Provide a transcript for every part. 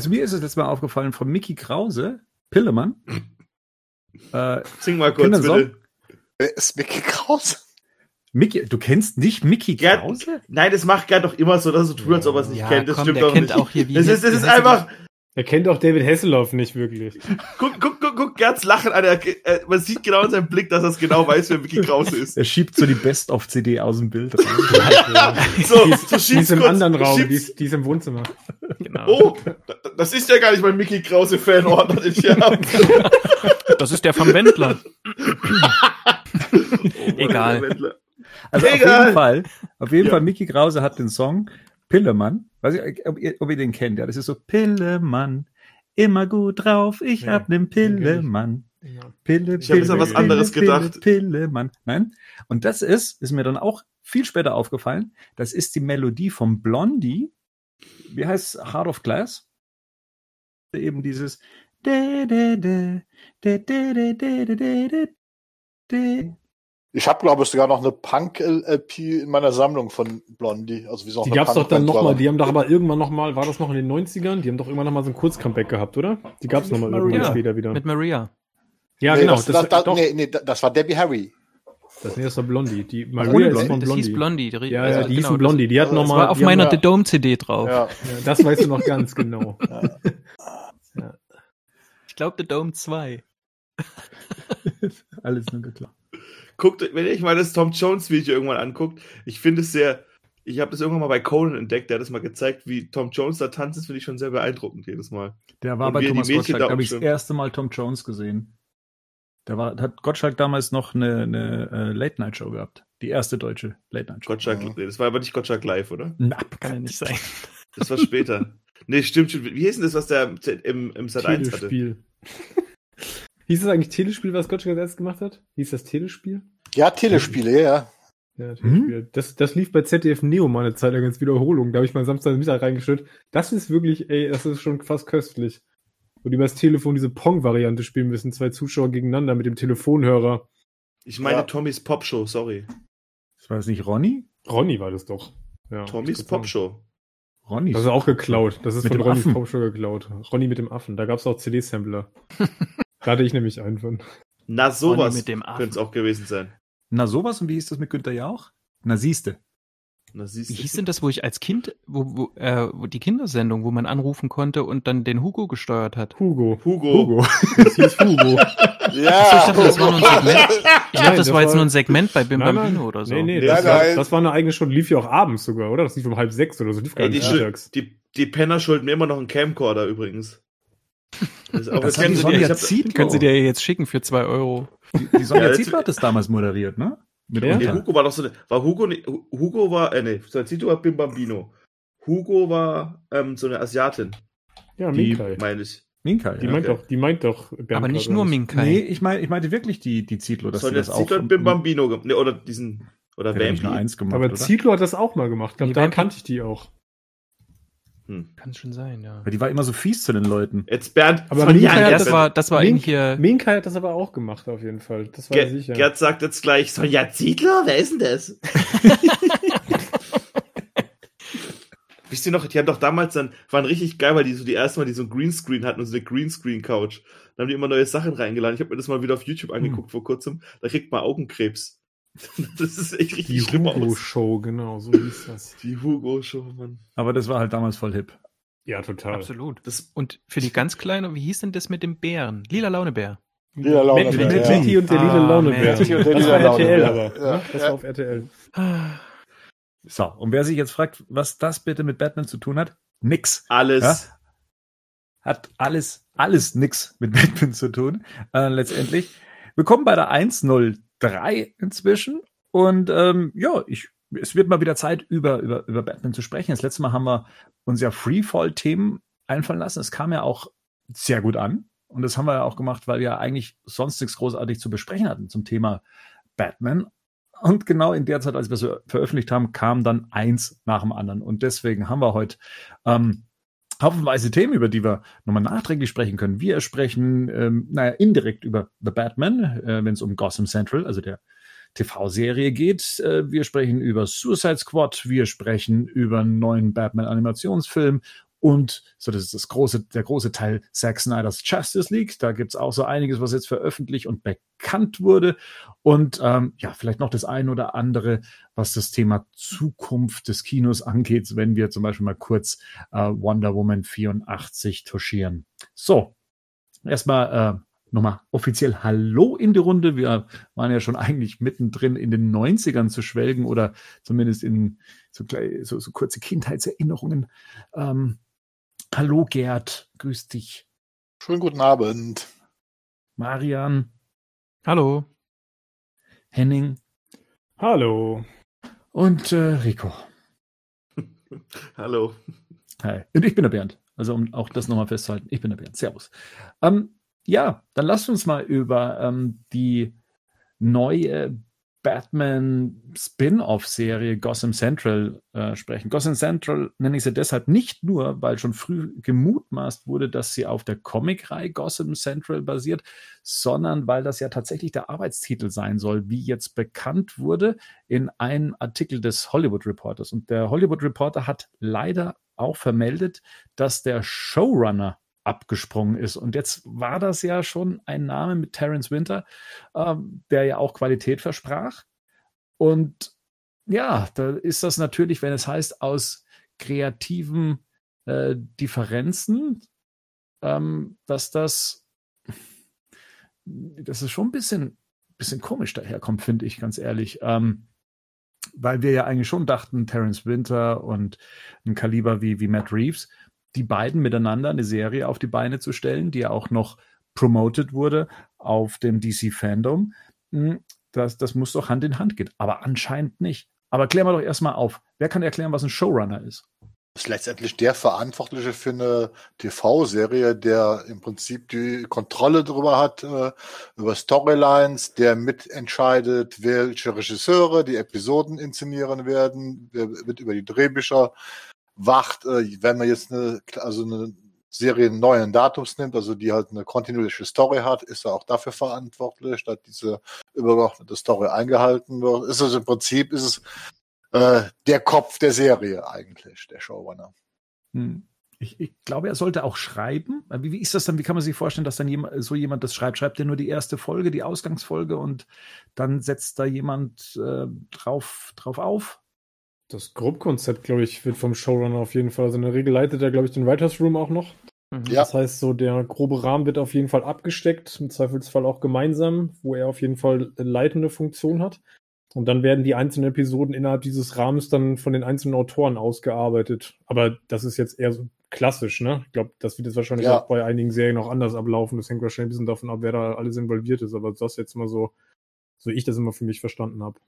Also mir ist es letztes Mal aufgefallen von Mickey Krause, Pillemann. Äh, Sing mal kurz bitte. Wer ist Mickey Krause? Mickey, du kennst nicht Mickey Krause? Gerd, nein, das macht Gerd doch immer so, dass er so tut, als ob er es nicht Ja, kennt. Das komm, stimmt der doch kennt nicht. auch hier wie das ist, das ist einfach, Er kennt auch David Hasselhoff nicht wirklich. guck, guck, guck, guck Gerds Lachen an. Er, äh, man sieht genau in seinem Blick, dass er es genau weiß, wer Mickey Krause ist. Er schiebt so die Best-of-CD aus dem Bild rein. So, Die so ist, die schiebt's ist im kurz, anderen Raum, die ist, die ist im Wohnzimmer. Genau. Oh, da- das ist ja gar nicht mein Mickey Krause Fanordner, den ich hier habe. Das ist der vom Wendler. Egal. Also auf Egal. jeden Fall, auf jeden Ja. Fall, Mickey Krause hat den Song Pillemann. Weiß ich, ob ihr, ob ihr den kennt. Ja, das ist so Pillemann. Immer gut drauf, ich Ja, hab nen Pillemann. Pille, Ich hab jetzt an was anderes gedacht. Pille, Pillemann. Nein. Und das ist, ist mir dann auch viel später aufgefallen, das ist die Melodie vom Blondie. Wie heißt Heart of Glass? Eben dieses de, de, de, de, de, de, de, de, de, de, de. Ich habe, glaube ich, sogar noch eine Punk-LP in meiner Sammlung von Blondie. Also wie so Die gab's doch dann nochmal, die haben doch aber irgendwann nochmal, war das noch in den 90ern? Die haben doch irgendwann nochmal so ein Kurzcomeback gehabt, oder? Die gab's noch nochmal irgendwann später wieder. Mit Maria. Ja, nee, genau. Das, Das, das, das, doch, nee, nee, das war Debbie Harry. das, nee, das war Blondie. Die Maria ist Blondie? von Das Blondie. hieß Blondie. die- Ja, also ja, die genau, hießen Blondie. Die das Das nochmal. war auf meiner ja- The Dome CD drauf. Ja. Ja, das weißt du noch ganz genau. Ich glaube The Dome 2. Alles nur geklappt. Guckt, wenn ihr euch mal das Tom Jones Video irgendwann anguckt, ich finde es sehr, ich habe das irgendwann mal bei Conan entdeckt, der hat das mal gezeigt, wie Tom Jones da tanzt, das finde ich schon sehr beeindruckend jedes Mal. Der war Und bei Thomas Mädchen Gottschalk, da da habe ich das erste Mal Tom Jones gesehen. Da war, hat Gottschalk damals noch eine, eine äh, Late-Night-Show gehabt. Die erste deutsche Late-Night-Show. Gottschalk, Ja. das war aber nicht Gottschalk live, oder? Na, Kann ja nicht sein. Das war später. nee, stimmt, stimmt. Wie hieß denn das, was der im, im Sat 1 hatte? Telespiel. Hieß es eigentlich Telespiel, was Gottschalk als erstes gemacht hat? Hieß das Telespiel? Ja, Telespiele, ja, ja. Ja, Telespiel. Das, das lief bei ZDF Neo mal eine Zeit lang als Wiederholung. Da habe ich mal Samstagmittag reingeschüttet. Das ist wirklich, ey, das ist schon fast köstlich. Wo die über das Telefon diese Pong-Variante spielen müssen. Zwei Zuschauer gegeneinander mit dem Telefonhörer. Ich meine Ja. Tommys Popshow, sorry. das war das nicht Ronny? Ronny war das doch. Ja, Tommys. Popshow. Ronny. Das ist auch geklaut. Das ist Mit von dem Ronnys. Popshow geklaut. Ronny mit dem Affen. Da gab es auch CD-Sampler. da hatte ich nämlich einen von. Na, sowas mit dem könnte es auch gewesen sein. Na sowas und wie hieß das mit Günther Jauch? Na siehste. Na, siehst Wie hieß denn das, wo ich als Kind, wo, wo, äh, wo die Kindersendung, wo man anrufen konnte und dann den Hugo gesteuert hat? Hugo. Hugo. Hugo. Das hieß Hugo. Ja. Achso, ich dachte, das war nur ein Segment. Ich dachte, Nein, das das war jetzt nur ein Segment bei Bim Nein, nein. Bambino oder so. Nee, nee, das, nein, war, das war eine eigene schon, lief ja auch abends sogar, oder? Das lief um halb sechs oder so, lief gar Ey, die, nicht mittags. die, die Penner schulden mir immer noch einen Camcorder übrigens. Das, ist auch, Das hat du Sonja dir, hab. Können Sie dir jetzt schicken für zwei Euro. Die, die Sonja Ja, Zietlow hat das damals moderiert, ne? Mit Ja? nee. Hugo war doch so eine, war Hugo, Hugo war, äh, nee, Salzito war Bim Bambino. Hugo war ähm, so eine Asiatin, Ja, die- Minkai. meine ich. Minka, Die ja. meint okay. doch, die meint doch Bernd Aber nicht nur Minkai. Nee, ich, mein, ich meinte wirklich die, die Zietlow, dass sie Sonja das auch Zietlow und Bim Bambino, ge- nee, oder diesen, oder hat gemacht, Aber oder? Zietlow hat das auch mal gemacht. Glaub, Die da Vampy- kannte ich die auch. Hm. Kann schon sein, ja. Weil die war immer so fies zu den Leuten. Jetzt Bernd, Aber Sonja, Minkai hat Das war, das war Mink- hier. Minkai hat das aber auch gemacht, auf jeden Fall. Das war Ge sicher. Gerd sagt jetzt gleich, Sonja Zietlow, wer ist denn das? Wisst ihr noch, die haben doch damals dann, waren richtig geil, weil die so die erste Mal die so ein Greenscreen hatten und so eine Greenscreen-Couch. Dann haben die immer neue Sachen reingeladen. Ich habe mir das mal wieder auf YouTube angeguckt vor kurzem. Da kriegt man Augenkrebs. Das ist echt richtig die schlimm aus. Hugo-Show, genau, so hieß das. Die Hugo-Show, Mann. Aber das war halt damals voll hip. Ja, total. Absolut. Das, Und für die ganz Kleinen, wie hieß denn das mit dem Bären? Lila Launebär. Lila Launebär, Mit, mit ja. Mickey und der Ah, lila Launebär. Und der das lila war RTL Launebär. aber. Ja? Das war auf RTL. So, und wer sich jetzt fragt, was das bitte mit Batman zu tun hat, nix. alles. Ja? Hat alles, alles nix mit Batman zu tun. Äh, letztendlich. Wir kommen bei der 103 inzwischen. Und ähm, ja, ich, es wird mal wieder Zeit, über, über, über Batman zu sprechen. Das letzte Mal haben wir uns ja Freefall-Themen einfallen lassen. Es kam ja auch sehr gut an. Und das haben wir ja auch gemacht, weil wir eigentlich sonst nichts großartig zu besprechen hatten zum Thema Batman. Und genau in der Zeit, als wir es veröffentlicht haben, kam dann eins nach dem anderen. Und deswegen haben wir heute ähm, haufenweise Themen, über die wir nochmal nachträglich sprechen können. Wir sprechen, ähm, naja, indirekt über The Batman, äh, wenn es um Gotham Central, also der TV-Serie geht. Äh, wir sprechen über Suicide Squad, wir sprechen über einen neuen Batman-Animationsfilm Und so, das ist das große, der große Teil Zack Snyder's Justice League. Da gibt's auch so einiges, was jetzt veröffentlicht und bekannt wurde. Und ähm, ja, vielleicht noch das eine oder andere, was das Thema Zukunft des Kinos angeht, wenn wir zum Beispiel mal kurz äh, Wonder Woman 84 touchieren. So, erstmal äh, nochmal offiziell Hallo in die Runde. Wir waren ja schon eigentlich mittendrin in den 90ern zu schwelgen oder zumindest in so, so, so kurze Kindheitserinnerungen. Ähm, hallo Gerd, grüß dich. Schönen guten Abend. Marian. Hallo. Henning. Hallo. Und äh, Rico. Hallo. Hi. Und ich bin der Bernd. Also um auch das nochmal festzuhalten, ich bin der Bernd. Servus. Ähm, ja, dann lasst uns mal über ähm, die neue Batman Spin-off-Serie Gotham Central äh, sprechen. Gotham Central nenne ich sie deshalb nicht nur, weil schon früh gemutmaßt wurde, dass sie auf der Comicreihe Gotham Central basiert, sondern weil das ja tatsächlich der Arbeitstitel sein soll, wie jetzt bekannt wurde in einem Artikel des Hollywood Reporters. Und der Hollywood Reporter hat leider auch vermeldet, dass der Showrunner abgesprungen ist. Und jetzt war das ja schon ein Name mit Terence Winter, ähm, der ja auch Qualität versprach. Und ja, da ist das natürlich, wenn es heißt, aus kreativen äh, Differenzen, ähm, dass das, das ist schon ein bisschen, bisschen komisch daherkommt, finde ich, ganz ehrlich. Ähm, weil wir ja eigentlich schon dachten, Terence Winter und ein Kaliber wie, wie Matt Reeves, die beiden miteinander eine Serie auf die Beine zu stellen, die ja auch noch promoted wurde auf dem DC Fandom. Hm, das, das muss doch Hand in Hand gehen. Aber anscheinend nicht. Aber klären wir doch erstmal auf. Wer kann erklären, was ein Showrunner ist? Ist letztendlich der Verantwortliche für eine TV-Serie, der im Prinzip die Kontrolle darüber hat, äh, über Storylines, der mitentscheidet, welche Regisseure die Episoden inszenieren werden, wer wird über die Drehbücher wacht, äh, wenn man jetzt eine, also eine Serie neuen Datums nimmt, also die halt eine kontinuierliche Story hat, ist er auch dafür verantwortlich, dass diese übergeordnete Story eingehalten wird. Ist also im Prinzip ist es äh, der Kopf der Serie eigentlich, der Showrunner. Hm. Ich, ich, glaube, er sollte auch schreiben. Wie, wie, ist das dann? Wie kann man sich vorstellen, dass dann jemand, so jemand das schreibt? Schreibt er nur die erste Folge, die Ausgangsfolge und dann setzt da jemand äh, drauf, drauf auf? Das Grobkonzept, glaube ich, wird vom Showrunner auf jeden Fall. Also in der Regel leitet er, glaube ich, den Writers Room auch noch. Mhm. Ja. Das heißt, so der grobe Rahmen wird auf jeden Fall abgesteckt, im Zweifelsfall auch gemeinsam, wo er auf jeden Fall eine leitende Funktion hat. Und dann werden die einzelnen Episoden innerhalb dieses Rahmens dann von den einzelnen Autoren ausgearbeitet. Aber das ist jetzt eher so klassisch, ne? Ich glaube, das wird jetzt wahrscheinlich ja. auch bei einigen Serien noch anders ablaufen. Das hängt wahrscheinlich ein bisschen davon ab, wer da alles involviert ist. Aber das jetzt mal so, so ich das immer für mich verstanden habe.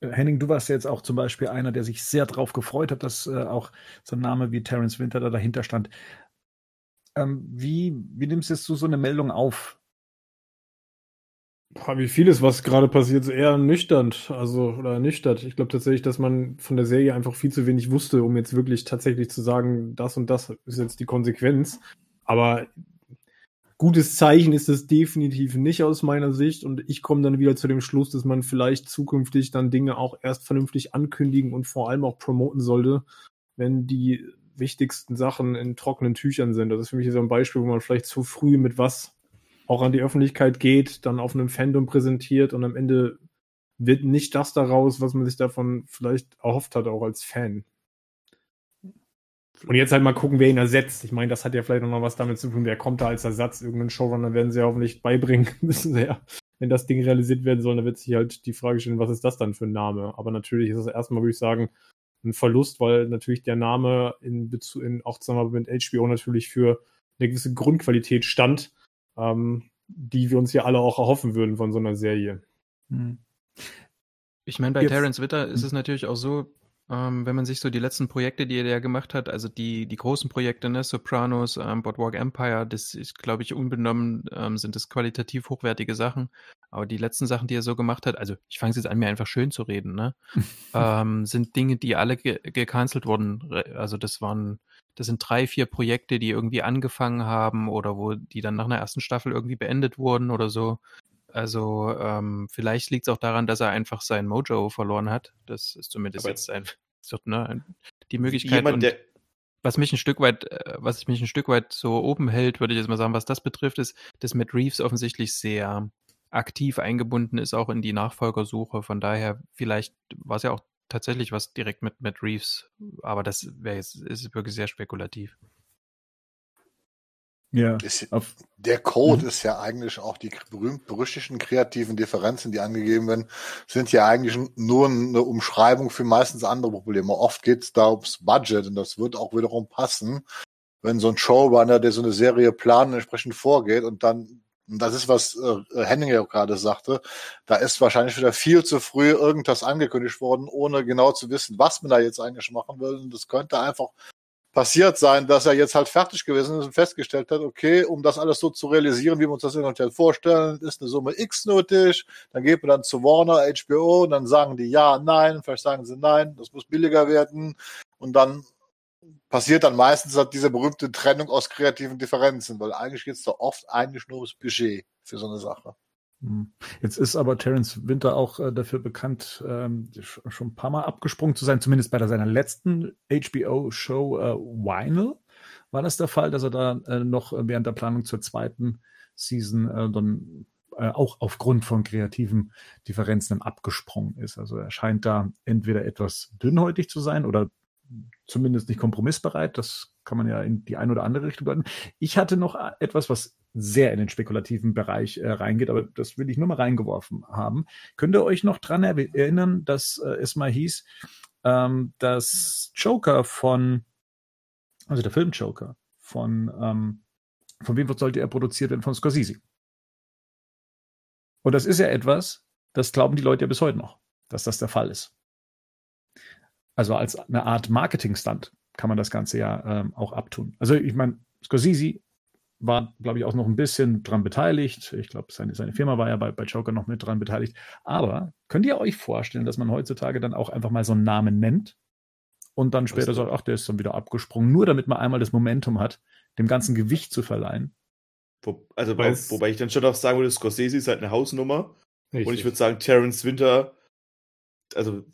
Henning, du warst jetzt auch zum Beispiel einer, der sich sehr darauf gefreut hat, dass äh, auch so ein Name wie Terence Winter da dahinter stand. Ähm, wie, wie nimmst du so eine Meldung auf? Boah, wie vieles, was gerade passiert, so eher nüchtern, also oder ernüchtert. Ich glaube tatsächlich, dass man von der Serie einfach viel zu wenig wusste, um jetzt wirklich tatsächlich zu sagen, das und das ist jetzt die Konsequenz. Aber gutes Zeichen ist es definitiv nicht aus meiner Sicht. Und ich komme dann wieder zu dem Schluss, dass man vielleicht zukünftig dann Dinge auch erst vernünftig ankündigen und vor allem auch promoten sollte, wenn die wichtigsten Sachen in trockenen Tüchern sind. Das ist für mich so ein Beispiel, wo man vielleicht zu früh mit was auch an die Öffentlichkeit geht, dann auf einem Fandom präsentiert und am Ende wird nicht das daraus, was man sich davon vielleicht erhofft hat, auch als Fan. Und jetzt halt mal gucken, wer ihn ersetzt. Ich meine, das hat ja vielleicht noch was damit zu tun, wer kommt da als Ersatz. Irgendeinen Showrunner werden sie ja hoffentlich beibringen müssen. Sie ja. Wenn das Ding realisiert werden soll, dann wird sich halt die Frage stellen, was ist das dann für ein Name? Aber natürlich ist es erstmal, würde ich sagen, ein Verlust, weil natürlich der Name in Bezug, in auch zusammen mit HBO natürlich für eine gewisse Grundqualität stand, ähm, die wir uns ja alle auch erhoffen würden von so einer Serie. Hm. Ich meine, bei Jetzt, Terence Witter ist hm. es natürlich auch so, ähm, wenn man sich so die letzten Projekte, die er ja gemacht hat, also die, die großen Projekte, ne, Sopranos, ähm, Boardwalk Empire, das ist, glaube ich, unbenommen, ähm, sind das qualitativ hochwertige Sachen. Aber die letzten Sachen, die er so gemacht hat, also ich fange es jetzt an, mir einfach schön zu reden, ne, ähm, sind Dinge, die alle ge gecancelt wurden. Also das waren, das sind drei, vier Projekte, die irgendwie angefangen haben oder wo die dann nach einer ersten Staffel irgendwie beendet wurden oder so. Also ähm, vielleicht liegt es auch daran, dass er einfach sein Mojo verloren hat. Das ist zumindest Aber jetzt ein, ne, die Möglichkeit. Jemand, der, was mich ein Stück weit, äh, was mich ein Stück weit so oben hält, würde ich jetzt mal sagen, was das betrifft, ist, dass Matt Reeves offensichtlich sehr aktiv eingebunden ist, auch in die Nachfolgersuche. Von daher, vielleicht war es ja auch tatsächlich was direkt mit Matt Reeves, aber das wäre jetzt, ist wirklich sehr spekulativ. Ja. Ist, der Code mhm. ist ja eigentlich auch die berühmt-berüchtigten kreativen Differenzen, die angegeben werden, sind ja eigentlich nur eine Umschreibung für meistens andere Probleme. Oft geht es da ums Budget und das wird auch wiederum passen, wenn so ein Showrunner, der so eine Serie plant, entsprechend vorgeht und dann und das ist, was äh, Henning ja gerade sagte, da ist wahrscheinlich wieder viel zu früh irgendwas angekündigt worden, ohne genau zu wissen, was man da jetzt eigentlich machen will. Und das könnte einfach passiert sein, dass er jetzt halt fertig gewesen ist und festgestellt hat, okay, um das alles so zu realisieren, wie wir uns das eventuell vorstellen, ist eine Summe X nötig. Dann geht man dann zu Warner, HBO, und dann sagen die ja, nein, vielleicht sagen sie nein, das muss billiger werden. Und dann passiert dann meistens halt diese berühmte Trennung aus kreativen Differenzen, weil eigentlich geht es da oft eigentlich nur ums Budget für so eine Sache. Hm. Jetzt ist aber Terence Winter auch äh, dafür bekannt, ähm, schon ein paar Mal abgesprungen zu sein, zumindest bei seiner letzten HBO-Show äh, Vinyl war das der Fall, dass er da äh, noch während der Planung zur zweiten Season äh, dann äh, auch aufgrund von kreativen Differenzen abgesprungen ist. Also er scheint da entweder etwas dünnhäutig zu sein oder zumindest nicht kompromissbereit. Das kann man ja in die eine oder andere Richtung deuten. Ich hatte noch etwas, was sehr in den spekulativen Bereich äh, reingeht, aber das will ich nur mal reingeworfen haben. Könnt ihr euch noch dran erinnern, dass äh, es mal hieß, ähm, dass Joker von, also der Film Joker von, ähm, von wem sollte er produziert werden? Von Scorsese. Und das ist ja etwas, das glauben die Leute ja bis heute noch, dass das der Fall ist. Also als eine Art Marketing-Stunt kann man das Ganze ja ähm, auch abtun. Also ich meine, Scorsese war, glaube ich, auch noch ein bisschen dran beteiligt. Ich glaube, seine, seine Firma war ja bei, bei Joker noch mit dran beteiligt. Aber könnt ihr euch vorstellen, dass man heutzutage dann auch einfach mal so einen Namen nennt und dann später sagt, ach, der ist dann wieder abgesprungen, nur damit man einmal das Momentum hat, dem ganzen Gewicht zu verleihen? Wo, also, bei, wobei ich dann schon auch sagen würde, Scorsese ist halt eine Hausnummer. Richtig. Und ich würde sagen, Terence Winter, also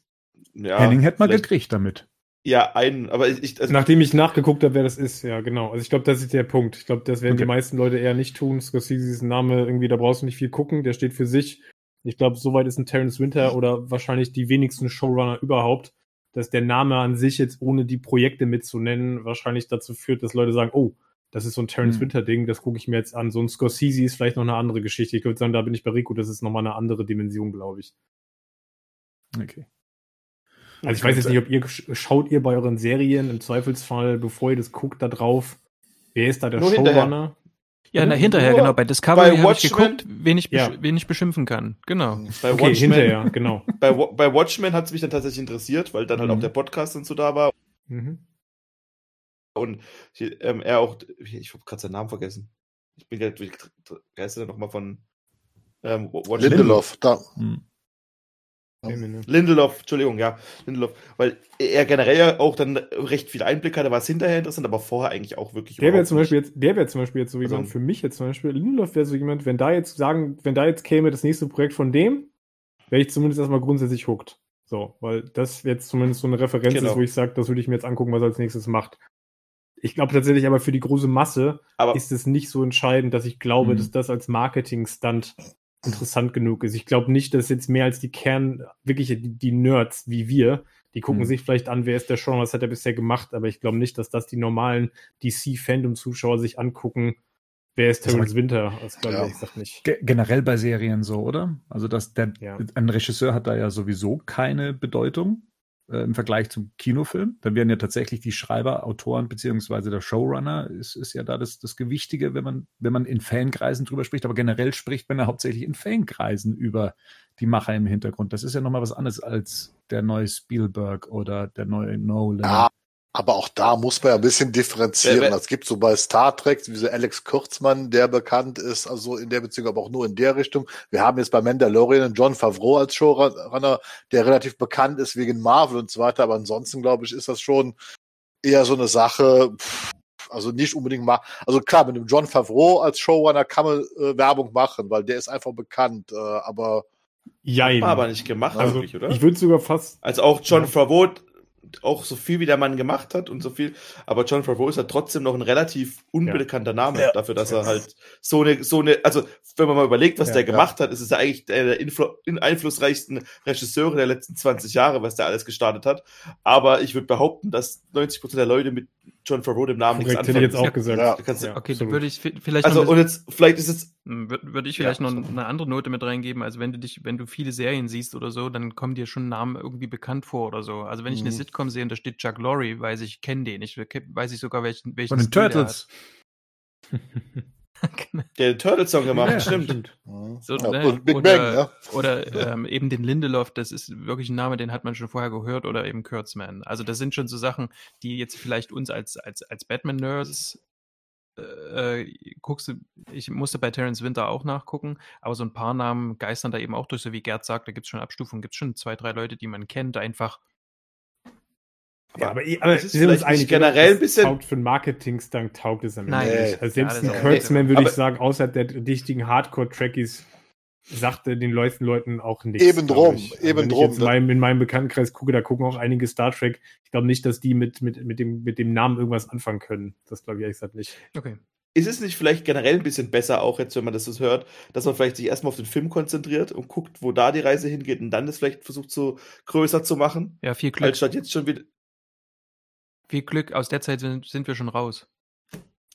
ja, Henning hätte mal gekriegt damit. Ja, einen, aber ich. Also Nachdem ich nachgeguckt habe, wer das ist, ja, genau. Also ich glaube, das ist der Punkt. Ich glaube, das werden okay. die meisten Leute eher nicht tun. Scorsese ist ein Name, irgendwie, da brauchst du nicht viel gucken, der steht für sich. Ich glaube, soweit ist ein Terence Winter oder wahrscheinlich die wenigsten Showrunner überhaupt, dass der Name an sich jetzt, ohne die Projekte mitzunennen, wahrscheinlich dazu führt, dass Leute sagen, oh, das ist so ein Terence hm. Winter Ding, das gucke ich mir jetzt an. So ein Scorsese ist vielleicht noch eine andere Geschichte. Ich würde sagen, da bin ich bei Rico, das ist nochmal eine andere Dimension, glaube ich. Okay. Also ich weiß jetzt nicht, ob ihr schaut ihr bei euren Serien im Zweifelsfall, bevor ihr das guckt, da drauf, wer ist da der Nur Showrunner? Ja, na, hinterher, genau. Bei Discovery habe ich geguckt, wen ich, ja. wen ich beschimpfen kann. Genau. Bei okay, Watchmen, hinterher, genau. bei, bei Watchmen hat es mich dann tatsächlich interessiert, weil dann halt mhm. auch der Podcast und so da war. Mhm. Und ähm, er auch, ich habe gerade seinen Namen vergessen. Ich bin gerade, wie heißt er nochmal von ähm, Watchmen? Lindelof, da. Mhm. Lindelof, Entschuldigung, ja, Lindelof, weil er generell ja auch dann recht viel Einblick hatte, was hinterher interessant, aber vorher eigentlich auch wirklich. Der wäre zum Beispiel jetzt, der wäre zum Beispiel jetzt so jemand also, für mich jetzt zum Beispiel. Lindelof wäre so jemand, wenn da jetzt sagen, wenn da jetzt käme das nächste Projekt von dem, wäre ich zumindest erstmal grundsätzlich hooked. So, weil das jetzt zumindest so eine Referenz genau. ist, wo ich sage, das würde ich mir jetzt angucken, was er als nächstes macht. Ich glaube tatsächlich aber für die große Masse aber ist es nicht so entscheidend, dass ich glaube, mhm. dass das als Marketing-Stunt interessant genug ist. Ich glaube nicht, dass jetzt mehr als die Kern, wirklich die, die Nerds wie wir, die gucken mhm. sich vielleicht an, wer ist der Sean, was hat er bisher gemacht, aber ich glaube nicht, dass das die normalen DC-Fandom-Zuschauer sich angucken, wer ist Terrence Winter. Das glaube ja. ich, sag nicht. generell bei Serien so, oder? Also, dass der, ja. ein Regisseur hat da ja sowieso keine Bedeutung äh, im Vergleich zum Kinofilm. Dann werden ja tatsächlich die Schreiber, Autoren beziehungsweise der Showrunner ist, ist ja da das, das Gewichtige, wenn man, wenn man in Fankreisen drüber spricht, aber generell spricht man ja hauptsächlich in Fankreisen über die Macher im Hintergrund. Das ist ja nochmal was anderes als der neue Spielberg oder der neue Nolan. Ja, aber auch da muss man ja ein bisschen differenzieren. Es gibt so bei Star Trek wie so Alex Kürzmann, der bekannt ist, also in der Beziehung, aber auch nur in der Richtung. Wir haben jetzt bei Mandalorian John Favreau als Showrunner, der relativ bekannt ist wegen Marvel und so weiter. Aber ansonsten, glaube ich, ist das schon eher so eine Sache, also nicht unbedingt mal, also klar, mit dem John Favreau als Showrunner kann man äh, Werbung machen, weil der ist einfach bekannt, äh, aber Jein. Aber nicht gemacht, also, wirklich, oder? Ich würde sogar fast. Als auch John ja. Favreau auch so viel wie der Mann gemacht hat und so viel, aber John Favreau ist halt trotzdem noch ein relativ unbekannter Name Ja. dafür, dass er halt so eine, so eine, also wenn man mal überlegt, was Ja, der gemacht hat, ist es ja eigentlich der, der influ in einflussreichsten Regisseure der letzten 20 Jahre, was der alles gestartet hat. Aber ich würde behaupten, dass 90% der Leute mit John Favreau dem Namen nichts Korrekt, hätte ich jetzt anfangen. auch gesagt. Ja. Kannst Ja, Okay, dann absolut. würde ich vi- vielleicht Also noch ein und jetzt, vielleicht ist es, Würde würd ich vielleicht Ja, noch so. eine andere Note mit reingeben. Also wenn du dich, wenn du viele Serien siehst oder so, dann kommen dir schon Namen irgendwie bekannt vor oder so. Also wenn ich eine Mhm. Sitcom sehe und da steht Chuck Lorre, weiß ich, kenne den. Ich weiß ich sogar welchen, welchen Von den Stil der Turtles. der den Turtle-Song gemacht, Ja, stimmt. Mhm. So, ja, ne? und Big oder, Bang, ja. Oder ähm, eben den Lindelof, das ist wirklich ein Name, den hat man schon vorher gehört, oder eben Kurtzman. Also das sind schon so Sachen, die jetzt vielleicht uns als, als, als Batman-Nerds äh, guckst du, ich musste bei Terence Winter auch nachgucken, aber so ein paar Namen geistern da eben auch durch, so wie Gerd sagt, da gibt es schon Abstufungen, gibt es schon zwei, drei Leute, die man kennt, einfach. Ja, aber, aber es ist sind uns einig, generell ein bisschen- Taugt für einen Marketing-Stunt taugt es am Ende Nein. nicht. Also selbst Ja, ein Kurtzman würde aber- ich sagen, außerhalb der dichtigen Hardcore-Trackies sagte den Leuten, Leuten auch nichts. Eben drum, ich. eben Wenn ich drum, jetzt in ne? meinem, in meinem Bekanntenkreis gucke, da gucken auch einige Star Trek. Ich glaube nicht, dass die mit, mit, mit, dem, mit dem Namen irgendwas anfangen können. Das glaube ich ehrlich gesagt nicht. Okay. Ist es nicht vielleicht generell ein bisschen besser, auch jetzt, wenn man das so hört, dass man vielleicht sich erstmal auf den Film konzentriert und guckt, wo da die Reise hingeht und dann das vielleicht versucht, so größer zu machen? Ja, viel Glück. Als statt jetzt schon wieder. Viel Glück, aus der Zeit sind, sind wir schon raus.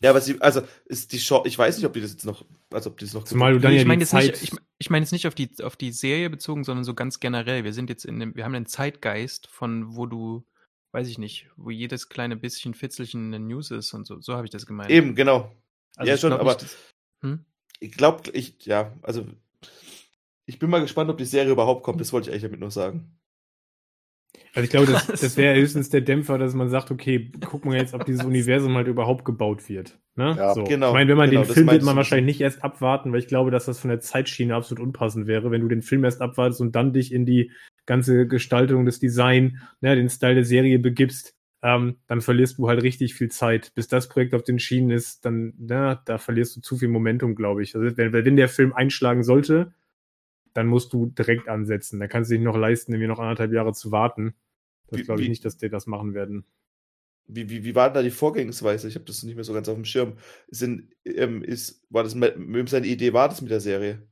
Ja, aber sie, also ist die Show, ich weiß nicht, ob die das jetzt noch, also ob die das noch Zumal du dann ich ja meine jetzt Zeit. nicht, ich, ich meine jetzt nicht auf die, auf die Serie bezogen, sondern so ganz generell. Wir sind jetzt in dem, wir haben einen Zeitgeist von, wo du, weiß ich nicht, wo jedes kleine bisschen Fitzelchen eine News ist und so. So habe ich das gemeint. Eben, genau. Also ja, ich schon, glaub aber nicht, hm? ich glaube, ich, ja, also ich bin mal gespannt, ob die Serie überhaupt kommt. Das wollte ich eigentlich damit nur sagen. Also ich glaube, das, das wäre höchstens der Dämpfer, dass man sagt, okay, gucken wir jetzt, ob dieses Universum halt überhaupt gebaut wird. Ne? Ja, so. genau, Ich meine, wenn man genau, den Film wird man du. wahrscheinlich nicht erst abwarten, weil ich glaube, dass das von der Zeitschiene absolut unpassend wäre, wenn du den Film erst abwartest und dann dich in die ganze Gestaltung, das Design, ne, den Style der Serie begibst, ähm, dann verlierst du halt richtig viel Zeit. Bis das Projekt auf den Schienen ist, dann, na, da verlierst du zu viel Momentum, glaube ich. Also wenn, wenn der Film einschlagen sollte, dann musst du direkt ansetzen. Da kannst du dich noch leisten, irgendwie noch anderthalb Jahre zu warten. Das glaube ich wie- nicht, dass die das machen werden. Wie, wie, wie war denn da die Vorgehensweise? Ich habe das nicht mehr so ganz auf dem Schirm. Sind, ähm, ist, war das mit mit seine Idee, war das mit der Serie?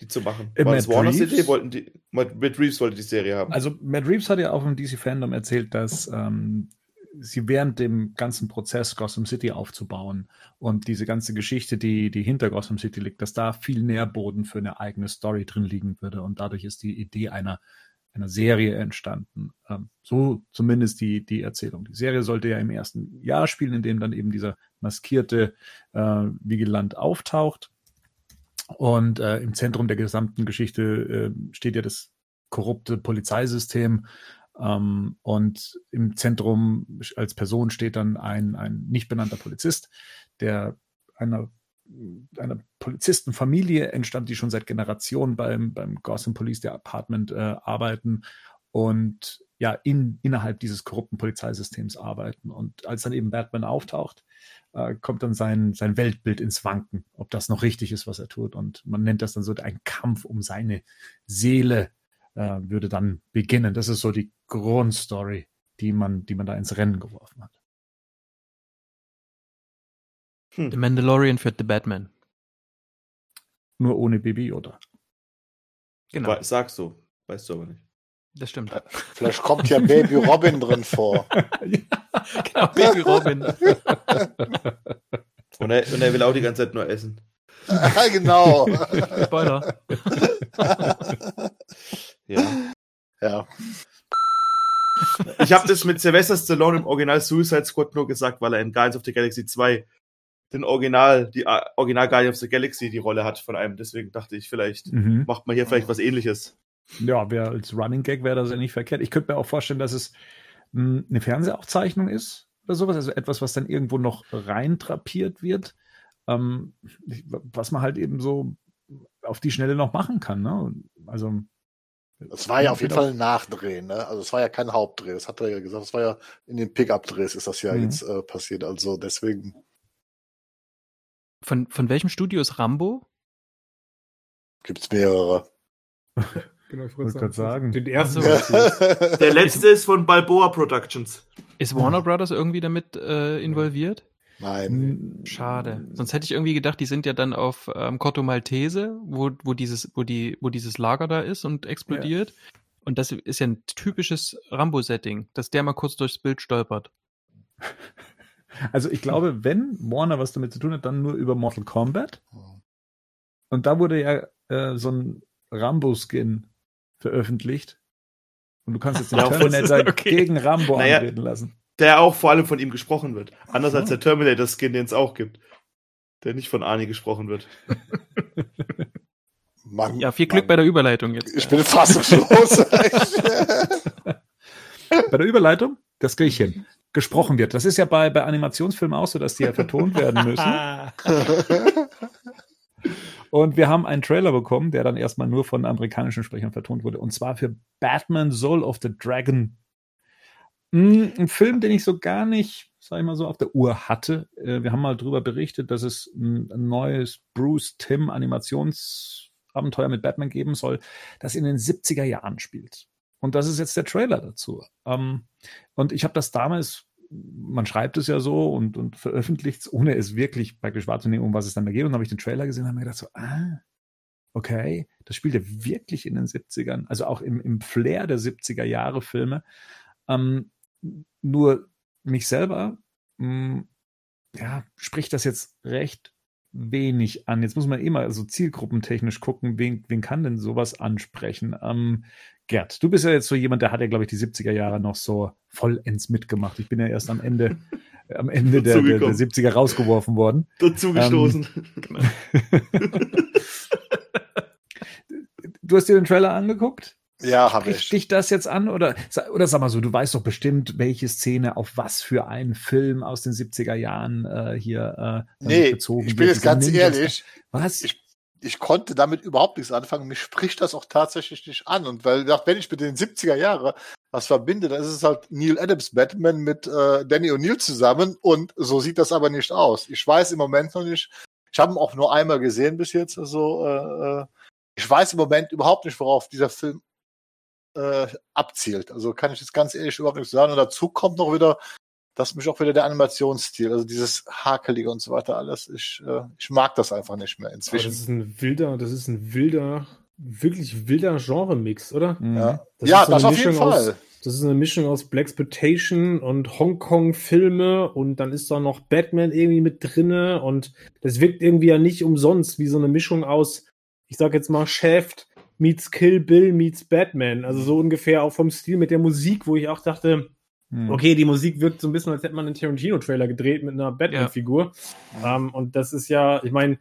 Die zu machen? Äh, war das Matt Warners Reeves? Idee? Wollten die, Matt Matt Reeves wollte die Serie haben. Also Matt Reeves hat ja auch im DC Fandom erzählt, dass ähm, sie während dem ganzen Prozess Gotham City aufzubauen und diese ganze Geschichte, die, die hinter Gotham City liegt, dass da viel Nährboden für eine eigene Story drin liegen würde und dadurch ist die Idee einer einer Serie entstanden. Ähm, so zumindest die, die Erzählung. Die Serie sollte ja im ersten Jahr spielen, in dem dann eben dieser maskierte äh, Vigilant auftaucht. Und äh, im Zentrum der gesamten Geschichte äh, steht ja das korrupte Polizeisystem. Ähm, und im Zentrum als Person steht dann ein, ein nicht benannter Polizist, der einer, einer Polizistenfamilie entstammt, die schon seit Generationen beim, beim Gotham Police Department äh, arbeiten und ja in, innerhalb dieses korrupten Polizeisystems arbeiten. Und als dann eben Batman auftaucht, äh, kommt dann sein, sein Weltbild ins Wanken, ob das noch richtig ist, was er tut. Und man nennt das dann so ein Kampf um seine Seele, äh, würde dann beginnen. Das ist so die Grundstory, die man, die man da ins Rennen geworfen hat. Hm. The Mandalorian für The Batman. Nur ohne Baby Yoda. Genau, Wa- Sagst du, weißt du aber nicht. das stimmt. Vielleicht kommt ja Baby Robin drin vor. genau, Baby Robin. Und er, und er will auch die ganze Zeit nur essen. Ja, genau. Spoiler. Ja. ja. Ich habe das mit Sylvester Stallone im Original Suicide Squad nur gesagt, weil er in Guardians of the Galaxy 2 den Original, die äh, Original Guardians of the Galaxy die Rolle hat von einem. Deswegen dachte ich, vielleicht Mhm. macht man hier vielleicht was ähnliches. Ja, wäre als Running Gag wäre das ja nicht verkehrt. Ich könnte mir auch vorstellen, dass es mh, eine Fernsehaufzeichnung ist oder sowas, also etwas, was dann irgendwo noch reintrapiert wird, ähm, was man halt eben so auf die Schnelle noch machen kann. Ne? Also Das war ja auf jeden. Fall ein Nachdreh, ne? Also es war ja kein Hauptdreh, das hat er ja gesagt. Das war ja in den Pickup-Drehs ist das ja Mhm. jetzt äh, passiert. Also deswegen Von, von welchem Studio ist Rambo? gibt's mehrere. Genau, ich Wollte gerade sagen. Den ersten. Ach Der letzte ist von Balboa Productions. Ist Warner Brothers irgendwie damit äh, involviert? Nein. Schade. Sonst hätte ich irgendwie gedacht, die sind ja dann auf ähm, Corto Maltese, wo, wo, dieses, wo, die, wo dieses Lager da ist und explodiert. Und das ist ja ein typisches Rambo-Setting, dass der mal kurz durchs Bild stolpert. Also ich glaube, wenn Warner was damit zu tun hat, dann nur über Mortal Kombat. Und da wurde ja äh, so ein Rambo-Skin veröffentlicht. Und du kannst jetzt den Terminator okay. gegen Rambo Naja. antreten lassen. Der auch vor allem von ihm gesprochen wird. Anders Ach als der Terminator-Skin, den es auch gibt. Der nicht von Arnie gesprochen wird. Mann, Ja, viel Glück Mann. bei der Überleitung jetzt. Ich bin fassungslos. Bei der Überleitung, das kriege ich hin. Gesprochen wird. Das ist ja bei, bei Animationsfilmen auch so, dass die ja vertont werden müssen. Und wir haben einen Trailer bekommen, der dann erstmal nur von amerikanischen Sprechern vertont wurde. Und zwar für Batman Soul of the Dragon. Mm, Ein Film, den ich so gar nicht, sag ich mal so, auf der Uhr hatte. Äh, Wir haben mal drüber berichtet, dass es ein ein neues Bruce Tim Animationsabenteuer mit Batman geben soll, das in den 70er Jahren spielt. Und das ist jetzt der Trailer dazu. Ähm, und ich habe das damals, man schreibt es ja so und, und veröffentlicht es, ohne es wirklich praktisch wahrzunehmen, um was es dann da geht. Und dann habe ich den Trailer gesehen und habe mir gedacht so, ah, okay, das spielt ja wirklich in den 70ern, also auch im, im Flair der 70er Jahre Filme. Ähm, nur mich selber, mh, ja, spricht das jetzt recht wenig an. Jetzt muss man immer so zielgruppentechnisch gucken, wen, wen kann denn sowas ansprechen? Ähm, Gerd, du bist ja jetzt so jemand, der hat ja, glaube ich, die 70er Jahre noch so vollends mitgemacht. Ich bin ja erst am Ende, am Ende der, der, der Dazugekommen. 70er rausgeworfen worden. Dazu gestoßen. Du hast dir den Trailer angeguckt? ja, habe ich. dich das jetzt an? Oder, oder sag mal so, du weißt doch bestimmt, welche Szene auf was für einen Film aus den 70er Jahren äh, hier äh, Nee, bezogen ich bin wird. jetzt ganz Ninjas- ehrlich, Was? Ich- ich konnte damit überhaupt nichts anfangen. Mich spricht das auch tatsächlich nicht an. Und weil, wenn ich mit den 70er Jahre was verbinde, dann ist es halt Neil Adams Batman mit äh, Danny O'Neill zusammen. Und so sieht das aber nicht aus. Ich weiß im Moment noch nicht. Ich habe ihn auch nur einmal gesehen bis jetzt. Also äh, äh, ich weiß im Moment überhaupt nicht, worauf dieser Film äh, abzielt. Also kann ich jetzt ganz ehrlich überhaupt nichts sagen. Und dazu kommt noch wieder, dass mich auch wieder der Animationsstil, also dieses Hakelige und so weiter alles, ich, äh, ich mag das einfach nicht mehr Aber inzwischen. das ist ein wilder, das ist ein wilder, wirklich wilder Genre-Mix, oder? Mhm. Ja, Das ja ist so das eine auf jeden Mischung aus- Fall. Das ist eine Mischung aus Blaxploitation und Hongkong-Filme und dann ist da noch Batman irgendwie mit drinne und das wirkt irgendwie ja nicht umsonst wie so eine Mischung aus, ich sag jetzt mal, Shaft meets Kill Bill meets Batman. Also so ungefähr auch vom Stil mit der Musik, wo ich auch dachte, Mhm. okay, die Musik wirkt so ein bisschen, als hätte man einen Tarantino-Trailer gedreht mit einer Batman-Figur. Ähm, und das ist ja, ich meine,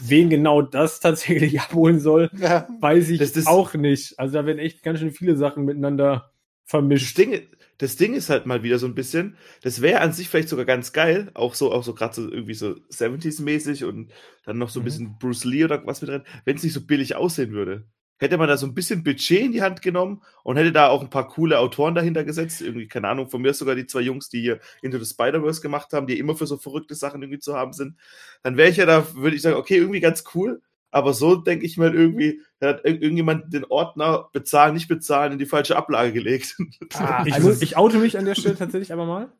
wen genau das tatsächlich abholen soll, Ja. weiß ich Das ist- auch nicht. Also da werden echt ganz schön viele Sachen miteinander Das vermischt. Ding, das Ding ist halt mal wieder so ein bisschen, das wäre an sich vielleicht sogar ganz geil, auch so, auch so gerade so irgendwie so 70s-mäßig und dann noch so ein Mhm. bisschen Bruce Lee oder was mit drin, wenn es nicht so billig aussehen würde. Hätte man da so ein bisschen Budget in die Hand genommen und hätte da auch ein paar coole Autoren dahinter gesetzt, irgendwie, keine Ahnung, von mir ist sogar die zwei Jungs, die hier Into the Spider-Verse gemacht haben, die immer für so verrückte Sachen irgendwie zu haben sind, dann wäre ich ja da, würde ich sagen, okay, irgendwie ganz cool, aber so denke ich mir irgendwie, da hat irg- irgendjemand den Ordner bezahlen, nicht bezahlen in die falsche Ablage gelegt. Ah, Ich, also- ich oute mich an der Stelle tatsächlich aber mal.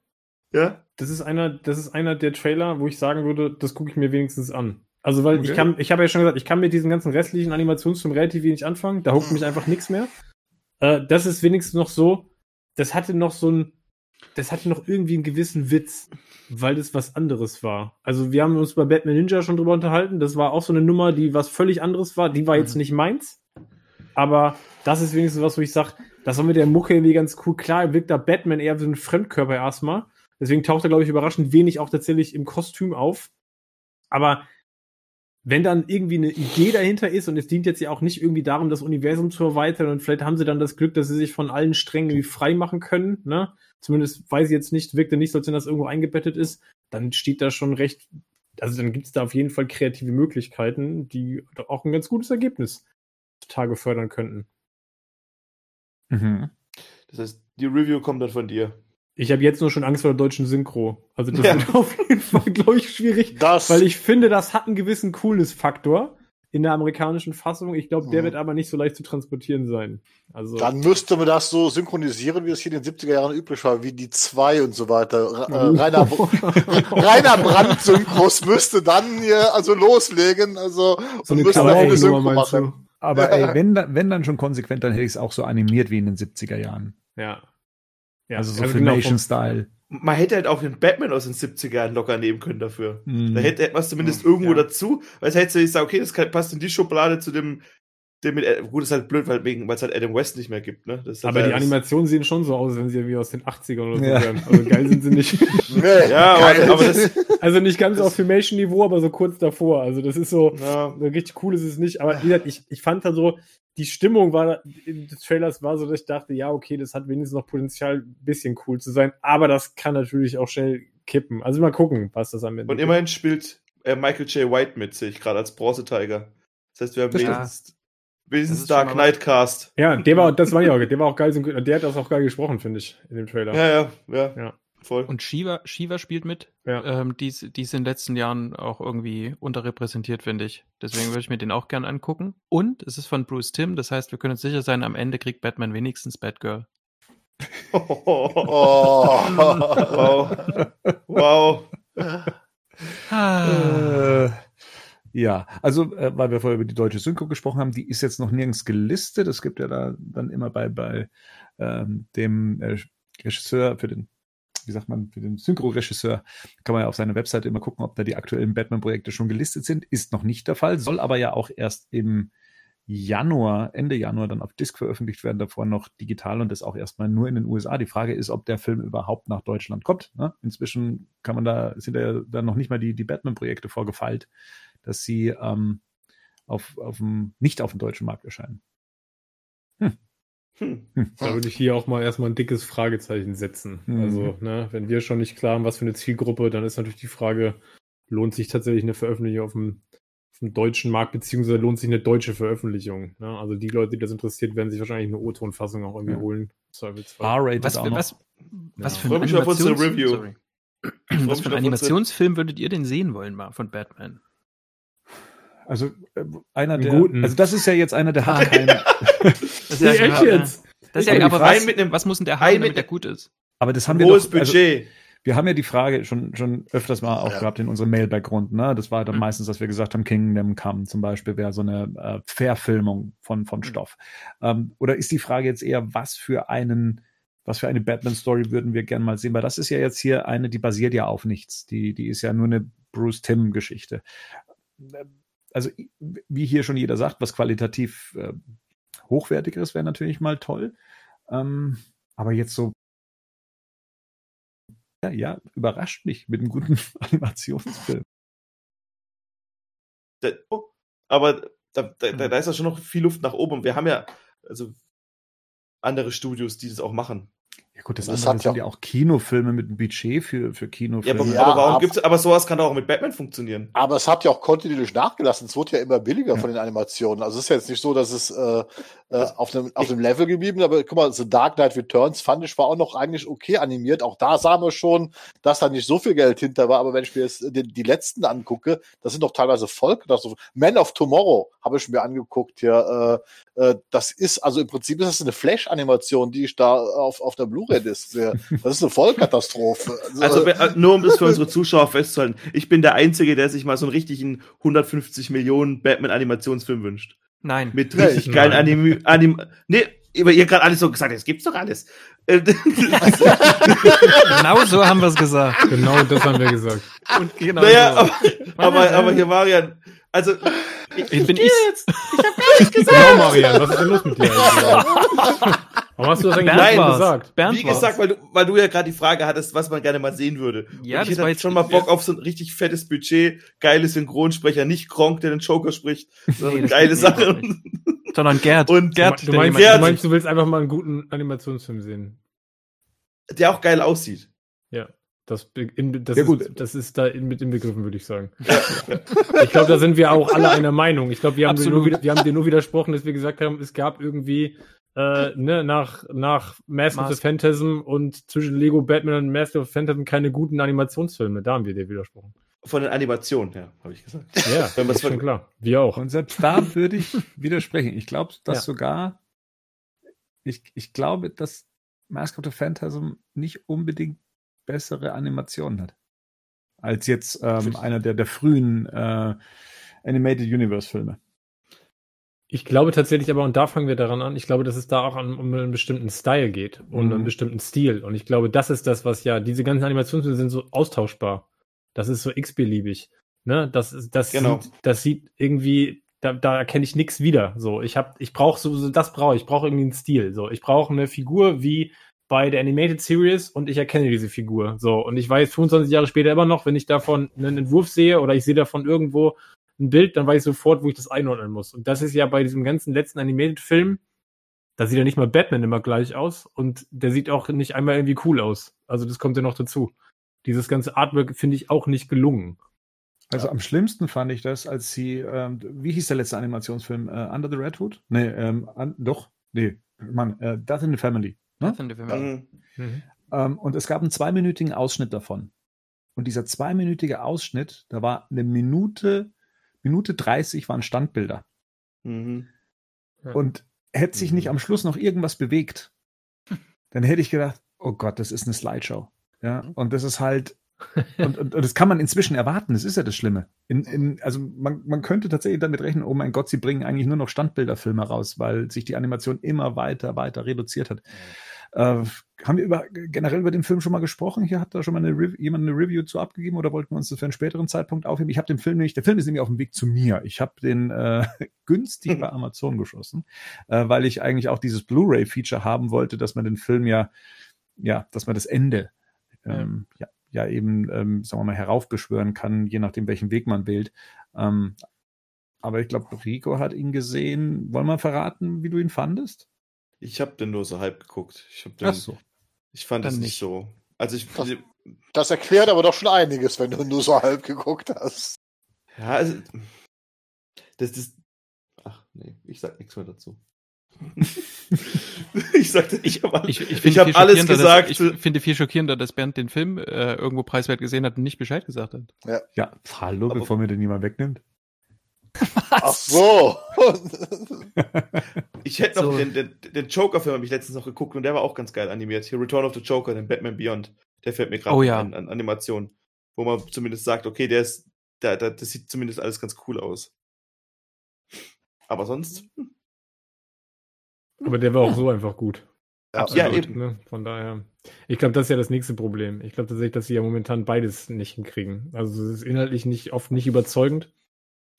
ja? Das ist einer, das ist einer der Trailer, wo ich sagen würde, das gucke ich mir wenigstens an. Also, weil ich Okay. kann, ich habe ja schon gesagt, ich kann mit diesen ganzen restlichen Animationsfilmen relativ wenig anfangen. Da huckt mich einfach nichts mehr. Äh, das ist wenigstens noch so, das hatte noch so ein, das hatte noch irgendwie einen gewissen Witz, weil das was anderes war. Also, wir haben uns bei Batman Ninja schon drüber unterhalten. Das war auch so eine Nummer, die was völlig anderes war. Die war jetzt nicht meins. Aber das ist wenigstens was, wo ich sage, das war mit der Mucke irgendwie ganz cool. Klar, wirkt da Batman eher wie so ein Fremdkörper erstmal. Deswegen taucht er, glaube ich, überraschend wenig auch tatsächlich im Kostüm auf. Aber wenn dann irgendwie eine Idee dahinter ist und es dient jetzt ja auch nicht irgendwie darum, das Universum zu erweitern und vielleicht haben sie dann das Glück, dass sie sich von allen Strängen irgendwie frei machen können, ne? Zumindest weiß ich jetzt nicht, wirkte nicht, so, als wenn das irgendwo eingebettet ist, dann steht da schon recht, also dann gibt es da auf jeden Fall kreative Möglichkeiten, die auch ein ganz gutes Ergebnis zutage fördern könnten. Mhm. Das heißt, die Review kommt dann von dir. Ich habe jetzt nur schon Angst vor der deutschen Synchro. Also das Ja. wird auf jeden Fall, glaube ich, schwierig. Das, Weil ich finde, das hat einen gewissen Coolness-Faktor. in der amerikanischen Fassung. Ich glaube, der Mhm. wird aber nicht so leicht zu transportieren sein. Also Dann müsste man das so synchronisieren, wie es hier in den 70er Jahren üblich war, wie die zwei und so weiter. Ra- Äh, Rainer, Rainer Brandt Synchros müsste dann hier also loslegen. Also so eine und müsste Klamauknummer Synchro machen. Aber ey, wenn, wenn dann schon konsequent, dann hätte ich es auch so animiert wie in den 70er Jahren. Ja. Ja. also so genau, vom- Filmation-Style. Man hätte halt auch den Batman aus den 70er Jahren locker nehmen können dafür. Mhm. Da hätte man zumindest Mhm, irgendwo ja. dazu, weil es hätte du gesagt, okay, das passt in die Schublade zu dem, dem mit, gut, ist halt blöd, weil wegen, weil es halt Adam West nicht mehr gibt, ne? Das ist Aber halt die Animationen sehen schon so aus, wenn sie wie aus den 80ern oder so Ja. wären. Also geil sind sie nicht. Nee, Ja, aber, aber das, Also nicht ganz Das- auf Filmation-Niveau, aber so kurz davor. Also das ist so, ja, so richtig cool ist es nicht. Aber wie gesagt, ich, ich fand da so, die Stimmung war in des Trailers war so, dass ich dachte, ja, okay, das hat wenigstens noch Potenzial, ein bisschen cool zu sein. Aber das kann natürlich auch schnell kippen. Also mal gucken, was das am Ende und immerhin spielt äh, Michael J. White mit, sehe ich gerade als Bronze-Tiger. Das heißt, wir haben wenigstens, wenigstens Dark Knight Cast. Ja, der war, das war ja, auch- der war auch geil, der hat das auch geil gesprochen, finde ich, in dem Trailer. Ja, ja, ja, Ja. voll. Und Shiva, Shiva spielt mit. Ja. Ähm, die, ist- die ist in den letzten Jahren auch irgendwie unterrepräsentiert, finde ich. Deswegen würde ich mir den auch gern angucken. Und es ist von Bruce Timm, das heißt, wir können uns sicher sein, am Ende kriegt Batman wenigstens Batgirl. Oh. wow. Wow. Äh, ja, also äh, weil wir vorher über die deutsche Synchro gesprochen haben, die ist jetzt noch nirgends gelistet. Es gibt ja da dann immer bei, bei ähm, dem äh, Regisseur für den, wie sagt man, für den Synchro-Regisseur kann man ja auf seiner Webseite immer gucken, ob da die aktuellen Batman-Projekte schon gelistet sind. Ist noch nicht der Fall, soll aber ja auch erst im Januar, Ende Januar dann auf Disc veröffentlicht werden, davor noch digital und das auch erstmal nur in den USA. Die Frage ist, ob der Film überhaupt nach Deutschland kommt. Ne? Inzwischen kann man da, sind ja dann noch nicht mal die, die Batman-Projekte vorgefeilt, dass sie ähm, auf, auf dem, nicht auf dem deutschen Markt erscheinen. Hm. Da würde ich hier auch mal erstmal ein dickes Fragezeichen setzen. Mhm. Also, ne, wenn wir schon nicht klar haben, was für eine Zielgruppe, dann ist natürlich die Frage, lohnt sich tatsächlich eine Veröffentlichung auf dem, auf dem deutschen Markt, beziehungsweise lohnt sich eine deutsche Veröffentlichung. Ne? Also die Leute, die das interessiert, werden sich wahrscheinlich eine O-Ton-Fassung auch irgendwie Ja. holen. R-rated Was, auch für- noch. was, was Ja. für Freu ein Animations- Review. Was für einen Animationsfilm würdet ihr denn sehen wollen, mal von Batman? Also äh, einer der, guten. also das ist ja jetzt einer der hat keinen, Das ist Nee, echt jetzt? Das ist Aber ja, aber Frage- was, mit einem- was muss denn der mit- damit der gut ist? aber das haben wir Hohes doch, also, Budget. wir haben ja die Frage schon, schon öfters mal auch Ja. gehabt in unserem Mailbackgrund, ne? Das war dann Mhm. meistens, dass wir gesagt haben, Kingdom Come zum Beispiel wäre so eine äh, Verfilmung von, von Stoff. Ähm, oder ist die Frage jetzt eher, was für einen, was für eine Batman-Story würden wir gern mal sehen? Weil das ist ja jetzt hier eine, die basiert ja auf nichts. Die, die ist ja nur eine Bruce Tim-Geschichte. Also, wie hier schon jeder sagt, was qualitativ äh, hochwertigeres wäre natürlich mal toll. Ähm, aber jetzt so ja, ja, überrascht mich mit einem guten Animationsfilm. Da, oh, aber da, da, da ist ja schon noch viel Luft nach oben. Wir haben ja also andere Studios, die das auch machen. Ja gut, das, Das andere hat sind ja- ja auch Kinofilme mit einem Budget für, für Ja, Kinofilme. aber, Ja, aber warum ab- gibt's, aber sowas kann doch auch mit Batman funktionieren. Aber es hat ja auch kontinuierlich nachgelassen. Es wurde ja immer billiger Ja. von den Animationen. Also es ist jetzt nicht so, dass es äh, äh, auf einem auf dem Level geblieben, aber guck mal, The Dark Knight Returns fand ich war auch noch eigentlich okay animiert. Auch da sahen wir schon, dass da nicht so viel Geld hinter war. Aber wenn ich mir jetzt die, die letzten angucke, das sind doch teilweise Volk. Das so, Man of Tomorrow habe ich mir angeguckt hier. Äh, das ist also im Prinzip ist das eine Flash-Animation, die ich da auf auf der Blu-ray-Disc sehe. Das ist eine Vollkatastrophe. Also äh, nur um das für unsere Zuschauer festzuhalten. Ich bin der Einzige, der sich mal so einen richtigen 150 Millionen Batman-Animationsfilm wünscht. Nein. Mit Nee, richtig ich- geilen nein. Anim... Anim nee, aber ihr gerade alles so gesagt, es gibt's doch alles. Genau so haben wir es gesagt. Genau das haben wir gesagt. Und genau naja, so. aber, aber, aber hier, Marian, also Ich bin geh ich. jetzt. Ich hab gar nicht gesagt. Genau, Marian, was ist denn los mit dir? eigentlich? Warum hast du das eigentlich Bernd gesagt? Bernd Wie gesagt, weil du, weil du ja gerade die Frage hattest, was man gerne mal sehen würde. Ja, Und ich hätte halt jetzt- schon mal Bock auf so ein richtig fettes Budget, geile Synchronsprecher, nicht Kronk, der den Joker spricht, sondern das geile Sachen. Sondern Gerd. Und Gerd, Du meinst, jemand- du meinst, du willst einfach mal einen guten Animationsfilm sehen. der auch geil aussieht. Ja. Das, in, das, Ja, ist, das ist da in, mit inbegriffen, würde ich sagen. Ich glaube, da sind wir auch alle einer Meinung. Ich glaube, wir, haben nur wir haben dir nur widersprochen, dass wir gesagt haben, es gab irgendwie äh, ne, nach, nach Mask of the. Phantasm und zwischen Lego Batman und Mask of the Phantasm keine guten Animationsfilme. Da haben wir dir widersprochen. von den Animationen her, habe ich gesagt. Ja, Wenn man ist schon klar. Wir auch. Und selbst da würde ich widersprechen. Ich glaube, dass Ja. sogar, ich, ich glaube, dass Mask of the Phantasm nicht unbedingt bessere Animationen hat. Als jetzt ähm, einer der, der frühen äh, Animated Universe Filme. Ich glaube tatsächlich aber, und da fangen wir daran an, ich glaube, dass es da auch an, um einen bestimmten Style geht und Mhm. einen bestimmten Stil. Und ich glaube, das ist das, was ja, diese ganzen Animationsfilme sind so austauschbar. Das ist so x-beliebig. Ne? Das, ist- das, Genau. sieht, das sieht irgendwie, da, da erkenne ich nichts wieder. So, ich habe, ich brauche so, so, das brauche ich, ich brauche irgendwie einen Stil. So, ich brauche eine Figur wie bei der Animated Series und ich erkenne diese Figur. So, und ich weiß 25 Jahre später immer noch, wenn ich davon einen Entwurf sehe oder ich sehe davon irgendwo ein Bild, dann weiß ich sofort, wo ich das einordnen muss. Und das ist ja bei diesem ganzen letzten Animated-Film, da sieht ja nicht mal Batman immer gleich aus und der sieht auch nicht einmal irgendwie cool aus. Also das kommt ja noch dazu. Dieses ganze Artwork finde ich auch nicht gelungen. Also am schlimmsten fand ich das, als sie, ähm, wie hieß der letzte Animationsfilm? Äh, Under the Red Hood? Nee, ähm, an, doch, nee, Mann, äh, Death in the Family. Ne? Death in the Family. Mhm. Ähm, und es gab einen zweiminütigen Ausschnitt davon. Und dieser zweiminütige Ausschnitt, da war eine Minute, Minute 30 waren Standbilder. Mhm. Und hätte sich Mhm. nicht am Schluss noch irgendwas bewegt, dann hätte ich gedacht, oh Gott, das ist eine Slideshow. Ja, und das ist halt, und, und, und das kann man inzwischen erwarten, das ist ja das Schlimme. In, in, also man, man könnte tatsächlich damit rechnen, oh mein Gott, sie bringen eigentlich nur noch Standbilderfilme raus, weil sich die Animation immer weiter, weiter reduziert hat. Äh, haben wir über, generell über den Film schon mal gesprochen? Hier hat da schon mal eine jemand eine Review zu abgegeben oder wollten wir uns das für einen späteren Zeitpunkt aufheben? Ich habe den Film nämlich, der Film ist nämlich auf dem Weg zu mir. Ich habe den äh, günstig bei Amazon geschossen, äh, weil ich eigentlich auch dieses Blu-ray-Feature haben wollte, dass man den Film ja, ja, dass man das Ende ähm, ja. Ja eben, ähm, sagen wir mal, heraufbeschwören kann, je nachdem, welchen Weg man wählt. Ähm, aber ich glaube, Rico hat ihn gesehen. Wollen wir verraten, wie du ihn fandest? Ich habe den nur so halb geguckt. Ich, hab den, so. ich fand Dann das nicht nicht. so. Also ich, Das- Das erklärt aber doch schon einiges, wenn du nur so halb geguckt hast. ja, also, das ist, ach nee, ich sag nichts mehr dazu. ich sagte, ich habe Ich, ich, ich finde hab viel alles schockierender, gesagt. Dass, ich finde viel schockierender, dass Bernd den Film äh, irgendwo preiswert gesehen hat und nicht Bescheid gesagt hat. Ja, hallo, Aber- bevor mir den jemand wegnimmt. Ach so. Ich hätte noch So. den, den, den Joker-Film habe ich letztens noch geguckt und der war auch ganz geil animiert. Hier Return of the Joker, den Batman Beyond. Der fällt mir gerade Oh ja. an, an Animation. Wo man zumindest sagt, okay, der ist, da, da, das sieht zumindest alles ganz cool aus. Aber sonst, hm, Aber der war auch so einfach gut. Ja, ja, Absolut, eben. Ne? Von daher. Ich glaube, das ist ja das nächste Problem. Ich glaube tatsächlich, dass sie ja momentan beides nicht hinkriegen. Also es ist inhaltlich nicht oft nicht überzeugend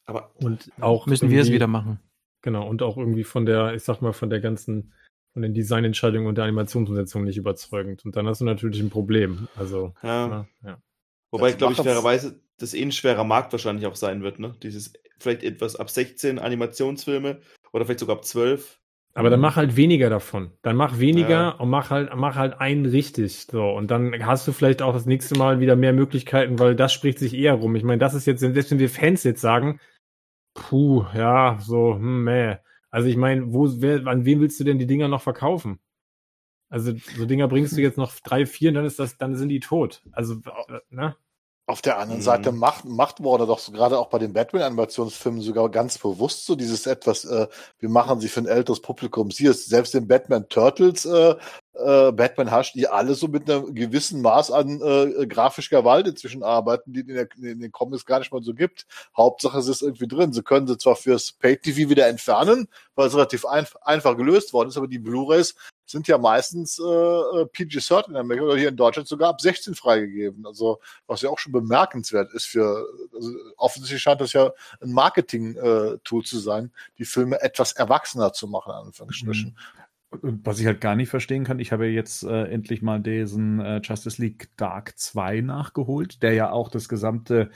aber und auch Müssen wir es wieder machen. Genau, und auch irgendwie von der, ich sag mal, von der ganzen, von den Designentscheidungen und der Animationsumsetzung nicht überzeugend. Und dann hast du natürlich ein Problem. Also, ja. na, ja. Wobei, Das glaube ich, fairerweise das eh ein schwerer Markt wahrscheinlich auch sein wird, ne? Dieses vielleicht etwas ab 16 Animationsfilme oder vielleicht sogar ab 12. Aber dann mach halt weniger davon. Dann mach weniger Ja. und mach halt, mach halt einen richtig. So. Und dann hast du vielleicht auch das nächste Mal wieder mehr Möglichkeiten, weil das spricht sich eher rum. Ich meine, das ist jetzt, selbst wenn wir Fans jetzt sagen, puh, ja, so, hm, meh. Also ich meine, wo, wer, an wen willst du denn die Dinger noch verkaufen? Also so Dinger bringst du jetzt noch drei, vier, und dann ist das, dann sind die tot. Also, äh, ne? Auf der anderen Mhm. Seite macht, macht Warner doch so, gerade auch bei den Batman-Animationsfilmen sogar ganz bewusst so dieses etwas, äh, wir machen sie für ein älteres Publikum. Sie ist selbst in Batman Turtles, äh, äh, Batman hast, die alle so mit einem gewissen Maß an äh, grafischer Gewalt inzwischen arbeiten, die in, der, in den Comics gar nicht mal so gibt. Hauptsache, es ist irgendwie drin. Sie können sie zwar fürs Pay-TV wieder entfernen, weil es relativ einf einfach gelöst worden ist, aber die Blu-Rays sind ja meistens äh, äh, PG-13 in Amerika oder hier in Deutschland sogar ab 16 freigegeben. Also was ja auch schon bemerkenswert ist für, also offensichtlich scheint das ja ein Marketing-Tool zu sein, die Filme etwas erwachsener zu machen, an Anführungsstrichen. Und was ich halt gar nicht verstehen kann, ich habe ja jetzt äh, endlich mal diesen äh, Justice League Dark 2 nachgeholt, der ja auch das gesamte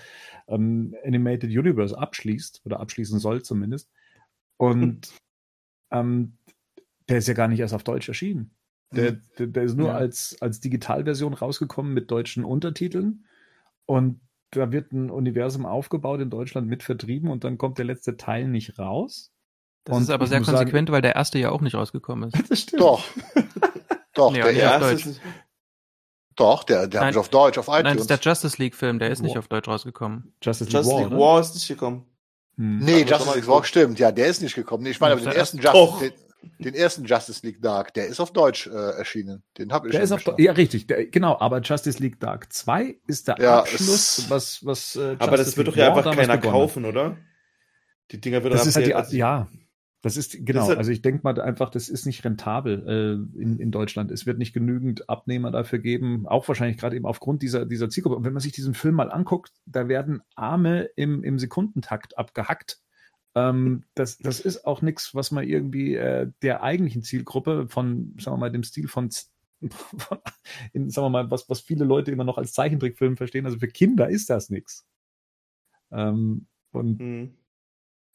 ähm, Animated Universe abschließt oder abschließen soll zumindest. Und ähm, der ist ja gar nicht erst auf Deutsch erschienen. Der, der, der ist nur Ja. als, als Digitalversion rausgekommen mit deutschen Untertiteln. Und da wird ein Universum aufgebaut in Deutschland mit vertrieben und dann kommt der letzte Teil nicht raus. Das Und ist aber sehr muss sagen- konsequent, weil der erste ja auch nicht rausgekommen ist. Das stimmt. Doch. Doch, Ja, der erste. ist- Doch, der, der Nein. ich auf Deutsch, auf Nein, das iTunes. ist der Justice League-Film, der ist nicht Wow. auf Deutsch rausgekommen. Justice League Justice War, League ne? War ist nicht gekommen. Hm. nee, wir Justice League War stimmt. Ja, der ist nicht gekommen. Nee, ich meine, aber Ja, den der ersten. Justice, den, ersten Justice League Dark, der ist auf Deutsch äh, erschienen. Den habe ich Der schon ist auf, ja, richtig, der, genau, aber Justice League Dark 2 ist der Ja, Abschluss, was, was, äh, Aber das wird doch ja einfach keiner kaufen, oder? Die Dinger wird Das ist halt die, einfach- ja, das ist, genau, ist halt- also ich denke mal einfach, das ist nicht rentabel äh, in, in Deutschland. Es wird nicht genügend Abnehmer dafür geben, auch wahrscheinlich gerade eben aufgrund dieser, dieser Zielgruppe. Und wenn man sich diesen Film mal anguckt, da werden Arme im, im Sekundentakt abgehackt. Ähm, das, das ist auch nichts, was man irgendwie äh, der eigentlichen Zielgruppe von, sagen wir mal, dem Stil von, von in, sagen wir mal, was, was viele Leute immer noch als Zeichentrickfilm verstehen. Also für Kinder ist das nichts. Ähm, und Hm.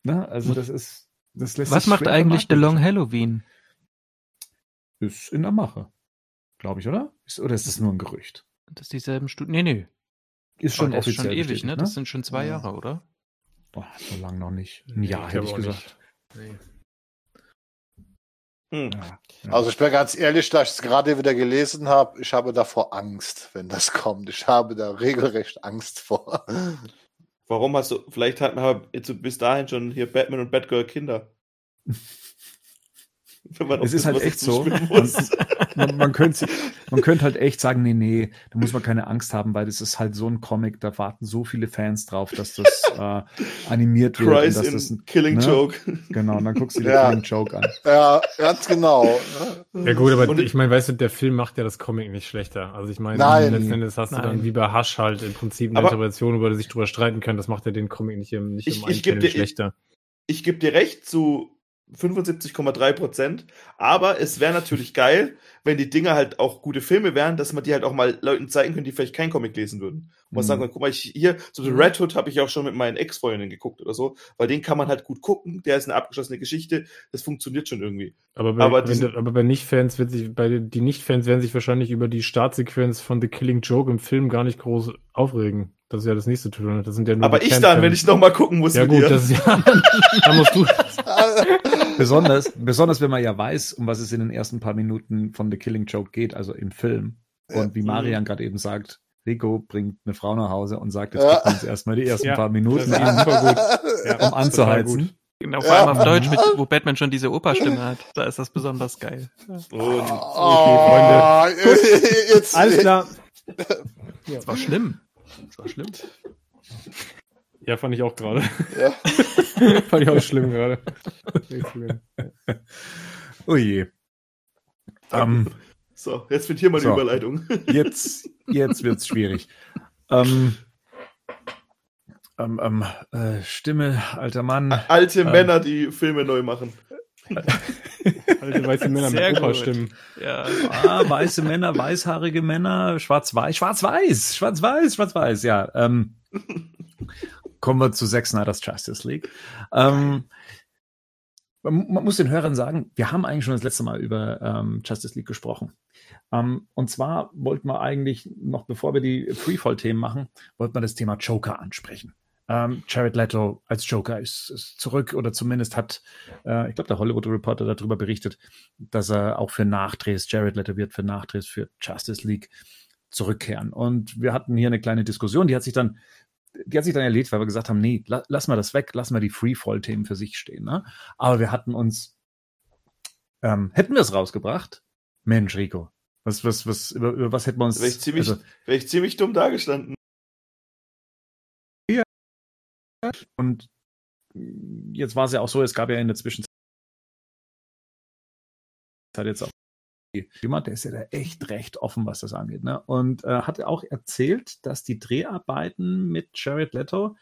Ne? Also das ist, das lässt Was sich macht eigentlich The. Long Halloween? Ist in der Mache, glaube ich, oder? Ist, oder ist das nur ein Gerücht? Das ist dieselben Studien. Nee, nee. Ist schon Oh, der ist offiziell schon ewig, bestätigt, ne? Das sind schon zwei Ja. Jahre, oder? Boah, so lange noch nicht. Ein Nee, Jahr hätte glaube ich gesagt. Nee. Hm. Ja, ja. Also ich bin ganz ehrlich, da ich es gerade wieder gelesen habe, ich habe davor Angst, wenn das kommt. Ich habe da regelrecht Angst vor. Warum hast du, vielleicht hatten wir jetzt bis dahin schon hier Batman und Batgirl Kinder. Wenn man es ist halt echt so. Man, muss. man, man, könnte, man könnte halt echt sagen, nee, nee, da muss man keine Angst haben, weil das ist halt so ein Comic, da warten so viele Fans drauf, dass das äh, animiert wird. und Cries dass in das ein, Killing ne? Joke. genau, und dann guckst du dir Ja. den Joke an. ja, ganz genau. Ja gut, aber Und- ich meine, weißt du, der Film macht ja das Comic nicht schlechter. Also ich meine, letzten Endes hast du Nein. dann wie bei Hush halt im Prinzip eine Aber- Interpretation, über die sich drüber streiten kann. Das macht ja den Comic nicht im, nicht Ich- im ich geb Einstellen dir- schlechter. ich gebe dir recht zu 75,3 Prozent, aber es wäre natürlich geil, wenn die Dinger halt auch gute Filme wären, dass man die halt auch mal Leuten zeigen können, die vielleicht keinen Comic lesen würden. Und man Mhm. sagen kann, guck mal, ich, hier, so den Red Hood habe ich auch schon mit meinen Ex-Freundinnen geguckt oder so, weil den kann man halt gut gucken, der ist eine abgeschlossene Geschichte, das funktioniert schon irgendwie. Aber bei, aber wenn, aber bei Nicht-Fans wird sich, bei den- die Nicht-Fans werden sich wahrscheinlich über die Startsequenz von The Killing Joke im Film gar nicht groß aufregen. Das ist ja das nächste tun. Das sind ja nur aber ich dann, wenn ich noch mal gucken muss Ja mit gut, dir. das ist ja, da musst du. Besonders, besonders wenn man ja weiß, um was es in den ersten paar Minuten von The Killing Joke geht, also im Film. Und wie Mhm. Marian gerade eben sagt, Rico bringt eine Frau nach Hause und sagt, jetzt Ja. gucken wir uns erstmal die ersten Ja, paar Minuten an, super gut. Ja, um anzuheizen. Genau, vor Ja. allem auf Deutsch, mit, wo Batman schon diese Operstimme hat. Da ist das besonders geil. Und Oh, jetzt, Alles klar. Das war schlimm. Das war schlimm. Ja, fand ich auch gerade. Ja. fand ich auch schlimm gerade. Oh je. Ähm, so, jetzt wird hier mal So. die Überleitung. jetzt, jetzt wird's schwierig. Ähm, ähm, ähm, äh, Stimme, alter Mann. Alte Ähm. Männer, die Filme neu machen. Alte weiße Männer Sehr mit gut. Operstimmen. Ja. Ah, weiße Männer, weißhaarige Männer, schwarz-weiß, schwarz-weiß, schwarz-weiß, schwarz-weiß, ja. Ähm, kommen wir zu Zack Snyder's Justice League. Ähm, man, man muss den Hörern sagen, wir haben eigentlich schon das letzte Mal über ähm, Justice League gesprochen. Ähm, und zwar wollten wir eigentlich, noch bevor wir die Freefall-Themen machen, wollten wir das Thema Joker ansprechen. Ähm, Jared Leto als Joker ist, ist zurück oder zumindest hat, äh, ich glaube, der Hollywood Reporter darüber berichtet, dass er auch für Nachdrehs, Jared Leto wird für Nachdrehs für Justice League zurückkehren. Und wir hatten hier eine kleine Diskussion, die hat sich dann, die hat sich dann erledigt, weil wir gesagt haben, nee, la, lass mal das weg, lass mal die Freefall-Themen für sich stehen. Ne? Aber wir hatten uns, ähm, hätten wir es rausgebracht, Mensch, Rico, was, was, was, über, über was hätten wir uns, Wäre ich ziemlich, also, wäre ich ziemlich dumm dargestanden. und jetzt war es ja auch so, es gab ja in der Zwischenzeit jetzt auch jemand, der ist ja da echt recht offen, was das angeht. Ne? Und äh, hat auch erzählt, dass die Dreharbeiten mit Jared Leto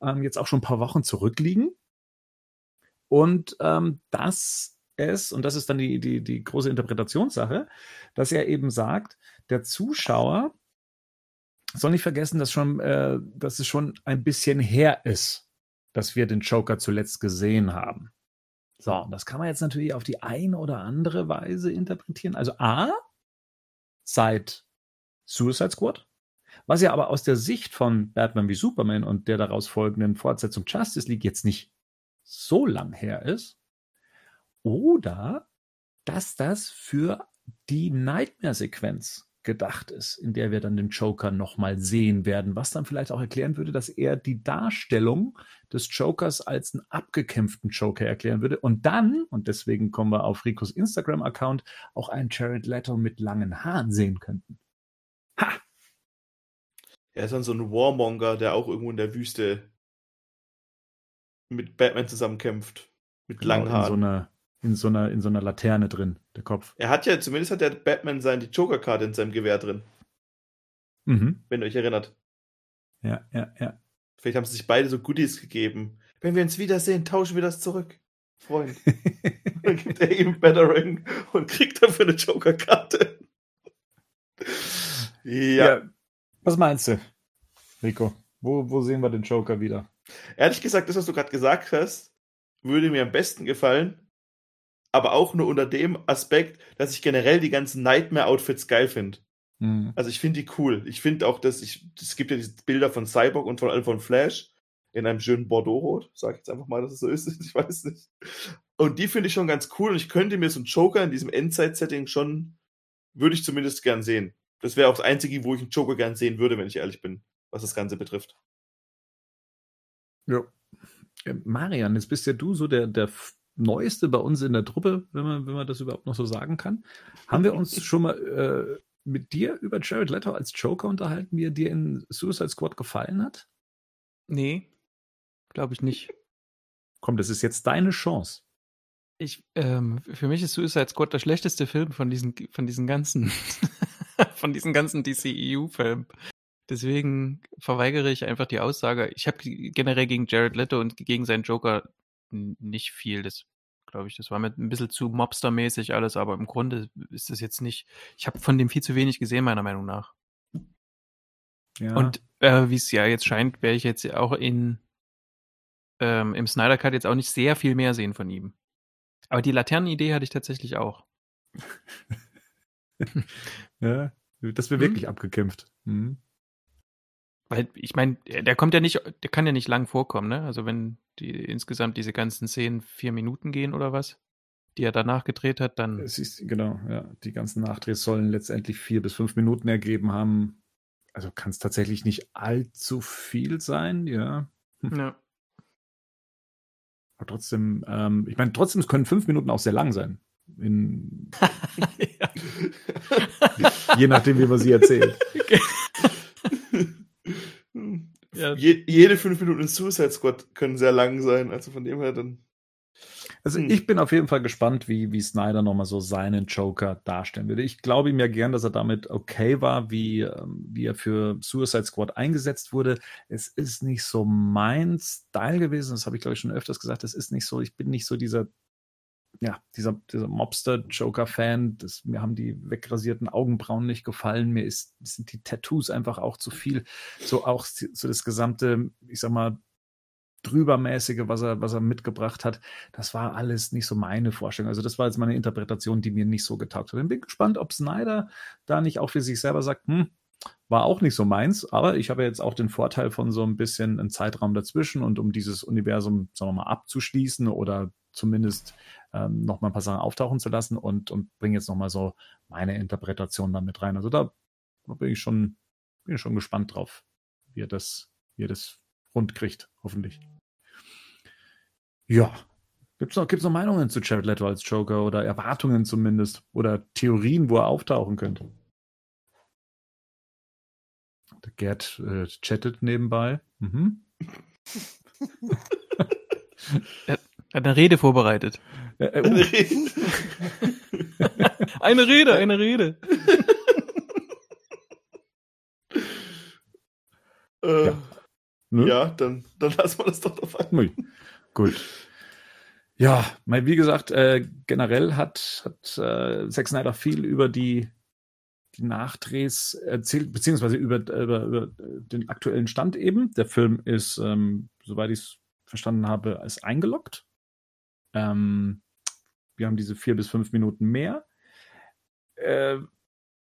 ähm, jetzt auch schon ein paar Wochen zurückliegen. Und ähm, dass es, und das ist dann die, die, die große Interpretationssache, dass er eben sagt, der Zuschauer soll nicht vergessen, dass schon, äh, dass es schon ein bisschen her ist, dass wir den Joker zuletzt gesehen haben. So, und das kann man jetzt natürlich auf die eine oder andere Weise interpretieren. Also A, seit Suicide Squad, was ja aber aus der Sicht von Batman wie Superman und der daraus folgenden Fortsetzung Justice League jetzt nicht so lang her ist. Oder dass das für die Nightmare-Sequenz gedacht ist, in der wir dann den Joker nochmal sehen werden, was dann vielleicht auch erklären würde, dass er die Darstellung des Jokers als einen abgekämpften Joker erklären würde und dann, und deswegen kommen wir auf Ricos Instagram-Account, auch einen Jared Leto mit langen Haaren sehen könnten. Ha! Er ist dann so ein Warmonger, der auch irgendwo in der Wüste mit Batman zusammenkämpft. Mit Genau, langen in so Haaren. einer, in so einer, in so einer Laterne drin, der Kopf. er hat ja, zumindest hat der Batman sein, die Joker-Karte in seinem Gewehr drin, Mhm. wenn ihr euch erinnert. Ja, ja, ja. Vielleicht haben sie sich beide so Goodies gegeben. Wenn wir uns wiedersehen, tauschen wir das zurück. Freund. Dann gibt er ihm Battering und kriegt dafür eine Joker-Karte. Ja. Was meinst du, Rico? Wo, wo sehen wir den Joker wieder? Ehrlich gesagt, das, was du gerade gesagt hast, würde mir am besten gefallen. Aber auch nur unter dem Aspekt, dass ich generell die ganzen Nightmare-Outfits geil finde. Mhm. Also ich finde die cool. Ich finde auch, dass ich, es gibt ja diese Bilder von Cyborg und von, allem von Flash in einem schönen Bordeaux-Rot. Sag ich jetzt einfach mal, dass es so ist. Ich weiß nicht. Und die finde ich schon ganz cool. Und ich könnte mir so einen Joker in diesem Endzeit-Setting schon, würde ich zumindest gern sehen. Das wäre auch das Einzige, wo ich einen Joker gern sehen würde, wenn ich ehrlich bin, was das Ganze betrifft. Ja. Äh, Marian, jetzt bist ja du so der, der Neueste bei uns in der Truppe, wenn man, wenn man das überhaupt noch so sagen kann. Haben wir uns schon mal äh, mit dir über Jared Leto als Joker unterhalten, wie er dir in Suicide Squad gefallen hat? Nee, glaube ich nicht. Komm, das ist jetzt deine Chance. Ich, ähm, für mich ist Suicide Squad der schlechteste Film von diesen, von diesen ganzen, von diesen ganzen DCEU-Filmen. Deswegen verweigere ich einfach die Aussage. Ich habe generell gegen Jared Leto und gegen seinen Joker nicht viel. Das glaube ich, das war mir ein bisschen zu Mobster-mäßig alles, aber im Grunde ist das jetzt nicht. Ich habe von dem viel zu wenig gesehen, meiner Meinung nach. Ja. Und äh, wie es ja jetzt scheint, werde ich jetzt auch in ähm, im Snyder Cut jetzt auch nicht sehr viel mehr sehen von ihm. Aber die Laternenidee hatte ich tatsächlich auch. ja, das wäre Hm? wirklich abgekämpft. Mhm. Weil ich meine, der kommt ja nicht, der kann ja nicht lang vorkommen, ne? Also wenn die insgesamt diese ganzen Szenen vier Minuten gehen oder was, die er danach gedreht hat, dann Es ist, genau, ja. Die ganzen Nachdrehs sollen letztendlich vier bis fünf Minuten ergeben haben. Also kann es tatsächlich nicht allzu viel sein, ja. ja. Aber trotzdem, ähm, ich meine, trotzdem es können fünf Minuten auch sehr lang sein. In, je nachdem, wie man sie erzählt. Ja. Je, jede fünf Minuten in Suicide Squad können sehr lang sein. Also von dem her dann. Also Hm. ich bin auf jeden Fall gespannt, wie, wie Snyder nochmal so seinen Joker darstellen würde. Ich glaube ihm ja gern, dass er damit okay war, wie, ähm, wie er für Suicide Squad eingesetzt wurde. Es ist nicht so mein Style gewesen, das habe ich glaube ich schon öfters gesagt, es ist nicht so, ich bin nicht so dieser, ja, dieser, dieser Mobster-Joker-Fan. Mir haben die wegrasierten Augenbrauen nicht gefallen. Mir ist, sind die Tattoos einfach auch zu viel. So auch so das gesamte, ich sag mal, drübermäßige, was er, was er mitgebracht hat, das war alles nicht so meine Vorstellung. Also das war jetzt meine Interpretation, die mir nicht so getaugt hat. Ich bin gespannt, ob Snyder da nicht auch für sich selber sagt, hm, war auch nicht so meins, aber ich habe jetzt auch den Vorteil von so ein bisschen einem Zeitraum dazwischen und um dieses Universum, sagen wir mal, abzuschließen oder zumindest ähm, noch mal ein paar Sachen auftauchen zu lassen und, und bringe jetzt noch mal so meine Interpretation damit rein. Also da bin ich schon, bin schon gespannt drauf, wie er das, wie er das rund kriegt, hoffentlich. Ja. Gibt's noch, noch Meinungen zu Jared Leto als Joker oder Erwartungen zumindest oder Theorien, wo er auftauchen könnte? Der Gerd äh, chattet nebenbei. Mhm. Er hat eine Rede vorbereitet. Äh, äh, uh, Eine Rede, eine Rede. äh, Ja. ne? ja, dann, dann lassen wir das doch dabei. Ui. Gut. Ja, wie gesagt, äh, generell hat, hat äh, Zack Snyder viel über die, die Nachdrehs erzählt, beziehungsweise über, über, über den aktuellen Stand eben. Der Film ist, ähm, soweit ich es verstanden habe, ist eingeloggt. Ähm, wir haben diese vier bis fünf Minuten mehr. Äh,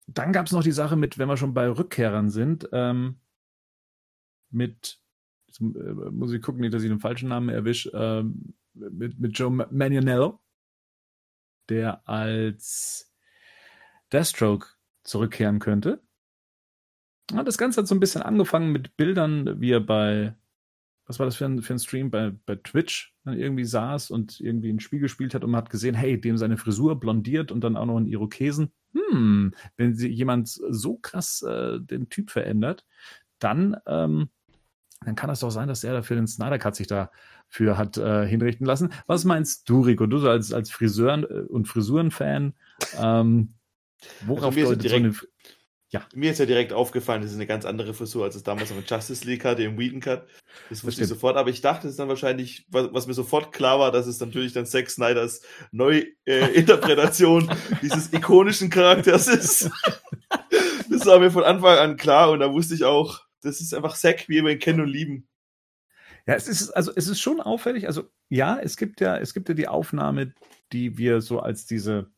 dann gab es noch die Sache mit, wenn wir schon bei Rückkehrern sind, ähm, mit, jetzt, äh, muss ich gucken, nicht, dass ich den falschen Namen erwische, ähm, mit, mit Joe Ma- Manganiello, der als Deathstroke zurückkehren könnte. Ja, das Ganze hat so ein bisschen angefangen mit Bildern, wie er bei, was war das für ein, für ein Stream, bei, bei Twitch dann irgendwie saß und irgendwie ein Spiel gespielt hat und man hat gesehen, hey, dem seine Frisur blondiert und dann auch noch einen Irokesen. Hm, wenn sie, jemand so krass äh, den Typ verändert, dann, ähm, dann kann es doch sein, dass er dafür den Snyder Cut sich dafür hat äh, hinrichten lassen. Was meinst du, Rico? Du so als, als Friseur äh, und Frisuren-Fan, ähm, worauf Also deutet so direkt- eine, Ja. Mir ist ja direkt aufgefallen, das ist eine ganz andere Frisur, als es damals noch in Justice League hatte, im Whedon Cut. Das wusste ich sofort, aber ich dachte es ist dann wahrscheinlich, was, was mir sofort klar war, dass es natürlich dann Zack Snyders Neuinterpretation dieses ikonischen Charakters ist. das war mir von Anfang an klar und da wusste ich auch, das ist einfach Zack, wie wir ihn kennen und lieben. Ja, es ist, also es ist schon auffällig. Also, ja, es gibt ja, es gibt ja die Aufnahme, die wir so als diese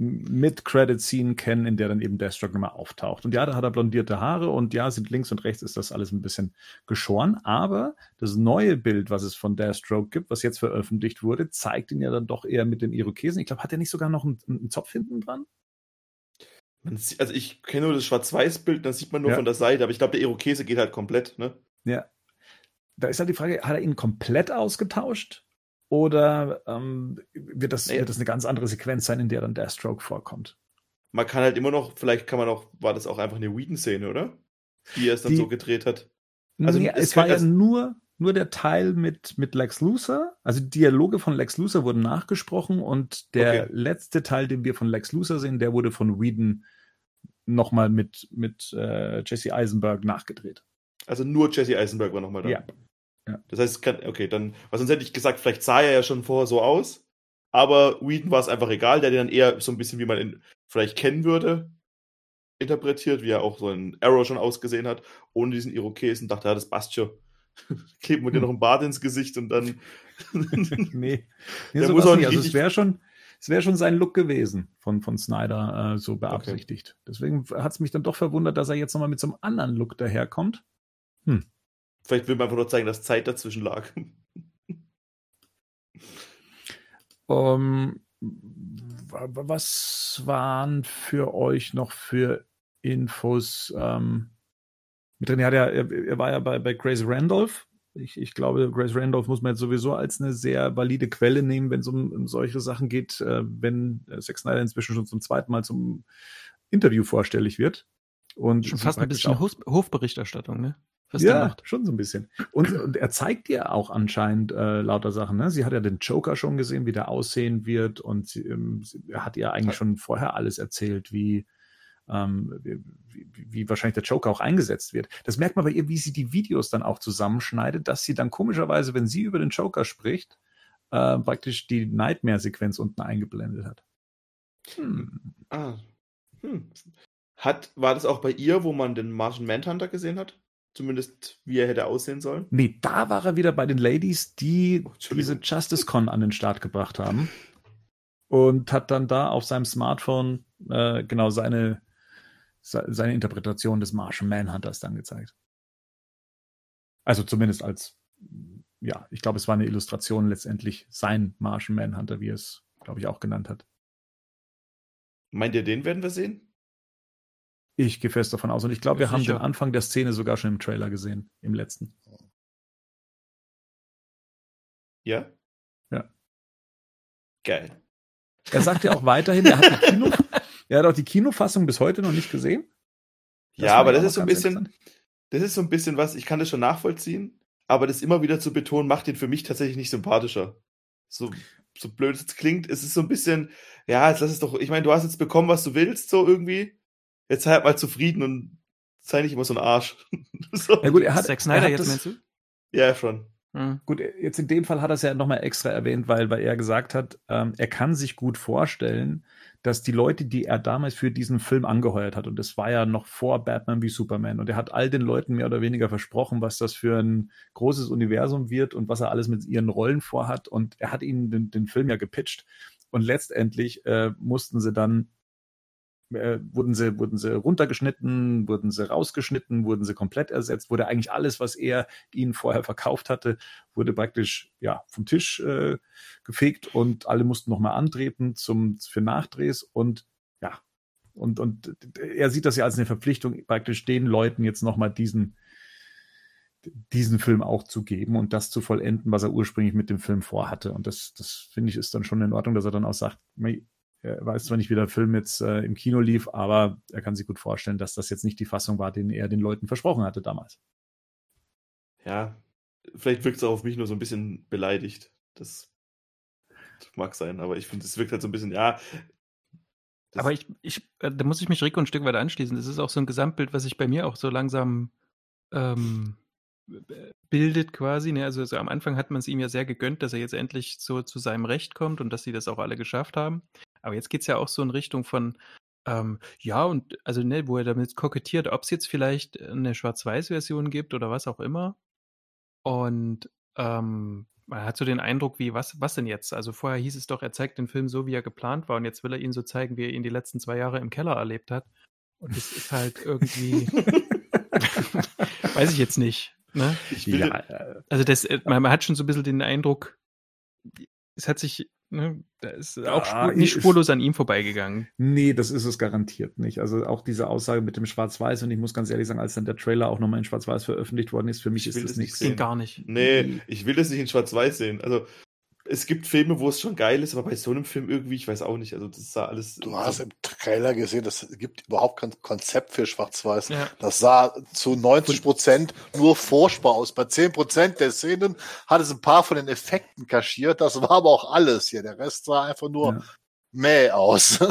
Mid-Credit-Scene kennen, in der dann eben Deathstroke nochmal auftaucht. Und ja, da hat er blondierte Haare und ja, sind links und rechts ist das alles ein bisschen geschoren. Aber das neue Bild, was es von Deathstroke gibt, was jetzt veröffentlicht wurde, zeigt ihn ja dann doch eher mit dem Irokesen. Ich glaube, hat er nicht sogar noch einen, einen Zopf hinten dran? Sieht, also ich kenne nur das Schwarz-Weiß-Bild, das sieht man nur Ja. von der Seite, aber ich glaube, der Irokese geht halt komplett, ne? Ja. Da ist halt die Frage, hat er ihn komplett ausgetauscht? Oder ähm, wird, das, Nee. wird das eine ganz andere Sequenz sein, in der dann Deathstroke vorkommt? Man kann halt immer noch, vielleicht kann man auch, war das auch einfach eine Whedon-Szene, oder? Die er es dann Die- so gedreht hat. Also nee, es es war ja nur, nur der Teil mit, mit Lex Luthor. Also die Dialoge von Lex Luthor wurden nachgesprochen und der Okay. letzte Teil, den wir von Lex Luthor sehen, der wurde von Whedon nochmal mit, mit äh, Jesse Eisenberg nachgedreht. Also nur Jesse Eisenberg war nochmal da. Ja. Das heißt, kann, okay, dann, weil sonst hätte ich gesagt, vielleicht sah er ja schon vorher so aus, aber Whedon war es einfach egal, der ihn dann eher so ein bisschen, wie man ihn vielleicht kennen würde, interpretiert, wie er auch so ein Arrow schon ausgesehen hat, ohne diesen Irokesen, dachte, ja, das passt schon. Kleben wir dir Hm. noch ein Bart ins Gesicht und dann. Nee, nee Der muss auch nicht. Also es wäre schon, es wäre schon sein Look gewesen von, von Snyder äh, so beabsichtigt. Deswegen hat es mich dann doch verwundert, dass er jetzt nochmal mit so einem anderen Look daherkommt. Vielleicht will man einfach nur zeigen, dass Zeit dazwischen lag. Ähm, wa- wa- was waren für euch noch für Infos ähm, mit drin? Er, ja, er, er war ja bei, bei Grace Randolph. Ich, ich glaube, Grace Randolph muss man jetzt sowieso als eine sehr valide Quelle nehmen, wenn es um, um solche Sachen geht, äh, wenn äh, Zack Snyder inzwischen schon zum zweiten Mal zum Interview vorstellig wird. Und Schon fast ein bisschen Hof Hofberichterstattung, ne? Was der ja, macht. schon so ein bisschen. Und, und er zeigt dir auch anscheinend äh, lauter Sachen. Ne? Sie hat ja den Joker schon gesehen, wie der aussehen wird. Und sie, ähm, sie, er hat ihr eigentlich schon vorher alles erzählt, wie, ähm, wie, wie, wie wahrscheinlich der Joker auch eingesetzt wird. Das merkt man bei ihr, wie sie die Videos dann auch zusammenschneidet, dass sie dann komischerweise, wenn sie über den Joker spricht, äh, praktisch die Nightmare-Sequenz unten eingeblendet hat. Hm. Ah. Hm. Hat, war das auch bei ihr, wo man den Martian Manhunter gesehen hat? Zumindest wie er hätte aussehen sollen? Nee, da war er wieder bei den Ladies, die Oh, diese Justice Con an den Start gebracht haben. Und hat dann da auf seinem Smartphone äh, genau seine, se seine Interpretation des Martian Manhunters dann gezeigt. Also zumindest als, ja, ich glaube, es war eine Illustration letztendlich sein Martian Manhunter, wie er es, glaube ich, auch genannt hat. Meint ihr, den werden wir sehen? Ich gehe fest davon aus. Und ich glaube, wir haben Sicher. den Anfang der Szene sogar schon im Trailer gesehen, im letzten. Ja? Ja. Geil. Er sagt ja auch weiterhin, er hat, die Kino, er hat auch die Kinofassung bis heute noch nicht gesehen. ja, war aber ja das ist so ein bisschen, das ist so ein bisschen was, ich kann das schon nachvollziehen, aber das immer wieder zu betonen, macht ihn für mich tatsächlich nicht sympathischer. So, so blöd es jetzt klingt, es ist so ein bisschen, ja, jetzt lass es doch, ich meine, du hast jetzt bekommen, was du willst, so irgendwie. Jetzt sei halt mal zufrieden und sei nicht immer so ein Arsch. so. Ja gut, er hat, Zack er Snyder hat jetzt, das, meinst du? Ja, schon. Hm. Gut, jetzt in dem Fall hat er es ja nochmal extra erwähnt, weil, weil er gesagt hat, ähm, er kann sich gut vorstellen, dass die Leute, die er damals für diesen Film angeheuert hat, und das war ja noch vor Batman wie Superman, und er hat all den Leuten mehr oder weniger versprochen, was das für ein großes Universum wird und was er alles mit ihren Rollen vorhat, und er hat ihnen den, den Film ja gepitcht. Und letztendlich äh, mussten sie dann äh, wurden sie, wurden sie runtergeschnitten, wurden sie rausgeschnitten, wurden sie komplett ersetzt, wurde eigentlich alles, was er ihnen vorher verkauft hatte, wurde praktisch ja vom Tisch äh, gefegt und alle mussten nochmal antreten zum, für Nachdrehs und ja, und, und er sieht das ja als eine Verpflichtung, praktisch den Leuten jetzt nochmal diesen, diesen Film auch zu geben und das zu vollenden, was er ursprünglich mit dem Film vorhatte. Und das, das finde ich ist dann schon in Ordnung, dass er dann auch sagt, er weiß zwar nicht, wie der Film jetzt äh, im Kino lief, aber er kann sich gut vorstellen, dass das jetzt nicht die Fassung war, den er den Leuten versprochen hatte damals. Ja, vielleicht wirkt es auch auf mich nur so ein bisschen beleidigt. Das mag sein, aber ich finde, es wirkt halt so ein bisschen, ja. Aber ich, ich, äh, da muss ich mich Rico ein Stück weit anschließen. Das ist auch so ein Gesamtbild, was sich bei mir auch so langsam ähm, bildet quasi. Ne? Also, also am Anfang hat man es ihm ja sehr gegönnt, dass er jetzt endlich so zu seinem Recht kommt und dass sie das auch alle geschafft haben. Aber jetzt geht es ja auch so in Richtung von, ähm, ja, und also ne, wo er damit kokettiert, ob es jetzt vielleicht eine Schwarz-Weiß-Version gibt oder was auch immer. Und ähm, man hat so den Eindruck, wie, was, was denn jetzt? Also vorher hieß es doch, er zeigt den Film so, wie er geplant war, und jetzt will er ihn so zeigen, wie er ihn die letzten zwei Jahre im Keller erlebt hat. Und das ist halt irgendwie. weiß ich jetzt nicht. Ne? Ja, äh, also das, äh, man, man, hat schon so ein bisschen den Eindruck, es hat sich, ne, da ist ja, auch spur, nicht spurlos an ihm vorbeigegangen. Nee, das ist es garantiert nicht. Also auch diese Aussage mit dem Schwarz-Weiß, und ich muss ganz ehrlich sagen, als dann der Trailer auch nochmal in Schwarz-Weiß veröffentlicht worden ist, für mich ist das nichts. Ging gar nicht. Nee, ich will das nicht in Schwarz-Weiß sehen. Also es gibt Filme, wo es schon geil ist, aber bei so einem Film irgendwie, ich weiß auch nicht, also das sah alles. Du hast im Trailer gesehen, das gibt überhaupt kein Konzept für Schwarz-Weiß. Ja. Das sah zu 90 Prozent nur Vorspar aus. Bei 10 Prozent der Szenen hat es ein paar von den Effekten kaschiert, das war aber auch alles hier. Der Rest sah einfach nur ja. mäh aus.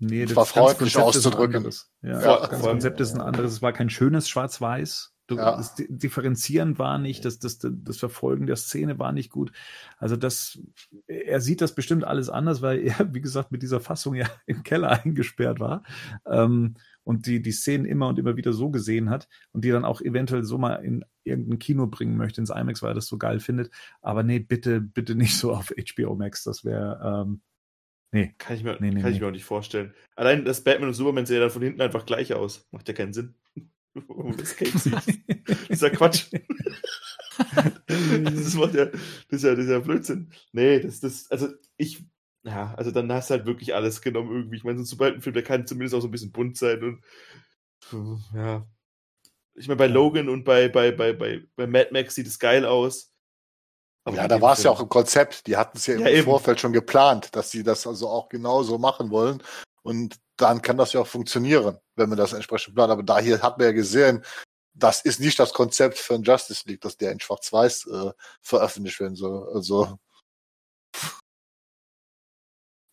Nee, das war freundlich auszudrücken. Ja, ja, das Konzept ist ein anderes. Es war kein schönes Schwarz-Weiß. Du, ja. Das Differenzieren war nicht, das, das, das Verfolgen der Szene war nicht gut. Also das, er sieht das bestimmt alles anders, weil er, wie gesagt, mit dieser Fassung ja im Keller eingesperrt war ähm, und die, die Szenen immer und immer wieder so gesehen hat und die dann auch eventuell so mal in irgendein Kino bringen möchte, ins IMAX, weil er das so geil findet. Aber nee, bitte, bitte nicht so auf HBO Max. Das wäre, ähm, nee. Kann ich mir, nee, nee, kann nee. ich mir auch nicht vorstellen. Allein das Batman und Superman sehen dann von hinten einfach gleich aus. Macht ja keinen Sinn. Dieser Quatsch. das, macht ja, das, ist ja, das ist ja Blödsinn. Nee, das, das, also ich, ja, also dann hast du halt wirklich alles genommen irgendwie. Ich meine, so ein Superheldenfilm, der kann zumindest auch so ein bisschen bunt sein und ja. Ich meine, bei Logan und bei, bei, bei, bei, bei Mad Max sieht es geil aus. Aber ja, da war es ja auch im Konzept. Die hatten es ja, ja im eben. Vorfeld schon geplant, dass sie das also auch genauso machen wollen. Und dann kann das ja auch funktionieren, wenn man das entsprechend plant. Aber da hier hat man ja gesehen, das ist nicht das Konzept für ein Justice League, dass der in Schwarz-Weiß äh, veröffentlicht werden soll. Also.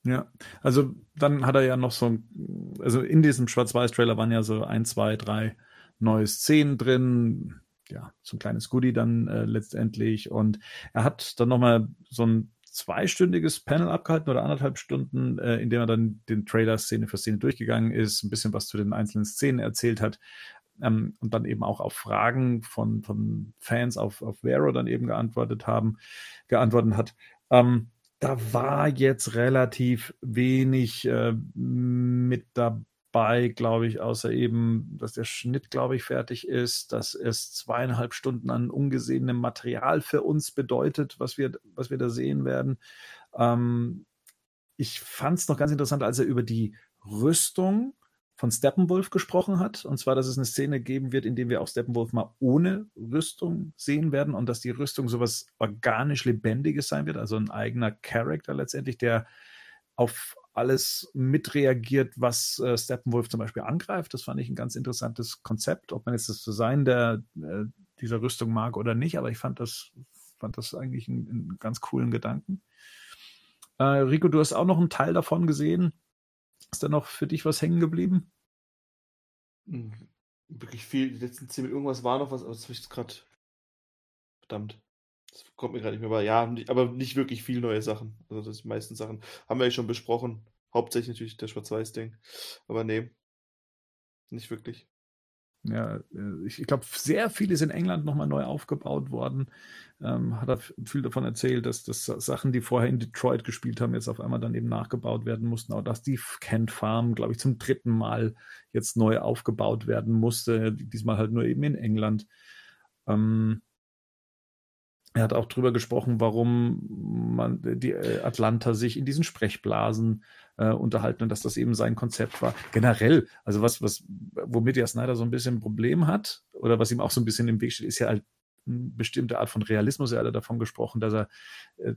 Ja, also dann hat er ja noch so ein, also in diesem Schwarz-Weiß-Trailer waren ja so ein, zwei, drei neue Szenen drin. Ja, so ein kleines Goodie dann äh, letztendlich. Und er hat dann nochmal so ein zweistündiges Panel abgehalten oder anderthalb Stunden, äh, in dem er dann den Trailer Szene für Szene durchgegangen ist, ein bisschen was zu den einzelnen Szenen erzählt hat ähm, und dann eben auch auf Fragen von, von Fans auf, auf Vero dann eben geantwortet haben, geantwortet hat. Ähm, da war jetzt relativ wenig äh, mit dabei bei, glaube ich, außer eben, dass der Schnitt, glaube ich, fertig ist, dass es zweieinhalb Stunden an ungesehenem Material für uns bedeutet, was wir, was wir da sehen werden. Ähm, ich fand es noch ganz interessant, als er über die Rüstung von Steppenwolf gesprochen hat. Und zwar, dass es eine Szene geben wird, in der wir auch Steppenwolf mal ohne Rüstung sehen werden und dass die Rüstung sowas organisch Lebendiges sein wird, also ein eigener Charakter letztendlich, der auf alles mitreagiert, was äh, Steppenwolf zum Beispiel angreift. Das fand ich ein ganz interessantes Konzept, ob man jetzt das Design der, äh, dieser Rüstung mag oder nicht, aber ich fand das, fand das eigentlich einen, einen ganz coolen Gedanken. Äh, Rico, du hast auch noch einen Teil davon gesehen. Ist da noch für dich was hängen geblieben? Hm, wirklich viel. Die letzten zehn Minuten, irgendwas war noch was, aber das habe ich gerade. Verdammt. Das kommt mir gerade nicht mehr bei. Ja, aber nicht wirklich viel neue Sachen. Also das die meisten Sachen haben wir ja schon besprochen. Hauptsächlich natürlich der Schwarz-Weiß-Ding. Aber nee, nicht wirklich. Ja, äh, ich, ich glaube, sehr viel ist in England nochmal neu aufgebaut worden. Ähm, hat er viel davon erzählt, dass das Sachen, die vorher in Detroit gespielt haben, jetzt auf einmal dann eben nachgebaut werden mussten. Auch dass die Kent Farm, glaube ich, zum dritten Mal jetzt neu aufgebaut werden musste. Diesmal halt nur eben in England. Ähm, er hat auch drüber gesprochen, warum man die äh, Atlanta sich in diesen Sprechblasen äh, unterhalten und dass das eben sein Konzept war. Generell, also was, was, womit ja Snyder so ein bisschen ein Problem hat oder was ihm auch so ein bisschen im Weg steht, ist ja halt eine bestimmte Art von Realismus. Er hat davon gesprochen, dass er äh,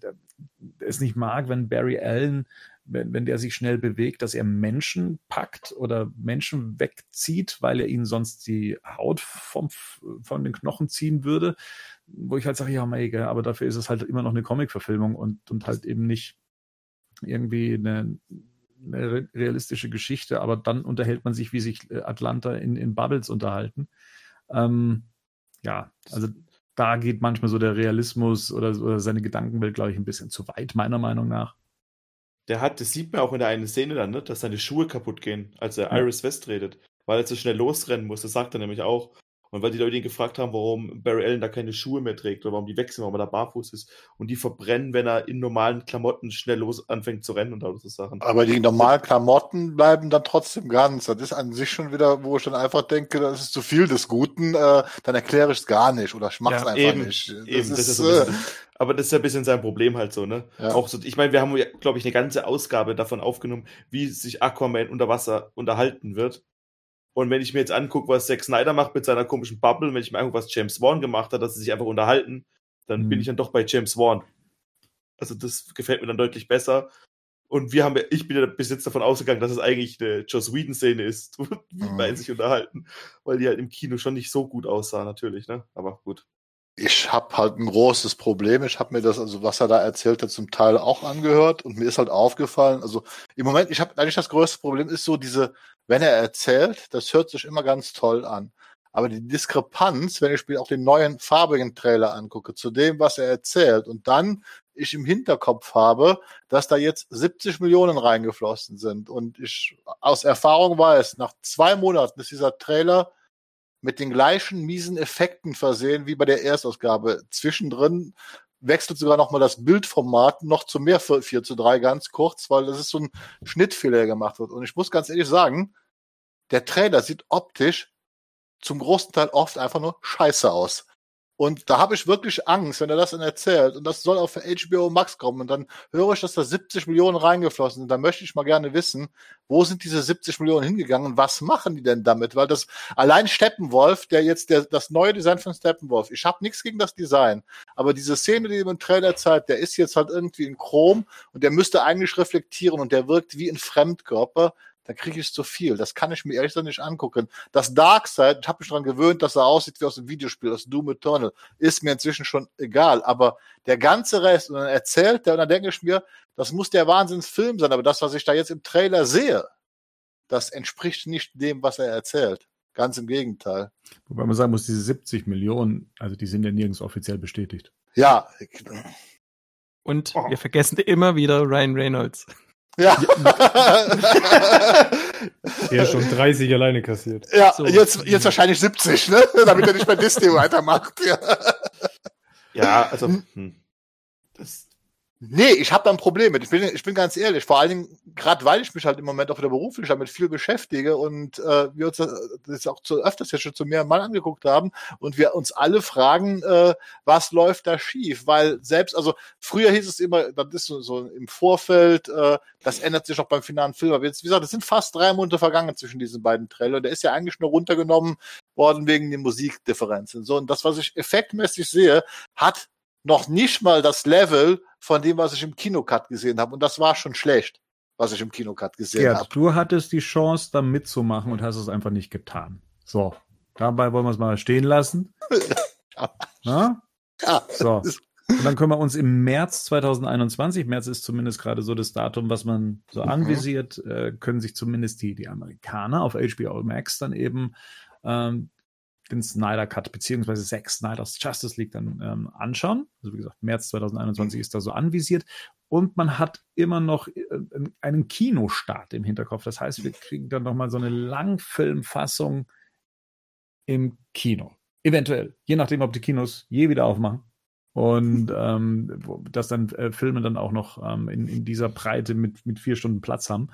es nicht mag, wenn Barry Allen, wenn, wenn der sich schnell bewegt, dass er Menschen packt oder Menschen wegzieht, weil er ihnen sonst die Haut vom, von den Knochen ziehen würde wo ich halt sage, ja, mega, aber dafür ist es halt immer noch eine Comic-Verfilmung und, und halt eben nicht irgendwie eine, eine realistische Geschichte, aber dann unterhält man sich, wie sich äh, Atlanta in, in Bubbles unterhalten. Ähm, ja, also da geht manchmal so der Realismus oder, oder seine Gedankenwelt, glaube ich, ein bisschen zu weit, meiner Meinung nach. Der hat, das sieht man auch in der einen Szene dann, ne, dass seine Schuhe kaputt gehen, als er ja. Iris West redet, weil er so schnell losrennen muss. Das sagt er nämlich auch. Und weil die Leute ihn gefragt haben, warum Barry Allen da keine Schuhe mehr trägt oder warum die wechseln, warum er da barfuß ist. Und die verbrennen, wenn er in normalen Klamotten schnell los anfängt zu rennen und all so Sachen. Aber die normalen Klamotten bleiben dann trotzdem ganz. Das ist an sich schon wieder, wo ich dann einfach denke, das ist zu viel des Guten, äh, dann erkläre ich es gar nicht oder ich mach's ja, einfach eben, nicht. Das eben, ist, das ist so äh, aber das ist ja ein bisschen sein Problem halt so, ne? Ja. Auch so, ich meine, wir haben, glaube ich, eine ganze Ausgabe davon aufgenommen, wie sich Aquaman unter Wasser unterhalten wird. Und wenn ich mir jetzt angucke, was Zack Snyder macht mit seiner komischen Bubble, wenn ich mir angucke, was James Wan gemacht hat, dass sie sich einfach unterhalten, dann mhm. bin ich dann doch bei James Wan. Also das gefällt mir dann deutlich besser. Und wir haben, ich bin ja bis jetzt davon ausgegangen, dass es eigentlich eine Joss Whedon-Szene ist, wie mhm. beide sich unterhalten, weil die halt im Kino schon nicht so gut aussah, natürlich, ne? Aber gut. Ich habe halt ein großes Problem. Ich habe mir das, also was er da erzählt hat, zum Teil auch angehört und mir ist halt aufgefallen, also im Moment, ich habe eigentlich das größte Problem ist so diese wenn er erzählt, das hört sich immer ganz toll an. Aber die Diskrepanz, wenn ich mir auch den neuen farbigen Trailer angucke, zu dem, was er erzählt, und dann ich im Hinterkopf habe, dass da jetzt 70 Millionen reingeflossen sind. Und ich aus Erfahrung weiß, nach zwei Monaten ist dieser Trailer mit den gleichen miesen Effekten versehen wie bei der Erstausgabe. Zwischendrin wechselt sogar nochmal das Bildformat noch zu mehr 4 zu 3 ganz kurz, weil das ist so ein Schnittfehler, der gemacht wird. Und ich muss ganz ehrlich sagen, der Trailer sieht optisch zum großen Teil oft einfach nur scheiße aus. Und da habe ich wirklich Angst, wenn er das dann erzählt. Und das soll für HBO Max kommen. Und dann höre ich, dass da 70 Millionen reingeflossen sind. Da möchte ich mal gerne wissen, wo sind diese 70 Millionen hingegangen und was machen die denn damit? Weil das allein Steppenwolf, der jetzt der, das neue Design von Steppenwolf, ich habe nichts gegen das Design, aber diese Szene, die im Trailer zeigt, der ist jetzt halt irgendwie in Chrom und der müsste eigentlich reflektieren und der wirkt wie ein Fremdkörper dann kriege ich zu viel. Das kann ich mir ehrlich gesagt nicht angucken. Das Darkseid, ich habe mich daran gewöhnt, dass er aussieht wie aus dem Videospiel, aus Doom Eternal, ist mir inzwischen schon egal. Aber der ganze Rest, und dann erzählt der, und dann denke ich mir, das muss der Wahnsinnsfilm sein, aber das, was ich da jetzt im Trailer sehe, das entspricht nicht dem, was er erzählt. Ganz im Gegenteil. Wobei man sagen muss, diese 70 Millionen, also die sind ja nirgends offiziell bestätigt. Ja. Und oh. wir vergessen immer wieder Ryan Reynolds. Ja. ja, schon 30 alleine kassiert. Ja, so. jetzt, jetzt wahrscheinlich 70, ne? Damit er nicht bei Disney weitermacht. Ja, ja also. Hm. Das, Nee, ich habe da ein Problem mit. Ich bin, ich bin ganz ehrlich, vor allen Dingen, gerade weil ich mich halt im Moment auch wieder beruflich damit viel beschäftige und äh, wir uns das auch zu, öfters jetzt schon zu mehr Mal angeguckt haben und wir uns alle fragen, äh, was läuft da schief? Weil selbst, also früher hieß es immer, das ist so, so im Vorfeld, äh, das ändert sich auch beim finalen Film. Aber jetzt, wie gesagt, es sind fast drei Monate vergangen zwischen diesen beiden Trailern. Der ist ja eigentlich nur runtergenommen worden wegen den Musikdifferenzen. So, und das, was ich effektmäßig sehe, hat noch nicht mal das Level von dem, was ich im Kinocut gesehen habe. Und das war schon schlecht, was ich im Kinocut gesehen habe. Du hattest die Chance, da mitzumachen und hast es einfach nicht getan. So, dabei wollen wir es mal stehen lassen. ja. ja. So. Und dann können wir uns im März 2021, März ist zumindest gerade so das Datum, was man so mhm. anvisiert, äh, können sich zumindest die, die Amerikaner auf HBO Max dann eben ähm, den Snyder Cut beziehungsweise Zack Snyders Justice League dann ähm, anschauen. Also wie gesagt, März 2021 ist da so anvisiert. Und man hat immer noch äh, einen Kinostart im Hinterkopf. Das heißt, wir kriegen dann nochmal so eine Langfilmfassung im Kino. Eventuell, je nachdem, ob die Kinos je wieder aufmachen. Und ähm, dass dann äh, Filme dann auch noch ähm, in, in dieser Breite mit, mit vier Stunden Platz haben.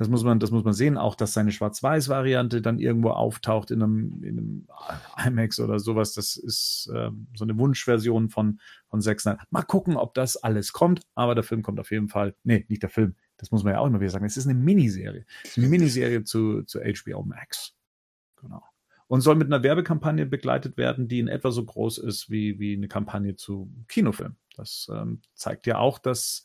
Das muss man, das muss man sehen. Auch, dass seine Schwarz-Weiß-Variante dann irgendwo auftaucht in einem, in einem IMAX oder sowas. Das ist äh, so eine Wunschversion von, von Zack. Mal gucken, ob das alles kommt. Aber der Film kommt auf jeden Fall. Nee, nicht der Film. Das muss man ja auch immer wieder sagen. Es ist eine Miniserie. Es ist eine Miniserie zu, zu HBO Max. Genau. Und soll mit einer Werbekampagne begleitet werden, die in etwa so groß ist wie, wie eine Kampagne zu Kinofilm. Das ähm, zeigt ja auch, dass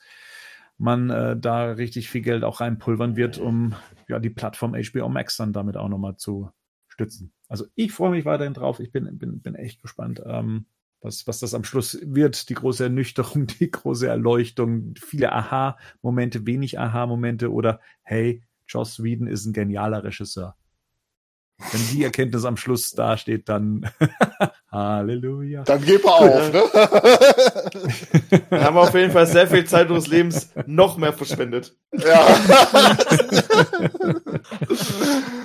man äh, da richtig viel Geld auch reinpulvern wird, um ja die Plattform HBO Max dann damit auch nochmal zu stützen. Also ich freue mich weiterhin drauf. Ich bin, bin, bin echt gespannt, ähm, was, was das am Schluss wird. Die große Ernüchterung, die große Erleuchtung, viele Aha-Momente, wenig Aha-Momente oder hey, Joss Whedon ist ein genialer Regisseur. Wenn die Erkenntnis am Schluss dasteht, dann Halleluja. Dann gib er auf, ne? Wir haben auf jeden Fall sehr viel Zeit unseres Lebens noch mehr verschwendet. Ja.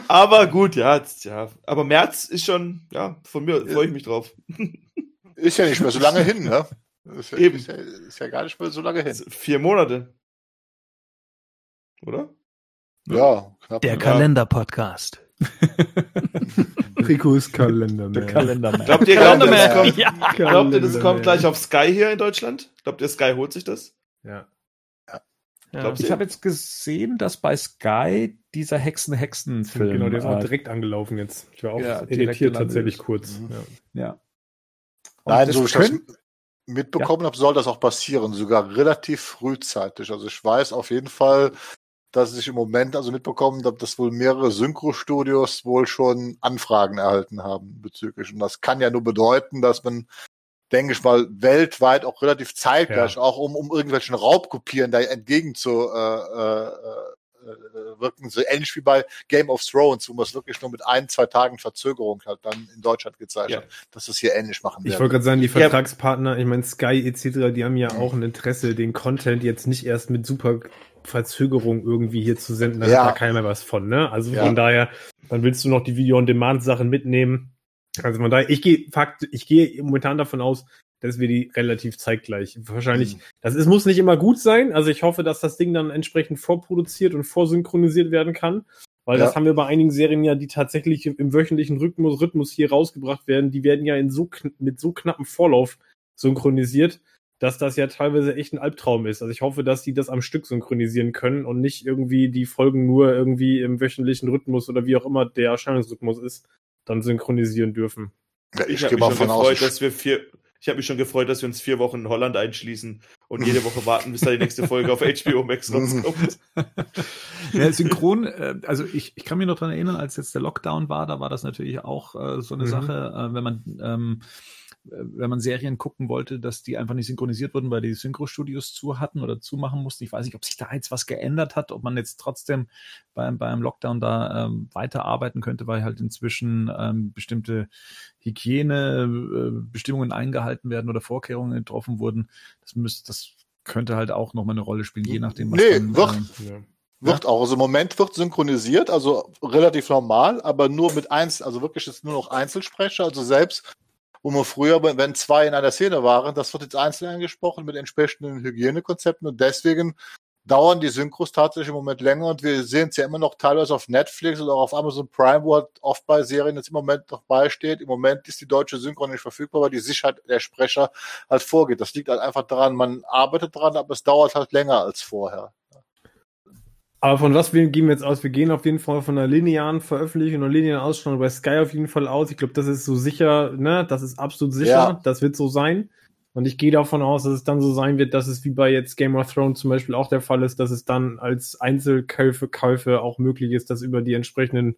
Aber gut, ja, jetzt, ja. Aber März ist schon, ja, von mir freue ich mich drauf. Ist ja nicht mehr so lange hin, ne? Ist ja, Eben. Ist ja, ist ja gar nicht mehr so lange hin. Vier Monate. Oder? Ja, knapp. Der Kalender-Podcast. Trikots Kalender. Der man. Kalendermann. Glaubt ihr, glaubt das Kalenderman. kommt, Ja. glaubt ihr, das Kalenderman. kommt gleich auf Sky hier in Deutschland? Glaubt ihr, Sky holt sich das? Ja. Ja. Ich habe jetzt gesehen, dass bei Sky dieser Hexen-Hexen-Film. Genau, der ist auch äh, direkt angelaufen jetzt. Ich war auch Ja, irritiert tatsächlich kurz. Mhm. Ja. ja. Nein, so ich das mitbekommen habe, soll das auch passieren, sogar relativ frühzeitig. Also ich weiß auf jeden Fall, dass ich im Moment also mitbekommen habe, dass wohl mehrere Synchro-Studios wohl schon Anfragen erhalten haben bezüglich. Und das kann ja nur bedeuten, dass man, denke ich mal, weltweit auch relativ zeitgleich, auch um, um irgendwelchen Raubkopieren da entgegen zu äh, äh, äh, wirken, so ähnlich wie bei Game of Thrones, wo man es wirklich nur mit ein, zwei Tagen Verzögerung halt dann in Deutschland gezeigt Ja. hat, dass das hier ähnlich machen Ich werden. wollte gerade sagen, die Ja. Vertragspartner, ich meine Sky etc., die haben ja auch ein Interesse, den Content jetzt nicht erst mit super Verzögerung irgendwie hier zu senden, da Ja. hat da keiner mehr was von, ne? Also Ja. von daher, dann willst du noch die Video-on-Demand-Sachen mitnehmen. Also von daher, ich gehe Fakt, ich gehe momentan davon aus, dass wir die relativ zeitgleich. Wahrscheinlich, Mhm. das ist, muss nicht immer gut sein. Also ich hoffe, dass das Ding dann entsprechend vorproduziert und vorsynchronisiert werden kann. Weil Ja. das haben wir bei einigen Serien ja, die tatsächlich im, wöchentlichen Rhythmus, Rhythmus hier rausgebracht werden, die werden ja in so mit so knappem Vorlauf synchronisiert, dass das ja teilweise echt ein Albtraum ist. Also ich hoffe, dass die das am Stück synchronisieren können und nicht irgendwie die Folgen nur irgendwie im wöchentlichen Rhythmus oder wie auch immer der Erscheinungsrhythmus ist, dann synchronisieren dürfen. Ja, Ich, ich habe mich schon gefreut, aus. dass wir vier. Ich habe mich schon gefreut, dass wir uns vier Wochen in Holland einschließen und jede Woche warten, bis da die nächste Folge auf HBO Max rauskommt. Ja, synchron, äh, also ich, ich kann mich noch dran erinnern, als jetzt der Lockdown war, da war das natürlich auch äh, so eine Mhm. Sache, äh, wenn man ähm, äh, wenn man Serien gucken wollte, dass die einfach nicht synchronisiert wurden, weil die Synchro-Studios zu hatten oder zumachen mussten. Ich weiß nicht, ob sich da jetzt was geändert hat, ob man jetzt trotzdem beim, beim Lockdown da ähm, weiterarbeiten könnte, weil halt inzwischen ähm, bestimmte Hygienebestimmungen eingehalten werden oder Vorkehrungen getroffen wurden. Das müsste, das könnte halt auch nochmal eine Rolle spielen, je nachdem, was Nee, dann, wird. ähm, Ja. Wird auch. Also im Moment wird synchronisiert, also relativ normal, aber nur mit eins, also wirklich ist nur noch Einzelsprecher, also selbst wo man früher, wenn zwei in einer Szene waren, das wird jetzt einzeln angesprochen mit entsprechenden Hygienekonzepten und deswegen dauern die Synchros tatsächlich im Moment länger und wir sehen es ja immer noch teilweise auf Netflix oder auch auf Amazon Prime, wo halt oft bei Serien jetzt im Moment noch beisteht. Im Moment ist die deutsche Synchron nicht verfügbar, weil die Sicherheit der Sprecher halt vorgeht. Das liegt halt einfach daran, man arbeitet dran, aber es dauert halt länger als vorher. Aber von was wir gehen wir jetzt aus? Wir gehen auf jeden Fall von einer linearen Veröffentlichung und linearen Ausstrahlung bei Sky auf jeden Fall aus. Ich glaube, das ist so sicher, ne? Das ist absolut sicher. Ja. Das wird so sein. Und ich gehe davon aus, dass es dann so sein wird, dass es wie bei jetzt Game of Thrones zum Beispiel auch der Fall ist, dass es dann als Einzelkäufe Käufe auch möglich ist, das über die entsprechenden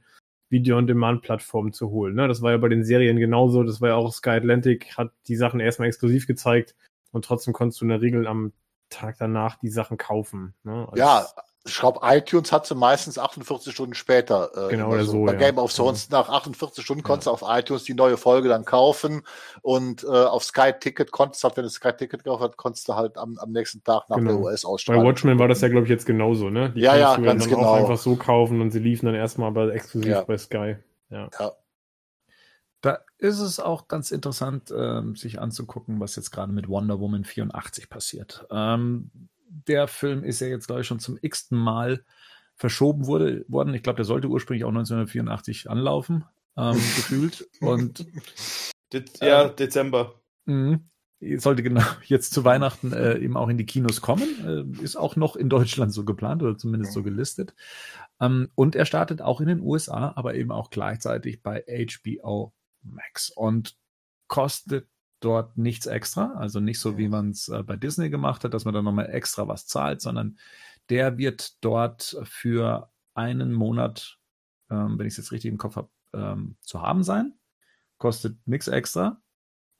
Video-on-Demand-Plattformen zu holen. Ne? Das war ja bei den Serien genauso. Das war ja auch Sky Atlantic, hat die Sachen erstmal exklusiv gezeigt und trotzdem konntest du in der Regel am Tag danach die Sachen kaufen. Ne? Als- Ja, ich glaube, iTunes hat sie meistens 48 Stunden später. Äh, Genau, oder so, Bei ja. Game of Thrones nach 48 Stunden konntest du auf iTunes die neue Folge dann kaufen und äh, auf Sky Ticket konntest du halt, wenn du Sky Ticket gekauft hast, konntest du halt am, am nächsten Tag nach Genau. der Bei US-Ausstrahlung. Watchmen war das ja, glaube ich, jetzt genauso, ne? Die Ja, ja, du ganz dann genau. auch einfach so kaufen und sie liefen dann erstmal aber exklusiv Ja. bei Sky. Ja. Da ist es auch ganz interessant, ähm, sich anzugucken, was jetzt gerade mit Wonder Woman 84 passiert. Ähm, der Film ist ja jetzt, glaube ich, schon zum x-ten Mal verschoben wurde, worden. Ich glaube, der sollte ursprünglich auch 1984 anlaufen, ähm, gefühlt. Und ja, Dezember. mh, sollte genau jetzt zu Weihnachten äh, eben auch in die Kinos kommen. Äh, ist auch noch in Deutschland so geplant oder zumindest so gelistet. Ähm, und er startet auch in den USA, aber eben auch gleichzeitig bei HBO Max und kostet dort nichts extra. Also nicht so, wie man es äh, bei Disney gemacht hat, dass man dann nochmal extra was zahlt, sondern der wird dort für einen Monat, ähm, wenn ich es jetzt richtig im Kopf habe, ähm, zu haben sein. Kostet nichts extra.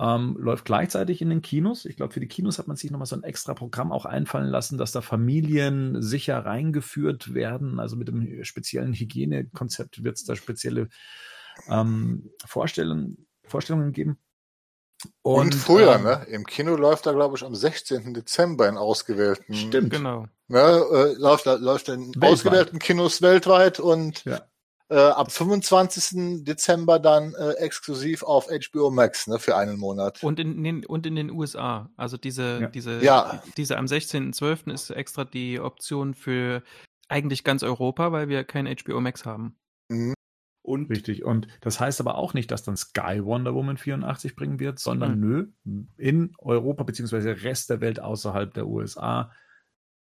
Ähm, läuft gleichzeitig in den Kinos. Ich glaube, für die Kinos hat man sich nochmal so ein extra Programm auch einfallen lassen, dass da Familien sicher reingeführt werden. Also mit dem speziellen Hygienekonzept wird es da spezielle ähm, Vorstellungen, Vorstellungen geben. Und, früher, ähm, ne? Im Kino läuft er, glaube ich, am 16. Dezember in ausgewählten. Stimmt. Genau. Ne, äh, läuft, läuft in Weltweit. ausgewählten Kinos weltweit und Ja. äh, ab 25. Dezember dann äh, exklusiv auf HBO Max, ne, für einen Monat. Und in, den, und in den USA. Also diese, Ja. diese, Ja. diese am 16.12. ist extra die Option für eigentlich ganz Europa, weil wir kein HBO Max haben. Mhm. Und Richtig. Und das heißt aber auch nicht, dass dann Sky Wonder Woman 84 bringen wird, sondern nö, in Europa beziehungsweise Rest der Welt außerhalb der USA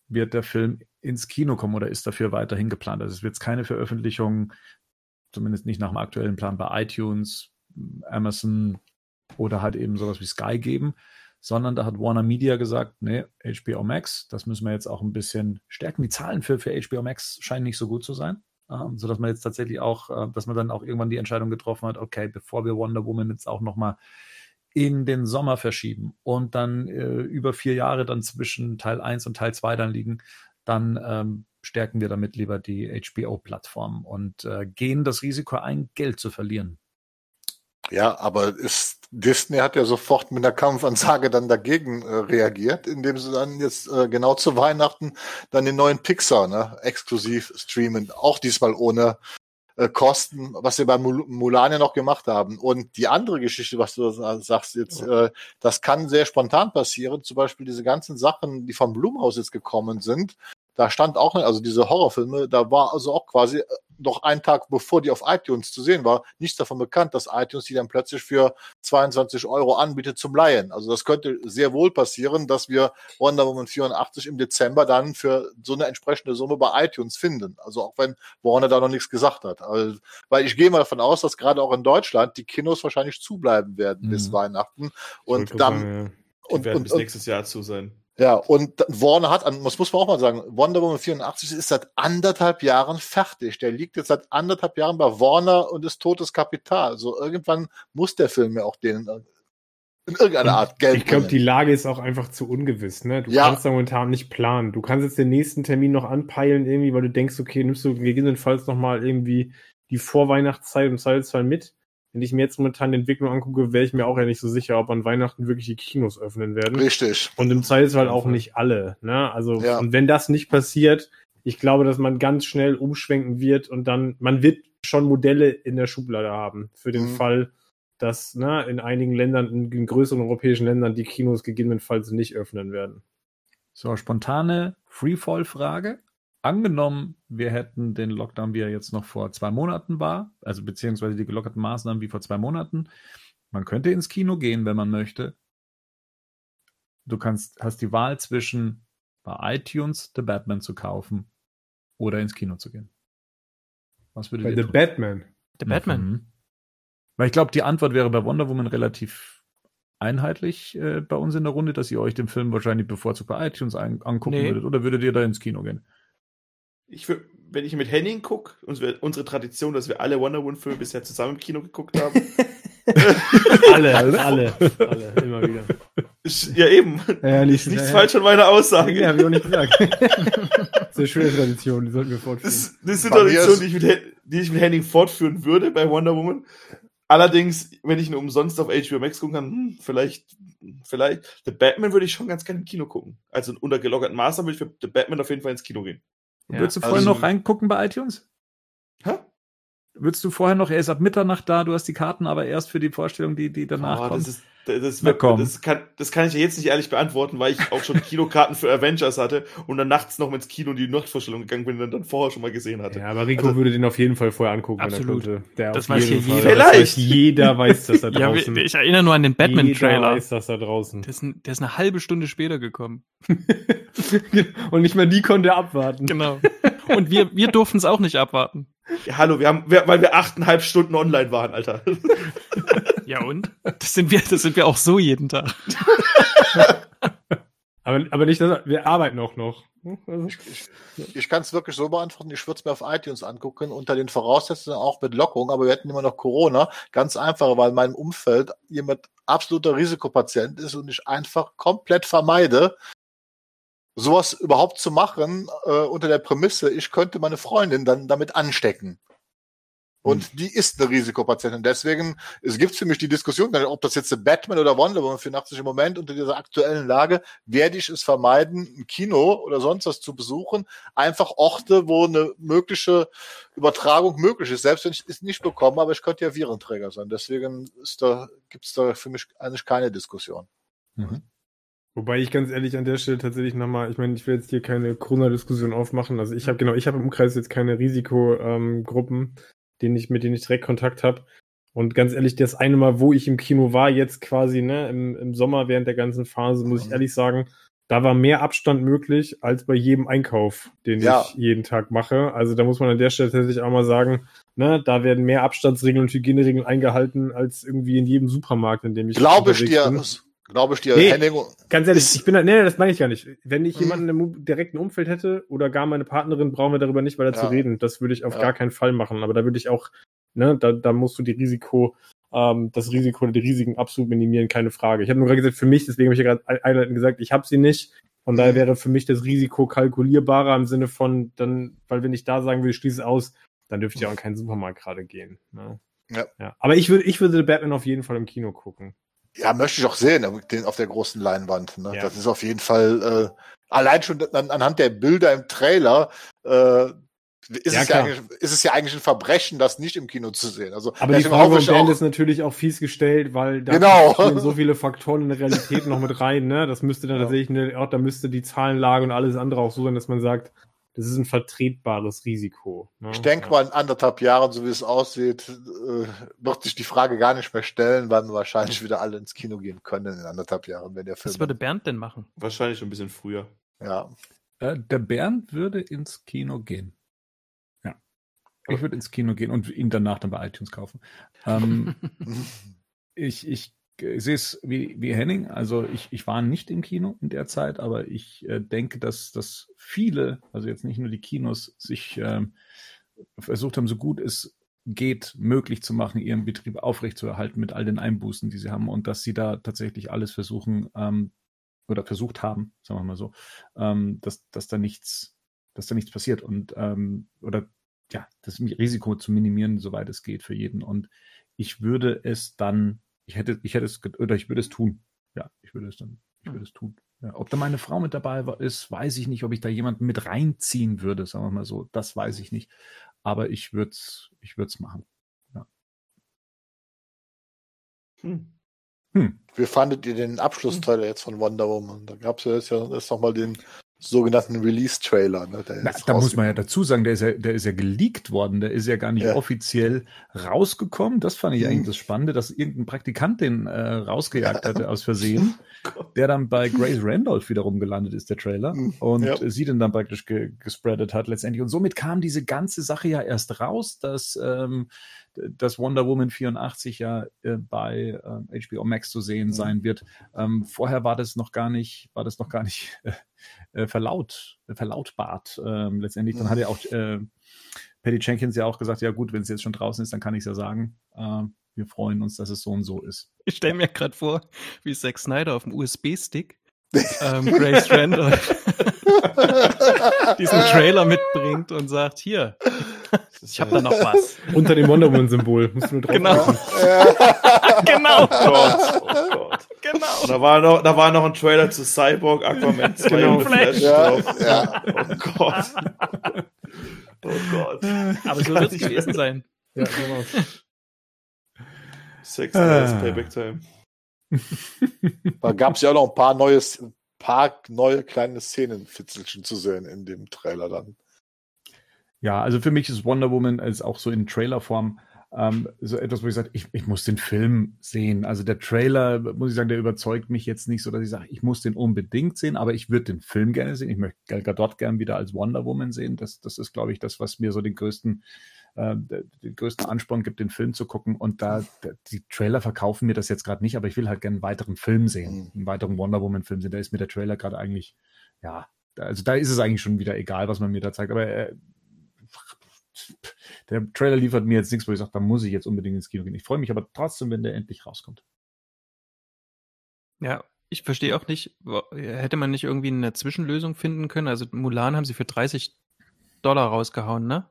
wird der Film ins Kino kommen oder ist dafür weiterhin geplant. Also es wird keine Veröffentlichung, zumindest nicht nach dem aktuellen Plan bei iTunes, Amazon oder halt eben sowas wie Sky geben, sondern da hat Warner Media gesagt, nee, HBO Max, das müssen wir jetzt auch ein bisschen stärken. Die Zahlen für, für HBO Max scheinen nicht so gut zu sein ähm, so dass man jetzt tatsächlich auch, äh, dass man dann auch irgendwann die Entscheidung getroffen hat, okay, bevor wir Wonder Woman jetzt auch nochmal in den Sommer verschieben und dann äh, über vier Jahre dann zwischen Teil 1 und Teil 2 dann liegen, dann ähm, stärken wir damit lieber die HBO-Plattform und äh, gehen das Risiko ein, Geld zu verlieren. Ja, aber ist, Disney hat ja sofort mit einer Kampfansage dann dagegen äh, reagiert, indem sie dann jetzt äh, genau zu Weihnachten dann den neuen Pixar ne, exklusiv streamen. Auch diesmal ohne äh, Kosten, was sie bei Mul Mulan ja noch gemacht haben. Und die andere Geschichte, was du sa- sagst jetzt, äh, das kann sehr spontan passieren. Zum Beispiel diese ganzen Sachen, die vom Blumhaus jetzt gekommen sind. Da stand auch, also diese Horrorfilme, da war also auch quasi äh, noch einen Tag bevor die auf iTunes zu sehen war, nichts davon bekannt, dass iTunes die dann plötzlich für 22 Euro anbietet zum Leihen. Also das könnte sehr wohl passieren, dass wir Wonder Woman 84 im Dezember dann für so eine entsprechende Summe bei iTunes finden. Also auch wenn Warner da noch nichts gesagt hat. Also, weil ich gehe mal davon aus, dass gerade auch in Deutschland die Kinos wahrscheinlich zubleiben werden bis Mhm. Weihnachten. Ich Und dann, sagen, die und, werden und, bis nächstes Jahr zu sein. Ja, und Warner hat, an- das muss man auch mal sagen, Wonder Woman 84 ist seit anderthalb Jahren fertig. Der liegt jetzt seit anderthalb Jahren bei Warner und ist totes Kapital. Also irgendwann muss der Film ja auch denen äh, in irgendeiner Art Geld Ich glaube, die. Lage ist auch einfach zu ungewiss. Ne? Du Ja. kannst da momentan nicht planen. Du kannst jetzt den nächsten Termin noch anpeilen, irgendwie, weil du denkst, okay, nimmst du gegebenenfalls noch mal irgendwie die Vorweihnachtszeit und Zweifelsfall mit. Wenn ich mir jetzt momentan die Entwicklung angucke, wäre ich mir auch ja nicht so sicher, ob an Weihnachten wirklich die Kinos öffnen werden. Richtig. Und im Zweifelsfall auch nicht alle. Ne? Also, Ja. und wenn das nicht passiert, ich glaube, dass man ganz schnell umschwenken wird und dann, man wird schon Modelle in der Schublade haben für den Mhm. Fall, dass ne, in einigen Ländern, in, in größeren europäischen Ländern, die Kinos gegebenenfalls nicht öffnen werden. So, spontane Freefall-Frage. Angenommen, wir hätten den Lockdown, wie er jetzt noch vor zwei Monaten war, also beziehungsweise die gelockerten Maßnahmen wie vor zwei Monaten. Man könnte ins Kino gehen, wenn man möchte. Du kannst, hast die Wahl zwischen bei iTunes The Batman zu kaufen oder ins Kino zu gehen. Was würdet Bei The tun? Batman. The Batman. Mhm. Weil ich glaube, die Antwort wäre bei Wonder Woman relativ einheitlich äh, bei uns in der Runde, dass ihr euch den Film wahrscheinlich bevorzugt bei iTunes ein, angucken Nee. würdet oder würdet ihr da ins Kino gehen? Ich wür- wenn ich mit Henning gucke, unsere Tradition, dass wir alle Wonder Woman-Filme bisher zusammen im Kino geguckt haben. Alle, alle, alle, immer wieder. ja, eben. Ja, Ist nichts falsch an meiner Aussage. Ja, hab ich auch nicht gesagt. das ist eine schöne Tradition, die sollten wir Das fortführen. ist eine ist- die ich, mit, die ich mit Henning fortführen würde bei Wonder Woman. Allerdings, wenn ich ihn umsonst auf HBO Max gucken kann, hm, vielleicht, vielleicht. The Batman würde ich schon ganz gerne im Kino gucken. Also unter gelockerten Maßnahmen würde ich für The Batman auf jeden Fall ins Kino gehen. Ja, Würdest du also- vorher noch reingucken bei iTunes? Hä? Würdest du vorher noch, er ist ab Mitternacht da, du hast die Karten aber erst für die Vorstellung, die, die danach Oh, kommt. das, ist, das, komm. das, kann, das kann ich ja jetzt nicht ehrlich beantworten, weil ich auch schon Kinokarten für Avengers hatte und dann nachts noch ins Kino in die Nachtvorstellung gegangen bin und dann vorher schon mal gesehen hatte. Ja, aber Rico Also- würde den auf jeden Fall vorher angucken, Absolut. wenn er könnte. Der Das auf weiß jeden hier Fall. jeder. Das weiß Vielleicht. Jeder weiß das da Ja, draußen. wir- ich erinnere nur an den Jeder Batman-Trailer. weiß das da draußen. Der ist, ein- der ist eine halbe Stunde später gekommen. Und nicht mal die konnte er abwarten. Genau. Und wir, wir durften es auch nicht abwarten. Ja, hallo, wir haben, wir, weil wir achteinhalb Stunden online waren, Alter. Ja und? Das sind wir, das sind wir auch so jeden Tag. Aber, aber nicht, dass wir arbeiten auch noch. Also, Ich, ich kann es wirklich so beantworten, ich würde es mir auf iTunes angucken, unter den Voraussetzungen auch mit Lockerung, aber wir hätten immer noch Corona. Ganz einfach, weil in meinem Umfeld jemand absoluter Risikopatient ist und ich einfach komplett vermeide, sowas überhaupt zu machen, äh, unter der Prämisse, ich könnte meine Freundin dann damit anstecken. Und die ist eine Risikopatientin. Deswegen, es gibt für mich die Diskussion, ob das jetzt Batman oder Wonder Woman 84 im Moment unter dieser aktuellen Lage, werde ich es vermeiden, ein Kino oder sonst was zu besuchen. Einfach Orte, wo eine mögliche Übertragung möglich ist. Selbst wenn ich es nicht bekomme, aber ich könnte ja Virenträger sein. Deswegen ist da, gibt es da für mich eigentlich keine Diskussion. Mhm. Wobei ich ganz ehrlich an der Stelle tatsächlich nochmal, ich meine, ich will jetzt hier keine Corona-Diskussion aufmachen. Also ich habe genau, ich habe im Umkreis jetzt keine Risikogruppen, denen ich, mit denen ich direkt Kontakt habe. Und ganz ehrlich, das eine Mal, wo ich im Kino war, jetzt quasi, ne, im, im Sommer während der ganzen Phase, muss ich Mhm. ehrlich sagen, da war mehr Abstand möglich als bei jedem Einkauf, den Ja. ich jeden Tag mache. Also da muss man an der Stelle tatsächlich auch mal sagen, ne, da werden mehr Abstandsregeln und Hygieneregeln eingehalten als irgendwie in jedem Supermarkt, in dem ich Glaube ich dir, bin. Glaube ich dir, Nee. Henning, Ganz ehrlich, ich bin da, nee, das meine ich gar nicht. Wenn ich Mhm. jemanden im direkten Umfeld hätte oder gar meine Partnerin, brauchen wir darüber nicht weiter zu Ja. reden. Das würde ich auf Ja. gar keinen Fall machen. Aber da würde ich auch, ne, da, da musst du die Risiko, ähm, das Risiko oder die Risiken absolut minimieren, keine Frage. Ich habe nur gerade gesagt, für mich, deswegen habe ich ja gerade ein- einleitend gesagt, ich habe sie nicht. Von daher Mhm. wäre für mich das Risiko kalkulierbarer im Sinne von, dann, weil wenn ich da sagen würde, ich schließe es aus, dann dürfte ich auch in keinen Supermarkt gerade gehen. Ne? Ja. ja. Aber ich würde, ich würde The Batman auf jeden Fall im Kino gucken. Ja, möchte ich auch sehen, den auf der großen Leinwand. Ne? Ja. Das ist auf jeden Fall, äh, allein schon an, anhand der Bilder im Trailer, äh, ist, Ja, es ja ist es ja eigentlich ein Verbrechen, das nicht im Kino zu sehen. Also, Aber die Frage ich Band ist natürlich auch fies gestellt, weil da Genau. spielen so viele Faktoren in der Realität noch mit rein. Ne? Das müsste dann Ja. tatsächlich, eine, auch, da müsste die Zahlenlage und alles andere auch so sein, dass man sagt, das ist ein vertretbares Risiko. Ne? Ich denke ja. mal, in anderthalb Jahren, so wie es aussieht, äh, wird sich die Frage gar nicht mehr stellen, weil wir wahrscheinlich wieder alle ins Kino gehen können in anderthalb Jahren, wenn der Film. Was würde Bernd denn machen? Wahrscheinlich schon ein bisschen früher. ja. Äh, der Bernd würde ins Kino gehen. Ja. Ich würde ins Kino gehen und ihn danach dann bei iTunes kaufen. Ähm, ich, ich äh, sehe es wie, wie Henning. Also ich, ich war nicht im Kino in der Zeit, aber ich äh, denke, dass, dass viele, also jetzt nicht nur die Kinos, sich ähm, versucht haben, so gut es geht, möglich zu machen, ihren Betrieb aufrechtzuerhalten mit all den Einbußen, die sie haben und dass sie da tatsächlich alles versuchen ähm, oder versucht haben, sagen wir mal so, ähm, dass, dass da nichts, dass da nichts passiert und ähm, oder ja, das Risiko zu minimieren, soweit es geht für jeden. Und ich würde es dann, ich hätte, ich hätte es, oder ich würde es tun. Ja, ich würde es dann, ich würde es tun. Ja, ob da meine Frau mit dabei war, ist, weiß ich nicht. Ob ich da jemanden mit reinziehen würde, sagen wir mal so, das weiß ich nicht. Aber ich würde es, ich würde es machen. Hm. Hm. Wie fandet ihr den Abschlusstrailer jetzt von Wonder Woman? Da gab es ja jetzt, ja jetzt nochmal den sogenannten Release-Trailer. Ne, Na, da muss man ja dazu sagen, der ist ja, der ist ja geleakt worden, der ist ja gar nicht Ja. offiziell rausgekommen. Das fand ich Mhm. eigentlich das Spannende, dass irgendein Praktikant den äh, rausgejagt hatte aus Versehen, der dann bei Grace Randolph wiederum gelandet ist, der Trailer, Mhm. und Ja. sie den dann praktisch ge gespreadet hat letztendlich. Und somit kam diese ganze Sache ja erst raus, dass, ähm, dass Wonder Woman 84 ja äh, bei ähm, HBO Max zu sehen Mhm. sein wird. Ähm, vorher war das noch gar nicht, war das noch gar nicht äh, äh, verlaut, äh, verlautbart. Ähm, letztendlich, dann Mhm. hat ja auch äh, Patty Jenkins ja auch gesagt, ja gut, wenn es jetzt schon draußen ist, dann kann ich es ja sagen. Ähm, wir freuen uns, dass es so und so ist. Ich stelle mir gerade vor, wie Zack Snyder auf dem USB-Stick ähm, Grace Randolph diesen Trailer mitbringt und sagt, hier, ich habe da noch was. Unter dem Wonder Woman-Symbol. Musst du nur drauf Genau. genau, Oh Gott, oh Gott. genau. Da war noch, da war noch ein Trailer zu Cyborg, Aquaman 2 Genau. und Flash Ja, ja. Oh Gott. Oh Gott. Aber so wird es gewesen sein. Ja, war's. Sex Ah. Payback Time. Da gab es ja auch noch ein paar neue, paar neue kleine Szenenfitzelchen zu sehen in dem Trailer dann. Ja, also für mich ist Wonder Woman als auch so in Trailerform ähm, so etwas, wo ich sage, ich, ich muss den Film sehen. Also der Trailer, muss ich sagen, der überzeugt mich jetzt nicht so, dass ich sage, ich muss den unbedingt sehen, aber ich würde den Film gerne sehen. Ich möchte Gal Gadot gern wieder als Wonder Woman sehen. Das, das ist, glaube ich, das, was mir so den größten, äh, den größten Ansporn gibt, den Film zu gucken. Und da, die Trailer verkaufen mir das jetzt gerade nicht, aber ich will halt gerne einen weiteren Film sehen, einen weiteren Wonder Woman Film sehen. Da ist mir der Trailer gerade eigentlich, ja, also da ist es eigentlich schon wieder egal, was man mir da zeigt. Aber äh, der Trailer liefert mir jetzt nichts, wo ich sage, da muss ich jetzt unbedingt ins Kino gehen. Ich freue mich aber trotzdem, wenn der endlich rauskommt. Ja, ich verstehe auch nicht, hätte man nicht irgendwie eine Zwischenlösung finden können? Also Mulan haben sie für 30 Dollar rausgehauen, ne?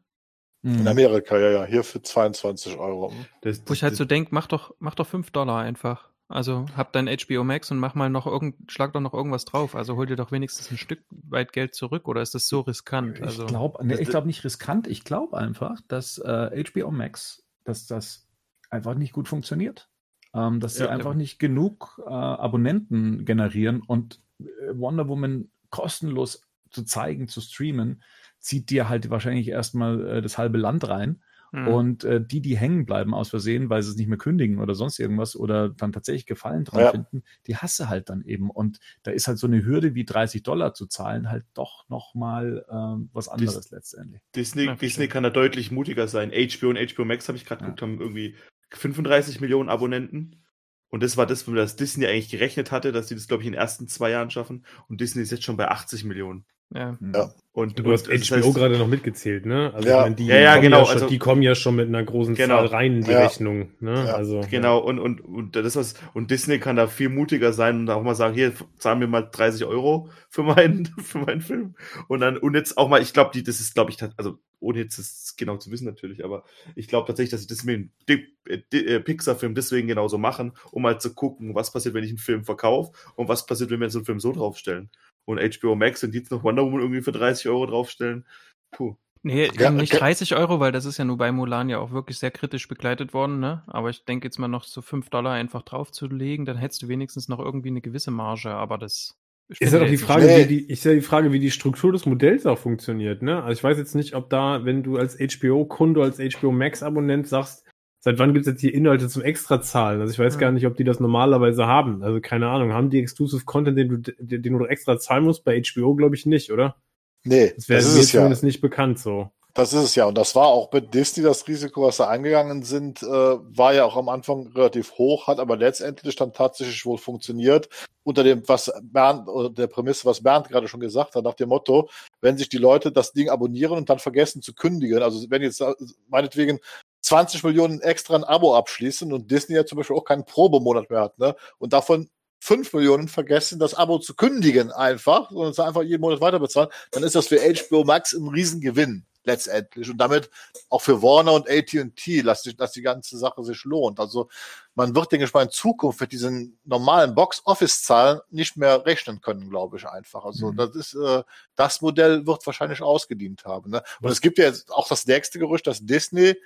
In Amerika, ja, ja, hier für 22 Euro. Das, Wo ich halt so denke, mach doch, mach doch 5 Dollar einfach. Also hab dein HBO Max und mach mal noch irgend, schlag doch noch irgendwas drauf. Also hol dir doch wenigstens ein Stück weit Geld zurück oder ist das so riskant? Also, ich glaube nee, ich glaub nicht riskant. Ich glaube einfach, dass äh, HBO Max, dass das einfach nicht gut funktioniert. Ähm, dass sie Ja. einfach nicht genug äh, Abonnenten generieren und äh, Wonder Woman kostenlos zu zeigen, zu streamen, zieht dir halt wahrscheinlich erstmal äh, das halbe Land rein. hm. Und äh, die, die hängen bleiben aus Versehen, weil sie es nicht mehr kündigen oder sonst irgendwas oder dann tatsächlich Gefallen dran Ja. finden, die hasse halt dann eben. Und da ist halt so eine Hürde wie 30 Dollar zu zahlen halt doch nochmal ähm, was anderes letztendlich. Disney, Ja, Disney kann da deutlich mutiger sein. HBO und HBO Max habe ich gerade Ja. geguckt, haben irgendwie 35 Millionen Abonnenten. Und das war das, womit das Disney eigentlich gerechnet hatte, dass sie das, glaube ich, in den ersten zwei Jahren schaffen. Und Disney ist jetzt schon bei 80 Millionen. Ja. Ja. Und, Du hast und HBO heißt- gerade noch mitgezählt, ne? Also Ja. die, Ja, ja, kommen genau, Ja schon, also- die kommen ja schon mit einer großen Genau. Zahl rein in die Ja. Rechnung, ne? Ja. Also Genau, und, und, und das was, und Disney kann da viel mutiger sein und auch mal sagen, hier, zahlen wir mal 30 Euro für meinen, für meinen Film. Und dann, und jetzt auch mal, ich glaube, die, das ist, glaube ich, also, ohne jetzt das genau zu wissen natürlich, aber ich glaube tatsächlich, dass sie das mit dem äh, äh, Pixar-Film deswegen genauso machen, um mal zu gucken, was passiert, wenn ich einen Film verkaufe und was passiert, wenn wir so einen Film so draufstellen. Und HBO Max und die jetzt noch Wonder Woman irgendwie für 30 Euro draufstellen. Puh. Nee, Ja, nicht okay. 30 Euro, weil das ist ja nur bei Mulan ja auch wirklich sehr kritisch begleitet worden, ne? Aber ich denke jetzt mal noch so 5 Dollar einfach draufzulegen, dann hättest du wenigstens noch irgendwie eine gewisse Marge, aber das ich Ist ja doch die Frage, wie die, ist ja die Frage, wie die Struktur des Modells auch funktioniert, ne? Also ich weiß jetzt nicht, ob da, wenn du als HBO-Kunde, als HBO Max-Abonnent sagst, seit wann gibt's jetzt hier Inhalte zum Extrazahlen? Also ich weiß Ja. gar nicht, ob die das normalerweise haben. Also keine Ahnung, haben die Exclusive Content, den du, den du extra zahlen musst? Bei HBO glaube ich nicht, oder? Nee, Das wäre mir es ja. zumindest nicht bekannt so. Das ist es ja. Und das war auch mit Disney das Risiko, was da eingegangen sind, äh, war ja auch am Anfang relativ hoch, hat aber letztendlich dann tatsächlich wohl funktioniert. Unter dem, was Bernd, oder der Prämisse, was Bernd gerade schon gesagt hat, nach dem Motto, wenn sich die Leute das Ding abonnieren und dann vergessen zu kündigen, also wenn jetzt äh, meinetwegen 20 Millionen extra ein Abo abschließen und Disney ja zum Beispiel auch keinen Probemonat mehr hat, ne? Und davon 5 Millionen vergessen, das Abo zu kündigen einfach, sondern es einfach jeden Monat weiter bezahlen, dann ist das für HBO Max ein Riesengewinn letztendlich und damit auch für Warner und AT&T, dass, sich- dass die ganze Sache sich lohnt. Also man wird, denke ich mal, in Zukunft mit diesen normalen Box-Office-Zahlen nicht mehr rechnen können, glaube ich einfach. Also Mhm. das ist, äh, das Modell wird wahrscheinlich ausgedient haben. Ne? Und es gibt ja jetzt auch das nächste Gerücht, dass Disney